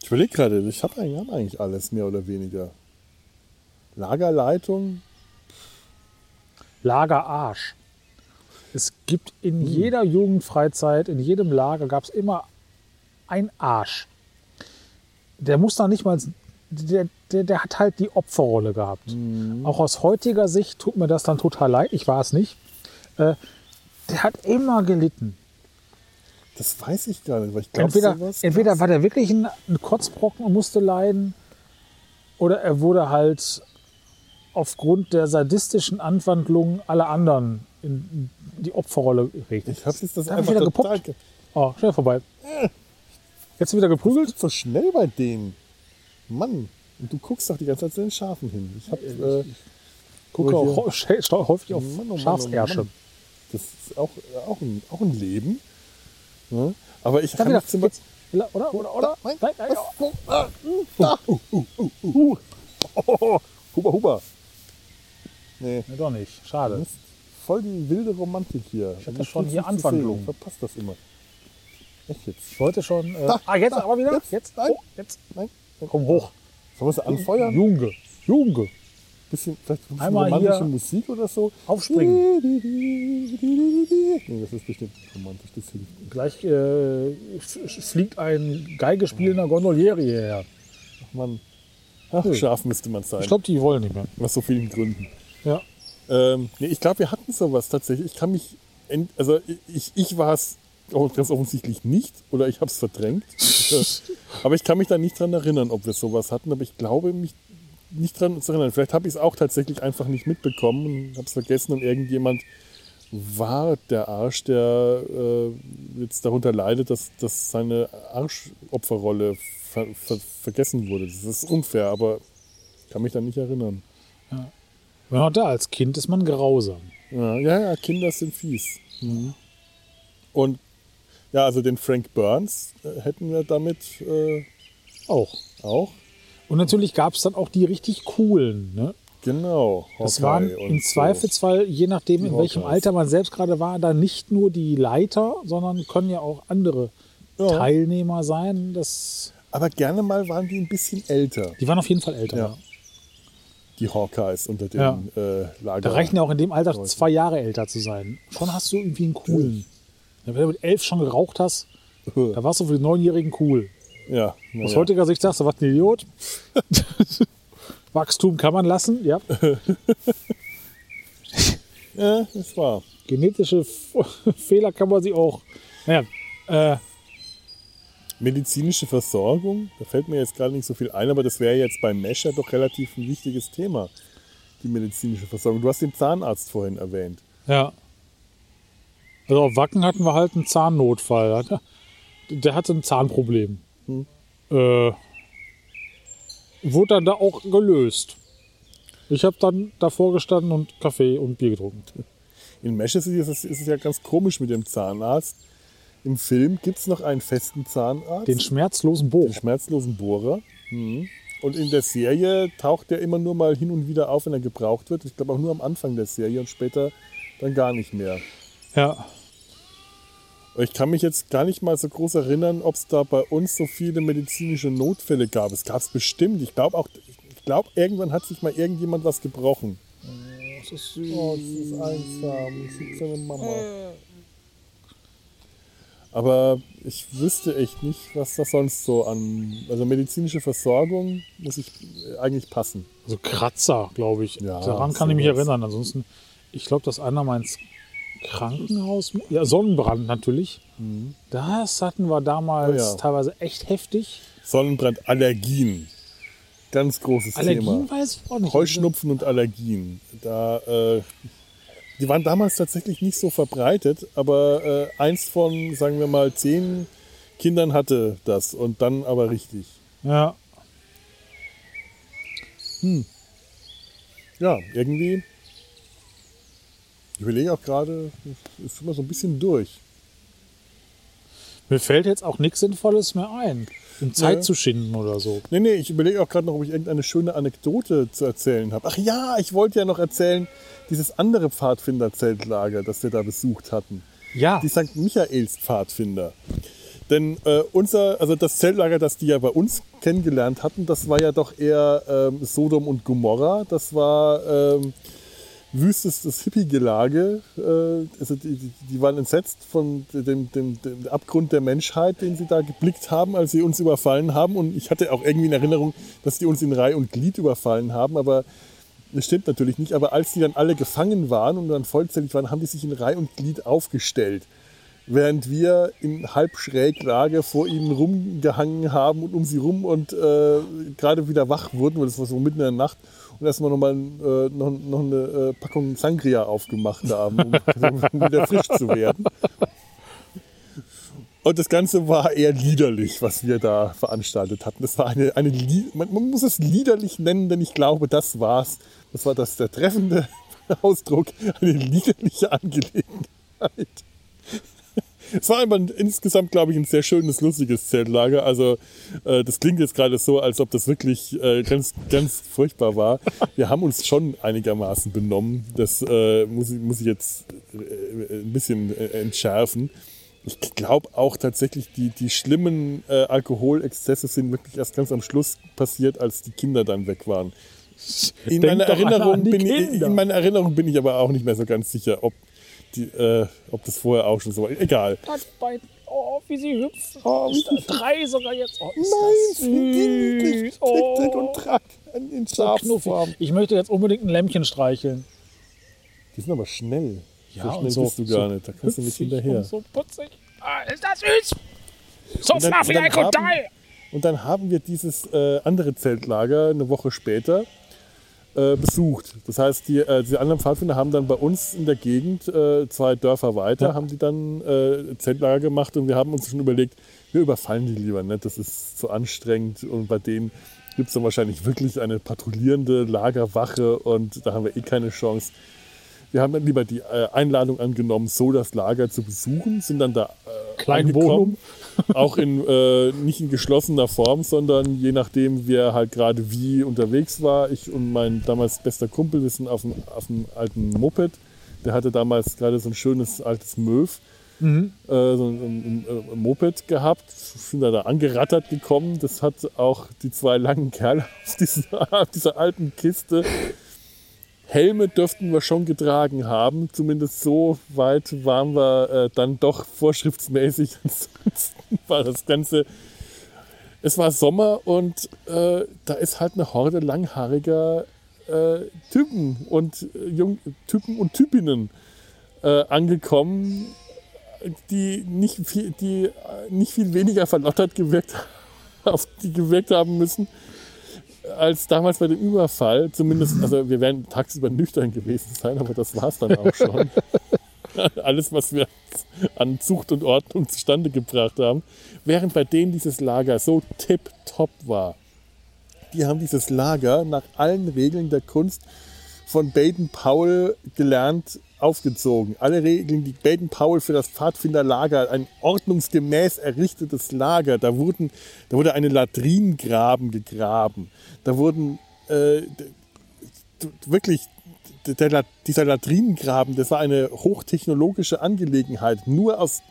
ich überlege gerade, ich habe eigentlich, hab eigentlich alles, mehr oder weniger. Lagerleitung, Lagerarsch. Es gibt in Hm. jeder Jugendfreizeit, in jedem Lager gab es immer einen Arsch. Der muss da nicht mal, der, der, der hat halt die Opferrolle gehabt. Hm. Auch aus heutiger Sicht tut mir das dann total leid, ich war es nicht. Äh, der hat immer gelitten. das weiß ich gar nicht, weil ich glaube, Entweder, sowas. entweder war der wirklich ein, ein Kotzbrocken und musste leiden, oder er wurde halt aufgrund der sadistischen Anwandlungen aller anderen in die Opferrolle geregt. ich habe jetzt das Da hab einfach wieder total. gepoppt. Oh, schnell vorbei. Jetzt wieder geprügelt? So schnell bei denen. Mann, und du guckst doch die ganze Zeit zu den Schafen hin. Ich habe äh, Gucke Oh, auch (laughs) häufig auf oh oh Schafsärsche. Das ist auch, auch, ein, auch ein Leben. Ne? Aber ich mich zum Beispiel. Jetzt. Oder, oder, oder? Nein, Nein, nein, was? Wo? Ah, hm, da. Uh, uh, uh, uh, uh. Oh, huba, huba. Nee, Nee, doch nicht. Schade. das ist voll die wilde Romantik hier. Ich hatte schon hier Anwandlungen. Ich verpasse das immer. Echt jetzt? Ich wollte schon. Äh, Da, ah, jetzt da, aber wieder? jetzt, Jetzt? nein. Oh, jetzt. Nein? Komm hoch. Sollen wir sie anfeuern? Junge. Junge. Bisschen, vielleicht ein bisschen Einmal romantische Musik oder so? Aufspringen. Nee, das ist bestimmt romantisch. Das hilft. Gleich äh, fliegt ein Geigespielender Gondolieri hierher. Ach Mann. Ach, scharf müsste man sein. Ich glaube, die wollen nicht mehr. Aus so vielen Gründen. Ja. Ähm, nee, ich glaube, wir hatten sowas tatsächlich. Ich kann mich, also ich, ich war es auch ganz offensichtlich nicht oder ich habe es verdrängt. (laughs) aber ich kann mich da nicht dran erinnern, ob wir sowas hatten. Aber ich glaube mich nicht dran zu erinnern. Vielleicht habe ich es auch tatsächlich einfach nicht mitbekommen und habe es vergessen und irgendjemand war der Arsch, der äh, jetzt darunter leidet, dass, dass seine Arschopferrolle ver ver vergessen wurde. Das ist unfair, aber kann mich da nicht erinnern. Wenn man da als Kind ist man grausam. Ja, ja, ja, Kinder sind fies. Mhm. Und ja, also den Frank Burns äh, hätten wir damit äh, Auch. auch. Und natürlich gab es dann auch die richtig coolen. Ne? Genau. Das Hawkeye waren und im. Zweifelsfall, je nachdem, in welchem Hawkeyes. Alter man selbst gerade war, dann nicht nur die Leiter, sondern können ja auch andere Ja. Teilnehmer sein. Das, Aber gerne mal waren die ein bisschen älter. die waren auf jeden Fall älter. Ja. Ja. die Hawkeyes unter den Ja. äh, Lager. Da reichen ja auch in dem Alter zwei Jahre älter zu sein. Schon hast du irgendwie einen coolen. Wenn du mit elf schon geraucht hast, da warst du für die Neunjährigen cool. Ja, Aus ja. heutiger Sicht sagst du, was ein Idiot. (laughs) Wachstum kann man lassen, ja. (laughs) ja, das war. Genetische (laughs) Fehler kann man sie auch. Naja, äh, Medizinische Versorgung, da fällt mir jetzt gerade nicht so viel ein, aber das wäre jetzt beim Mesh ja doch relativ ein wichtiges Thema, die medizinische Versorgung. Du hast den Zahnarzt vorhin erwähnt. ja. Also auf Wacken hatten wir halt einen Zahnnotfall. Der hatte ein Zahnproblem. Äh, wurde dann da auch gelöst. Ich habe dann davor gestanden und Kaffee und Bier getrunken. In Mesh ist es, ist es ja ganz komisch mit dem Zahnarzt. Im Film gibt es noch einen festen Zahnarzt, Den schmerzlosen Bohr. den schmerzlosen Bohrer. Mhm. Und in der Serie taucht der immer nur mal hin und wieder auf, wenn er gebraucht wird. Ich glaube auch nur am Anfang der Serie und später dann gar nicht mehr. Ja. Ich kann mich jetzt gar nicht mal so groß erinnern, ob es da bei uns so viele medizinische Notfälle gab. Es gab es bestimmt. Ich glaube auch, ich glaube, irgendwann hat sich mal irgendjemand was gebrochen. Das ist süß. Oh, das ist einsam. Das ist seine Mama. Aber ich wüsste echt nicht, was da sonst so an. Also medizinische Versorgung muss ich äh, eigentlich passen. Also Kratzer, glaube ich. Ja, Daran kann ich mich erinnern. Ansonsten, ich glaube, dass einer mal ins Krankenhaus. Ja, Sonnenbrand natürlich. Das hatten wir damals. Oh ja. teilweise echt heftig. Sonnenbrand, Allergien. Ganz großes Allergien Thema. weiß ich auch nicht. Heuschnupfen und Allergien. Da, äh, die waren damals tatsächlich nicht so verbreitet, aber äh, eins von, sagen wir mal, zehn Kindern hatte das und dann aber richtig. Ja. Ja, irgendwie. Ich überlege auch gerade, ist immer so ein bisschen durch. Mir fällt jetzt auch nichts Sinnvolles mehr ein, um Zeit Ja. zu schinden oder so. Nee, nee, ich überlege auch gerade noch, ob ich irgendeine schöne Anekdote zu erzählen habe. Ach ja, ich wollte ja noch erzählen, dieses andere Pfadfinder-Zeltlager, das wir da besucht hatten. Ja, die St. Michaels Pfadfinder. Denn äh, unser, also das Zeltlager, das die ja bei uns kennengelernt hatten, das war ja doch eher ähm, Sodom und Gomorra. Das war ähm, wüstestes Hippie-Gelage. Äh, also die, die, waren entsetzt von dem, dem, dem Abgrund der Menschheit, den sie da geblickt haben, als sie uns überfallen haben. Und ich hatte auch irgendwie in Erinnerung, dass die uns in Reih und Glied überfallen haben. Aber das stimmt natürlich nicht, aber als die dann alle gefangen waren und dann vollzählig waren, haben die sich in Reih und Glied aufgestellt. Während wir in Halbschräglage vor ihnen rumgehangen haben und um sie rum und äh, gerade wieder wach wurden, weil das war so mitten in der Nacht, und erstmal nochmal äh, noch, noch eine äh, Packung Sangria aufgemacht haben, um, (laughs) wieder frisch zu werden. Und das Ganze war eher liederlich, was wir da veranstaltet hatten. Das war eine, eine man, man muss es liederlich nennen, denn ich glaube, das war's. Das war das der treffende (laughs) Ausdruck, eine liederliche Angelegenheit. Es war aber insgesamt, glaube ich, ein sehr schönes, lustiges Zeltlager. Also äh, das klingt jetzt gerade so, als ob das wirklich äh, ganz, ganz furchtbar war. (laughs) Wir haben uns schon einigermaßen benommen. Das äh, muss, ich, muss ich jetzt äh, ein bisschen äh, entschärfen. Ich glaube auch tatsächlich, die, die schlimmen äh, Alkoholexzesse sind wirklich erst ganz am Schluss passiert, als die Kinder dann weg waren. In meiner, Erinnerung bin ich, in meiner Erinnerung bin ich aber auch nicht mehr so ganz sicher, ob, die, äh, ob das vorher auch schon so war. Egal. Oh, wie sie hüpfen. Oh, drei sogar jetzt. Oh, Nein, das süß. Oh, und in so Schafsform. knuffig. Ich möchte jetzt unbedingt ein Lämmchen streicheln. Die sind aber schnell. Ja, so schnell so- bist du so gar nicht. Da kannst du nicht hinterher. So putzig. Ah, ist das süß? So Und dann- fluffy, und dann haben-. Und dann haben wir dieses äh, andere Zeltlager eine Woche später äh, besucht. Das heißt, die, äh, die anderen Pfadfinder haben dann bei uns in der Gegend, äh, zwei Dörfer weiter, Ja. haben die dann äh, Zeltlager gemacht und wir haben uns schon überlegt, wir überfallen die lieber nicht. Das ist zu anstrengend und bei denen gibt es dann wahrscheinlich wirklich eine patrouillierende Lagerwache und da haben wir eh keine Chance. Wir haben dann lieber die äh, Einladung angenommen, so das Lager zu besuchen, sind dann da äh, Klein angekommen. Auch in äh, nicht in geschlossener Form, sondern je nachdem, wer halt gerade wie unterwegs war. Ich und mein damals bester Kumpel, wir sind auf dem, auf dem alten Moped. Der hatte damals gerade so ein schönes altes Möw. Mhm. äh, so ein, ein, ein, ein Moped gehabt, sind da, da angerattert gekommen. Das hat auch die zwei langen Kerle (laughs) auf dieser, auf dieser alten Kiste. Helme dürften wir schon getragen haben, zumindest so weit waren wir äh, dann doch vorschriftsmäßig. (laughs) Ansonsten war das Ganze. Es war Sommer und äh, da ist halt eine Horde langhaariger äh, Typen und äh, Jung Typen und Typinnen äh, angekommen, die nicht viel, die äh, nicht viel weniger verlottert gewirkt, (laughs) auf die gewirkt haben müssen als damals bei dem Überfall. Zumindest, also wir werden tagsüber nüchtern gewesen sein, aber das war es dann auch schon. (laughs) Alles, was wir an Zucht und Ordnung zustande gebracht haben. Während bei denen dieses Lager so tipptopp war. Die haben dieses Lager nach allen Regeln der Kunst von Baden-Powell gelernt aufgezogen. Alle Regeln, die Baden-Powell für das Pfadfinderlager, ein ordnungsgemäß errichtetes Lager, da, wurden, da wurde eine Latrinengraben gegraben. Da wurden äh, wirklich, der, dieser Latrinengraben, das war eine hochtechnologische Angelegenheit, nur aus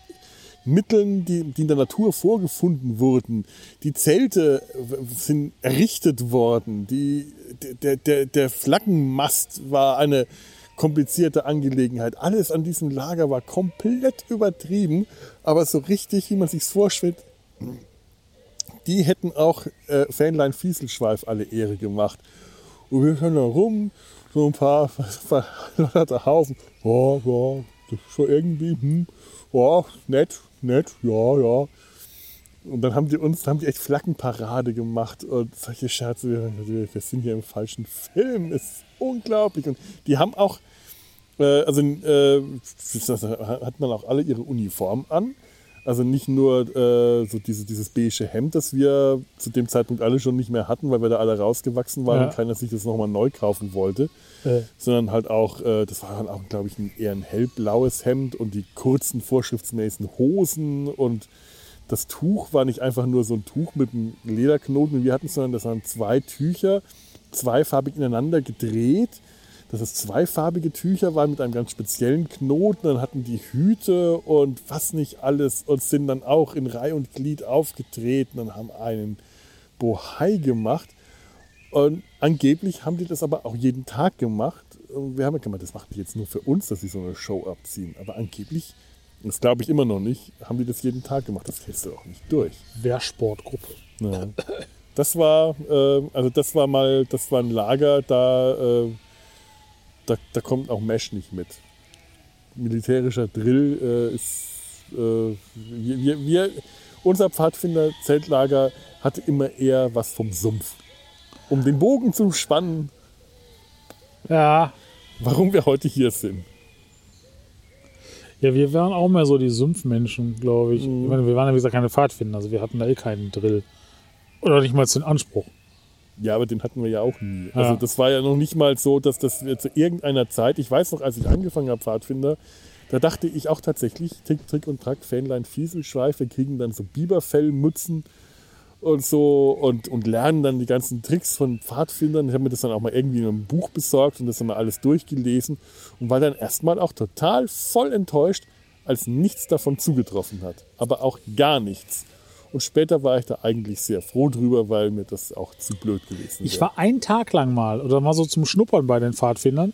Mitteln, die, die in der Natur vorgefunden wurden. Die Zelte sind errichtet worden. Die, der, der, der Flaggenmast war eine komplizierte Angelegenheit. Alles an diesem Lager war komplett übertrieben, aber so richtig, wie man sich vorstellt, die hätten auch äh, Fähnlein Fieselschweif alle Ehre gemacht. Und wir können da rum, so ein paar (laughs) verlotterte Haufen. Ja, ja, das ist schon irgendwie, hm, ja, nett, nett, ja, ja. Und dann haben die uns, haben die echt Flaggenparade gemacht und solche Scherze, wir, wir sind hier im falschen Film, ist unglaublich. Und die haben auch, äh, also äh, hatten dann auch alle ihre Uniform an. Also nicht nur äh, so diese, dieses beige Hemd, das wir zu dem Zeitpunkt alle schon nicht mehr hatten, weil wir da alle rausgewachsen waren Ja. und keiner sich das nochmal neu kaufen wollte, Äh, sondern halt auch, äh, das war dann auch, glaube ich, ein eher ein hellblaues Hemd und die kurzen vorschriftsmäßigen Hosen und das Tuch war nicht einfach nur so ein Tuch mit einem Lederknoten, wie wir hatten, sondern das waren zwei Tücher, zweifarbig ineinander gedreht. Dass es zweifarbige Tücher waren mit einem ganz speziellen Knoten. Dann hatten die Hüte und was nicht alles und sind dann auch in Reih und Glied aufgetreten und haben einen Bohai gemacht. Und angeblich haben die das aber auch jeden Tag gemacht. Wir haben ja gemeint, das machen die jetzt nur für uns, dass sie so eine Show abziehen. Aber angeblich, das glaube ich immer noch nicht, haben die das jeden Tag gemacht. Das hältst du auch nicht durch. Wehrsportgruppe. Ja. Das war, äh, also das war mal, das war ein Lager, da, äh, da, da kommt auch Mesh nicht mit. Militärischer Drill äh, ist, äh, wir, wir, wir, unser Pfadfinder-Zeltlager hatte immer eher was vom Sumpf. Um den Bogen zu spannen, Ja, warum wir heute hier sind. Ja, wir waren auch mehr so die Sumpfmenschen, glaube ich. Mhm. ich meine, wir waren ja, wie gesagt, keine Pfadfinder, also wir hatten da eh keinen Drill. Oder nicht mal den Anspruch. Ja, aber den hatten wir ja auch nie. Ja. Also das war ja noch nicht mal so, dass das zu irgendeiner Zeit, ich weiß noch, als ich angefangen habe, Pfadfinder, da dachte ich auch tatsächlich, Tick, Trick und Track, Fähnlein, Fieselschweif, wir kriegen dann so Biberfellmützen und so und, und lernen dann die ganzen Tricks von Pfadfindern. Ich habe mir das dann auch mal irgendwie in einem Buch besorgt und das dann mal alles durchgelesen und war dann erstmal auch total voll enttäuscht, als nichts davon zugetroffen hat. Aber auch gar nichts. Und später war ich da eigentlich sehr froh drüber, weil mir das auch zu blöd gewesen Ich wäre. war einen Tag lang mal oder mal so zum Schnuppern bei den Pfadfindern,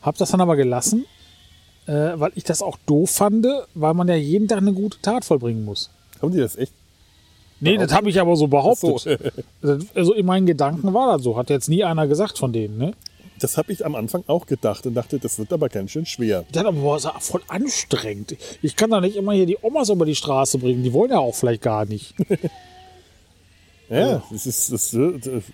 habe das dann aber gelassen, äh, weil ich das auch doof fand, weil man ja jeden Tag eine gute Tat vollbringen muss. Haben die das echt? Nee, das habe ich aber so behauptet. So. (laughs) Also in meinen Gedanken war das so. Hat jetzt nie einer gesagt von denen. Ne? Das habe ich am Anfang auch gedacht und dachte, das wird aber ganz schön schwer. Dachte, aber ist ja voll anstrengend. Ich kann doch nicht immer hier die Omas über die Straße bringen. Die wollen ja auch vielleicht gar nicht. (laughs) Ja, das ist, das, das,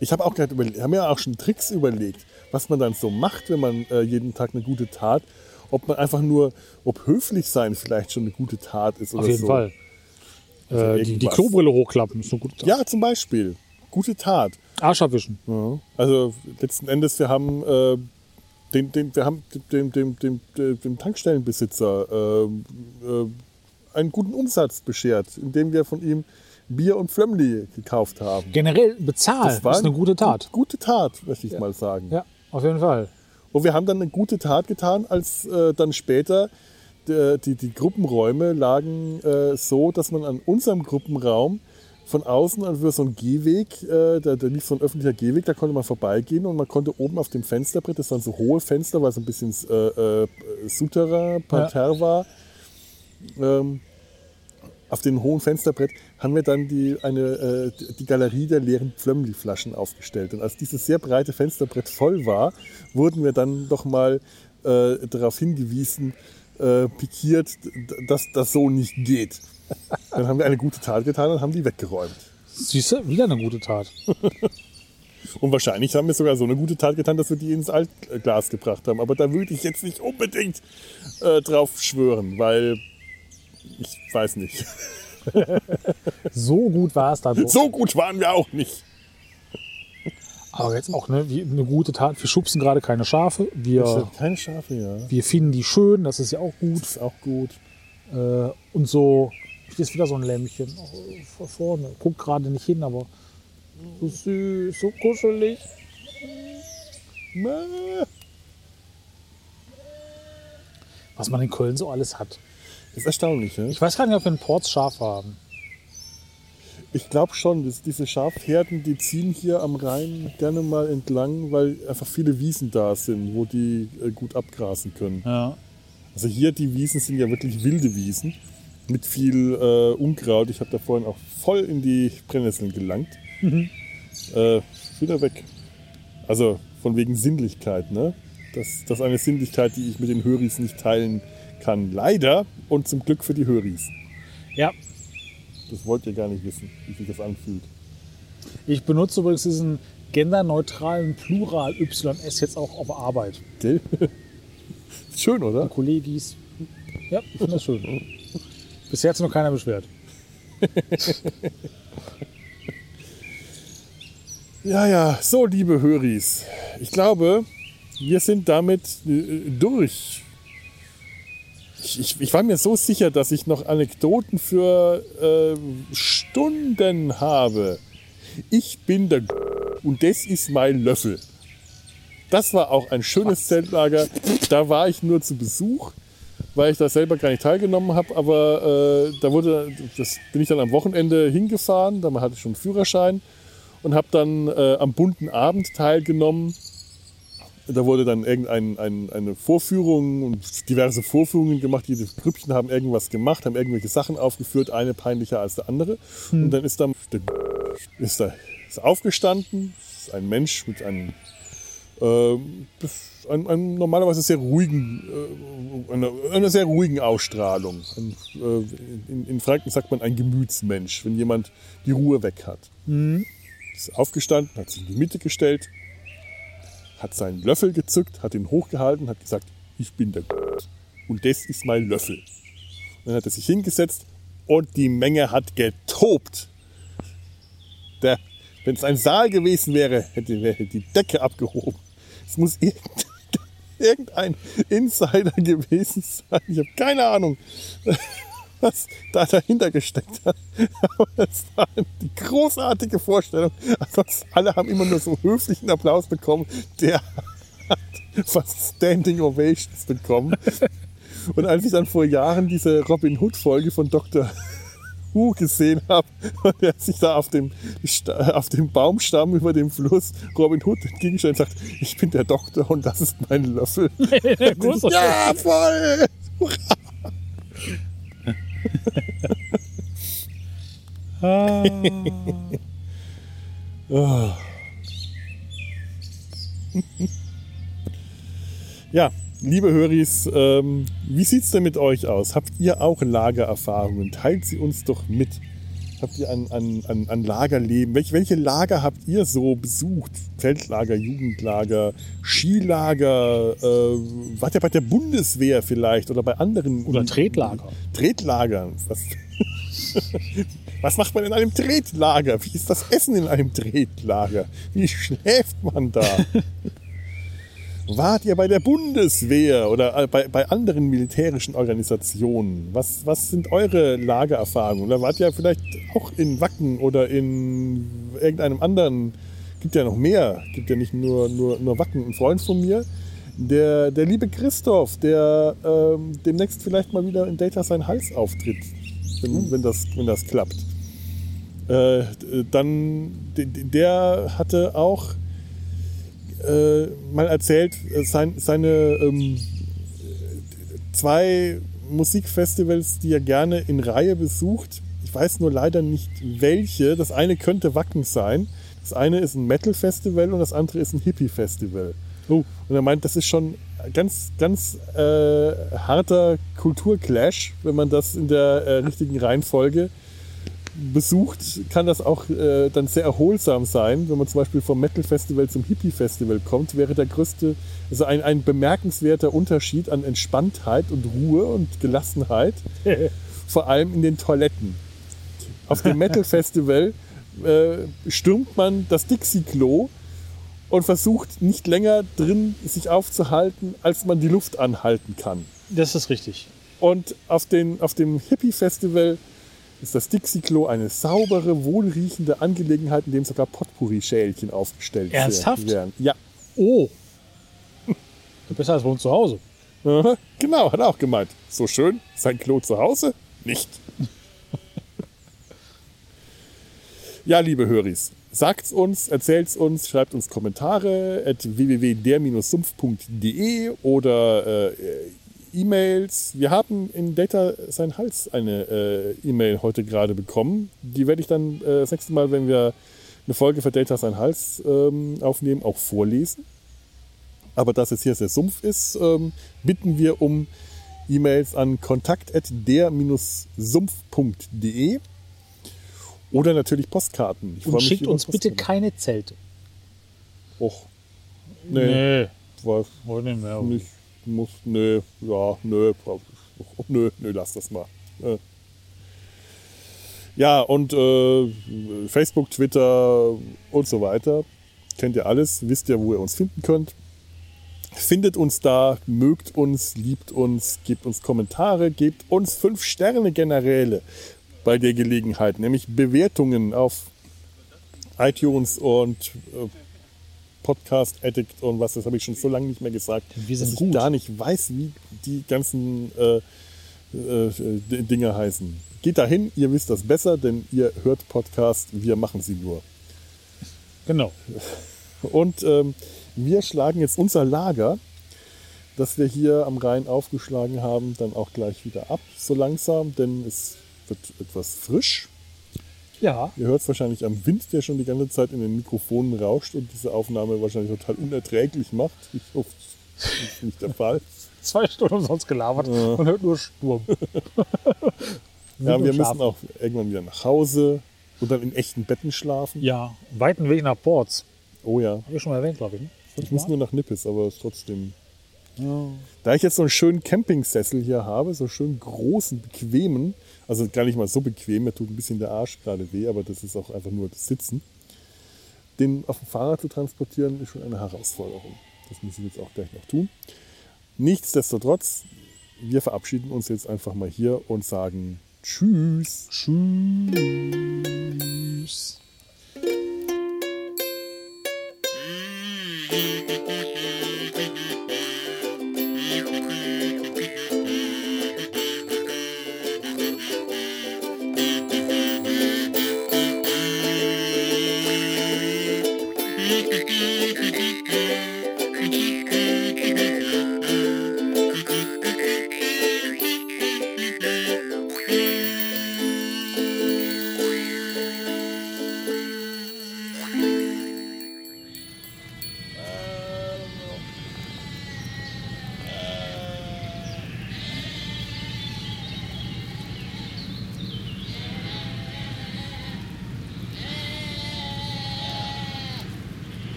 ich habe auch gerade überlegt, haben mir auch schon Tricks überlegt, was man dann so macht, wenn man äh, jeden Tag eine gute Tat, ob man einfach nur, ob höflich sein vielleicht schon eine gute Tat ist oder Auf jeden so. Fall. Also äh, die, die irgendwas. Klobrille hochklappen ist eine gute Tat. Ja, zum Beispiel. Gute Tat. Arsch abwischen. Ja. Also letzten Endes, wir haben, äh, den, den, wir haben dem, dem, dem, dem, Tankstellenbesitzer äh, äh, einen guten Umsatz beschert, indem wir von ihm Bier und Flömmli gekauft haben. Generell bezahlen ist eine gute Tat. Gute Tat, möchte ich mal sagen. Ja, auf jeden Fall. Und wir haben dann eine gute Tat getan, als äh, dann später die, die Gruppenräume lagen äh, so, dass man an unserem Gruppenraum von außen an so einen Gehweg, äh, da, da lief so ein öffentlicher Gehweg, da konnte man vorbeigehen und man konnte oben auf dem Fensterbrett, das waren so hohe Fenster, weil es ein bisschen äh, äh, Souterrain, Parterre war, ähm, auf dem hohen Fensterbrett haben wir dann die, eine, äh, die Galerie der leeren Pflömmli-Flaschen aufgestellt. Und als dieses sehr breite Fensterbrett voll war, wurden wir dann doch mal äh, darauf hingewiesen, äh, pikiert, dass das so nicht geht. Dann haben wir eine gute Tat getan und haben die weggeräumt. Siehst du, wieder eine gute Tat. Und wahrscheinlich haben wir sogar so eine gute Tat getan, dass wir die ins Altglas gebracht haben. Aber da würde ich jetzt nicht unbedingt äh, drauf schwören, weil ich weiß nicht. So gut war es dann. (laughs) So gut waren wir auch nicht. Aber jetzt auch ne, wie eine gute Tat. Wir schubsen gerade keine Schafe. Wir, Keine Schafe, ja. wir finden die schön. Das ist ja auch gut. Das ist auch gut. Äh, und so, hier ist wieder so ein Lämmchen vor vorne. Guckt gerade nicht hin, aber so süß, so kuschelig. Was man in Köln so alles hat. Ist erstaunlich, ne? Ich weiß gar nicht, ob wir ein Ports Schaf haben. Ich glaube schon, dass diese Schafherden, die ziehen hier am Rhein gerne mal entlang, weil einfach viele Wiesen da sind, wo die äh, gut abgrasen können. Ja. Also hier die Wiesen sind ja wirklich wilde Wiesen mit viel äh, Unkraut. Ich habe da vorhin auch voll in die Brennnesseln gelangt. Äh, wieder weg. Also von wegen Sinnlichkeit, ne? Das, das ist eine Sinnlichkeit, die ich mit den Höris nicht teilen kann. Leider und zum Glück für die Höris. ja. Das wollt ihr gar nicht wissen, wie sich das anfühlt. Ich benutze übrigens diesen genderneutralen Plural YS jetzt auch auf Arbeit. Gell? (laughs) Schön, oder? Kollegis. Ja, ich finde das schön. Bisher hat sich noch keiner beschwert. (laughs) Ja, ja, so liebe Höris. Ich glaube, wir sind damit äh, durch. Ich, ich, ich war mir so sicher, dass ich noch Anekdoten für äh, Stunden habe. Ich bin der und das ist mein Löffel. Das war auch ein schönes Zeltlager. Da war ich nur zu Besuch, weil ich da selber gar nicht teilgenommen habe. Aber äh, da wurde, das bin ich dann am Wochenende hingefahren. Da hatte ich schon einen Führerschein und habe dann äh, am bunten Abend teilgenommen. Da wurde dann irgendein, ein, eine Vorführung und diverse Vorführungen gemacht. Jede Grüppchen haben irgendwas gemacht, haben irgendwelche Sachen aufgeführt, eine peinlicher als der andere. Und dann ist dann der ist da ist aufgestanden, ist ein Mensch mit einem, äh, einem, einem normalerweise sehr ruhigen, äh, einer, einer sehr ruhigen Ausstrahlung. Ein, äh, in, in Franken sagt man ein Gemütsmensch, wenn jemand die Ruhe weg hat ist aufgestanden, hat sich in die Mitte gestellt, hat seinen Löffel gezückt, hat ihn hochgehalten, hat gesagt, ich bin der und das ist mein Löffel. Und dann hat er sich hingesetzt und die Menge hat getobt. Wenn es ein Saal gewesen wäre, hätte, wäre die Decke abgehoben. Es muss (laughs) irgendein Insider gewesen sein. Ich habe keine Ahnung, was da dahinter gesteckt hat. (laughs) Aber es war die großartige Vorstellung. Ansonsten alle haben immer nur so höflichen Applaus bekommen. Der hat fast Standing Ovations bekommen. Und als ich dann vor Jahren diese Robin Hood-Folge von Dr. Who gesehen habe, und er sich da auf dem, auf dem Baumstamm über dem Fluss Robin Hood entgegenstellt und sagt, ich bin der Doktor und das ist mein Löffel. (laughs) ja, voll! Oh. Ja, liebe Höris, ähm, wie sieht's denn mit euch aus? Habt ihr auch Lagererfahrungen? Teilt sie uns doch mit. Habt ihr ein, ein, ein, ein Lagerleben? Welche, welche Lager habt ihr so besucht? Zeltlager, Jugendlager, Skilager? Äh, wart ihr bei der Bundeswehr vielleicht oder bei anderen? Oder Tretlager. Tretlagern. Was, (laughs) was macht man in einem Tretlager? Wie ist das Essen in einem Tretlager? Wie schläft man da? (laughs) Wart ihr bei der Bundeswehr oder äh, bei, bei anderen militärischen Organisationen? Was, was sind eure Lagererfahrungen? Oder wart ihr vielleicht auch in Wacken oder in irgendeinem anderen? Gibt ja noch mehr. Gibt ja nicht nur, nur, nur Wacken. Ein Freund von mir, Der, der liebe Christoph, der ähm, demnächst vielleicht mal wieder in Data sein Hals auftritt, wenn, wenn, das, wenn das klappt. Äh, dann, de- de- der hatte auch äh, mal erzählt, äh, sein, seine ähm, zwei Musikfestivals, die er gerne in Reihe besucht. Ich weiß nur leider nicht welche. Das eine könnte Wacken sein. Das eine ist ein Metal-Festival und das andere ist ein Hippie-Festival. Oh. Und er meint, das ist schon ganz, ganz äh, harter Kulturclash, wenn man das in der äh, richtigen Reihenfolge besucht, kann das auch äh, dann sehr erholsam sein. Wenn man zum Beispiel vom Metal-Festival zum Hippie-Festival kommt, wäre der größte, also ein, ein bemerkenswerter Unterschied an Entspanntheit und Ruhe und Gelassenheit, (laughs) vor allem in den Toiletten. Auf dem Metal-Festival äh, stürmt man das Dixie-Klo und versucht nicht länger drin sich aufzuhalten, als man die Luft anhalten kann. Das ist richtig. Und auf, den, auf dem Hippie-Festival ist das Dixie-Klo eine saubere, wohlriechende Angelegenheit, in dem sogar Potpourri-Schälchen aufgestellt Ernsthaft? werden. Ja, Oh. (laughs) Besser als uns zu Hause. Genau, hat er auch gemeint. So schön, sein Klo zu Hause? Nicht. (laughs) ja, liebe Höris, sagt's uns, erzählt's uns, schreibt uns Kommentare at www.der-sumpf.de oder äh, E-Mails. Wir haben in Data sein Hals eine äh, E-Mail heute gerade bekommen. Die werde ich dann äh, das nächste Mal, wenn wir eine Folge für Data sein Hals ähm, aufnehmen, auch vorlesen. Aber dass es hier sehr Sumpf ist, ähm, bitten wir um E-Mails an kontakt.der-sumpf.de oder natürlich Postkarten. Ich Und schickt uns bitte keine Zelte. Och, nee, weiß wollen wir nicht mehr. nicht, muss, nee, ja, nö, (laughs) nö, nö, lass das mal. Äh. Ja, und äh, Facebook, Twitter und so weiter. Kennt ihr alles, wisst ihr, wo ihr uns finden könnt. Findet uns da, mögt uns, liebt uns, gebt uns Kommentare, gebt uns fünf Sterne Generäle bei der Gelegenheit, nämlich Bewertungen auf iTunes und äh, Podcast Addict und was, das habe ich schon so lange nicht mehr gesagt, Wir sind dass ich gut. gar nicht weiß, wie die ganzen äh, äh, D- Dinge heißen. Geht dahin, ihr wisst das besser, denn ihr hört Podcast, wir machen sie nur. Genau. Und ähm, wir schlagen jetzt unser Lager, das wir hier am Rhein aufgeschlagen haben, dann auch gleich wieder ab, so langsam, denn es wird etwas frisch. Ja. Ihr hört es wahrscheinlich am Wind, der schon die ganze Zeit in den Mikrofonen rauscht und diese Aufnahme wahrscheinlich total unerträglich macht. (laughs) Ich hoffe, das ist nicht der Fall. Zwei Stunden umsonst gelabert und hört nur Sturm. (laughs) Ja, wir müssen auch irgendwann wieder nach Hause und dann in echten Betten schlafen. Ja, weiten Weg nach Ports. Oh ja, Habe ich schon mal erwähnt, glaube ich. Ne? ich muss nur nach Nippes, aber trotzdem. Ja. Da ich jetzt so einen schönen Campingsessel hier habe, so schön großen, bequemen, also gar nicht mal so bequem, mir tut ein bisschen der Arsch gerade weh, aber das ist auch einfach nur das Sitzen. Den auf dem Fahrrad zu transportieren, ist schon eine Herausforderung. Das muss ich jetzt auch gleich noch tun. Nichtsdestotrotz, wir verabschieden uns jetzt einfach mal hier und sagen Tschüss. Tschüss.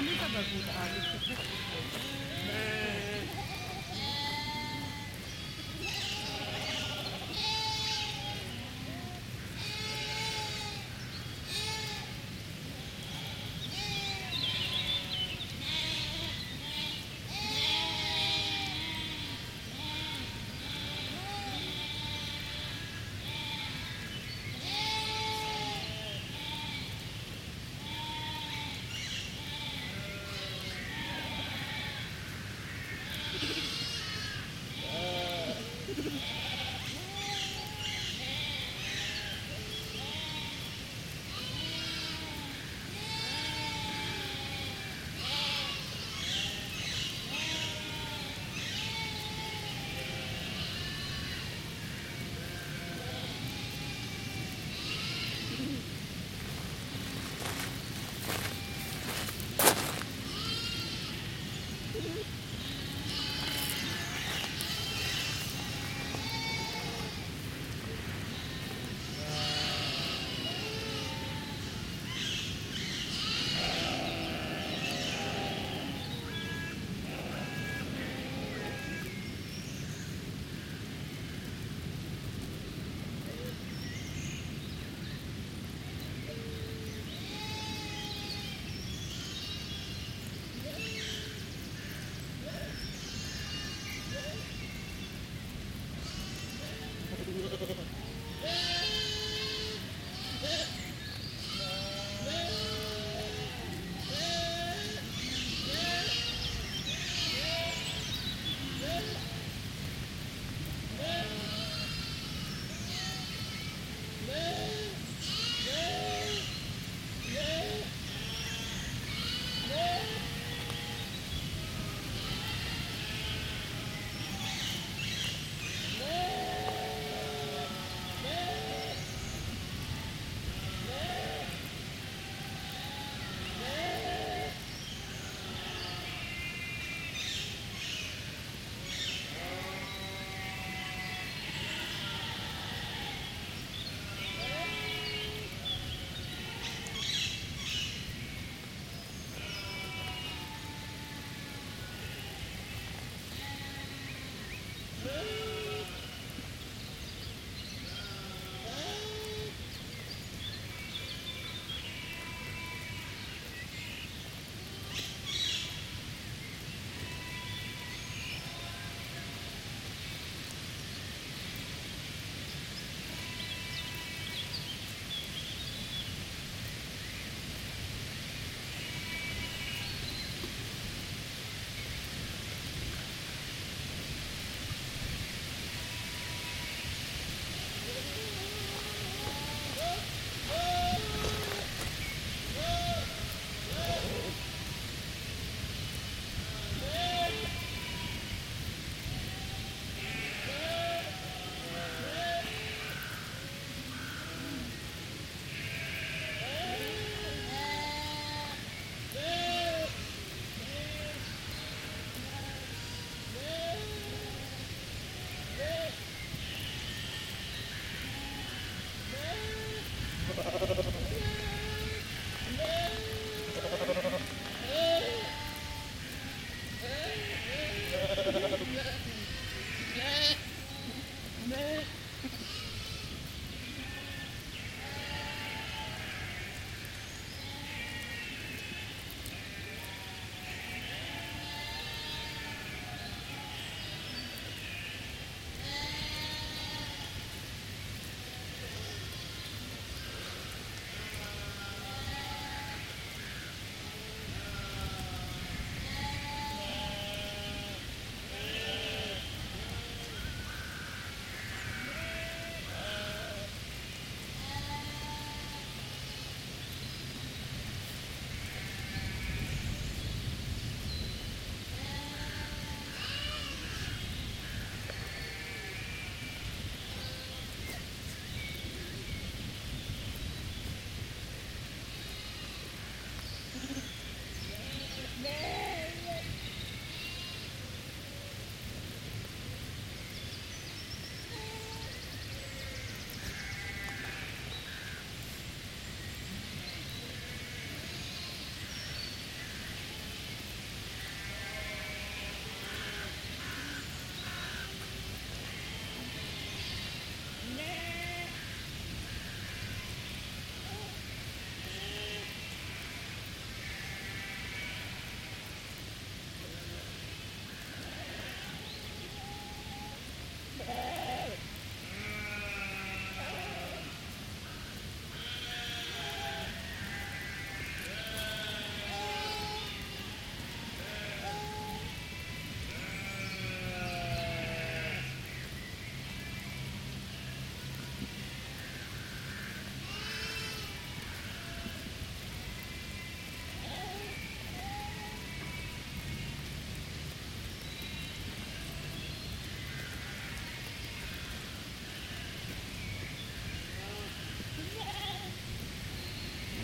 Aber gut,